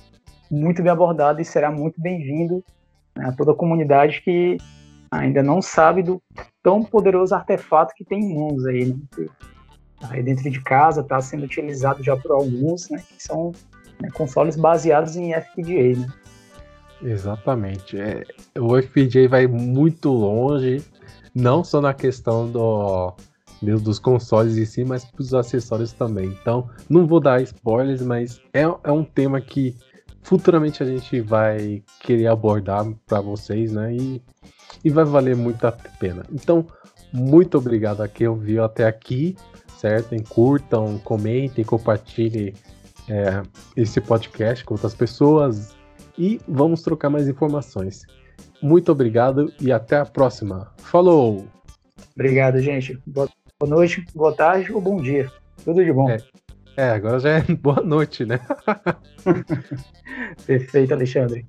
muito bem abordado e será muito bem-vindo né, a toda a comunidade que ainda não sabe do tão poderoso artefato que tem em mãos aí, né, que aí dentro de casa está sendo utilizado já por alguns, né, que são né, consoles baseados em FPGA, né.
Exatamente. É, o FPGA vai muito longe, não só na questão do, dos consoles em si, mas dos acessórios também. Então, não vou dar spoilers, mas é, é um tema que futuramente a gente vai querer abordar para vocês, né? E, e vai valer muito a pena. Então, muito obrigado a quem ouviu até aqui, certo? Curtam, comentem, compartilhem é, esse podcast com outras pessoas e vamos trocar mais informações. Muito obrigado e até a próxima. Falou!
Obrigado, gente. Boa noite, boa tarde ou bom dia. Tudo de bom.
É, é agora já é boa noite, né?
Perfeito, Alexandre.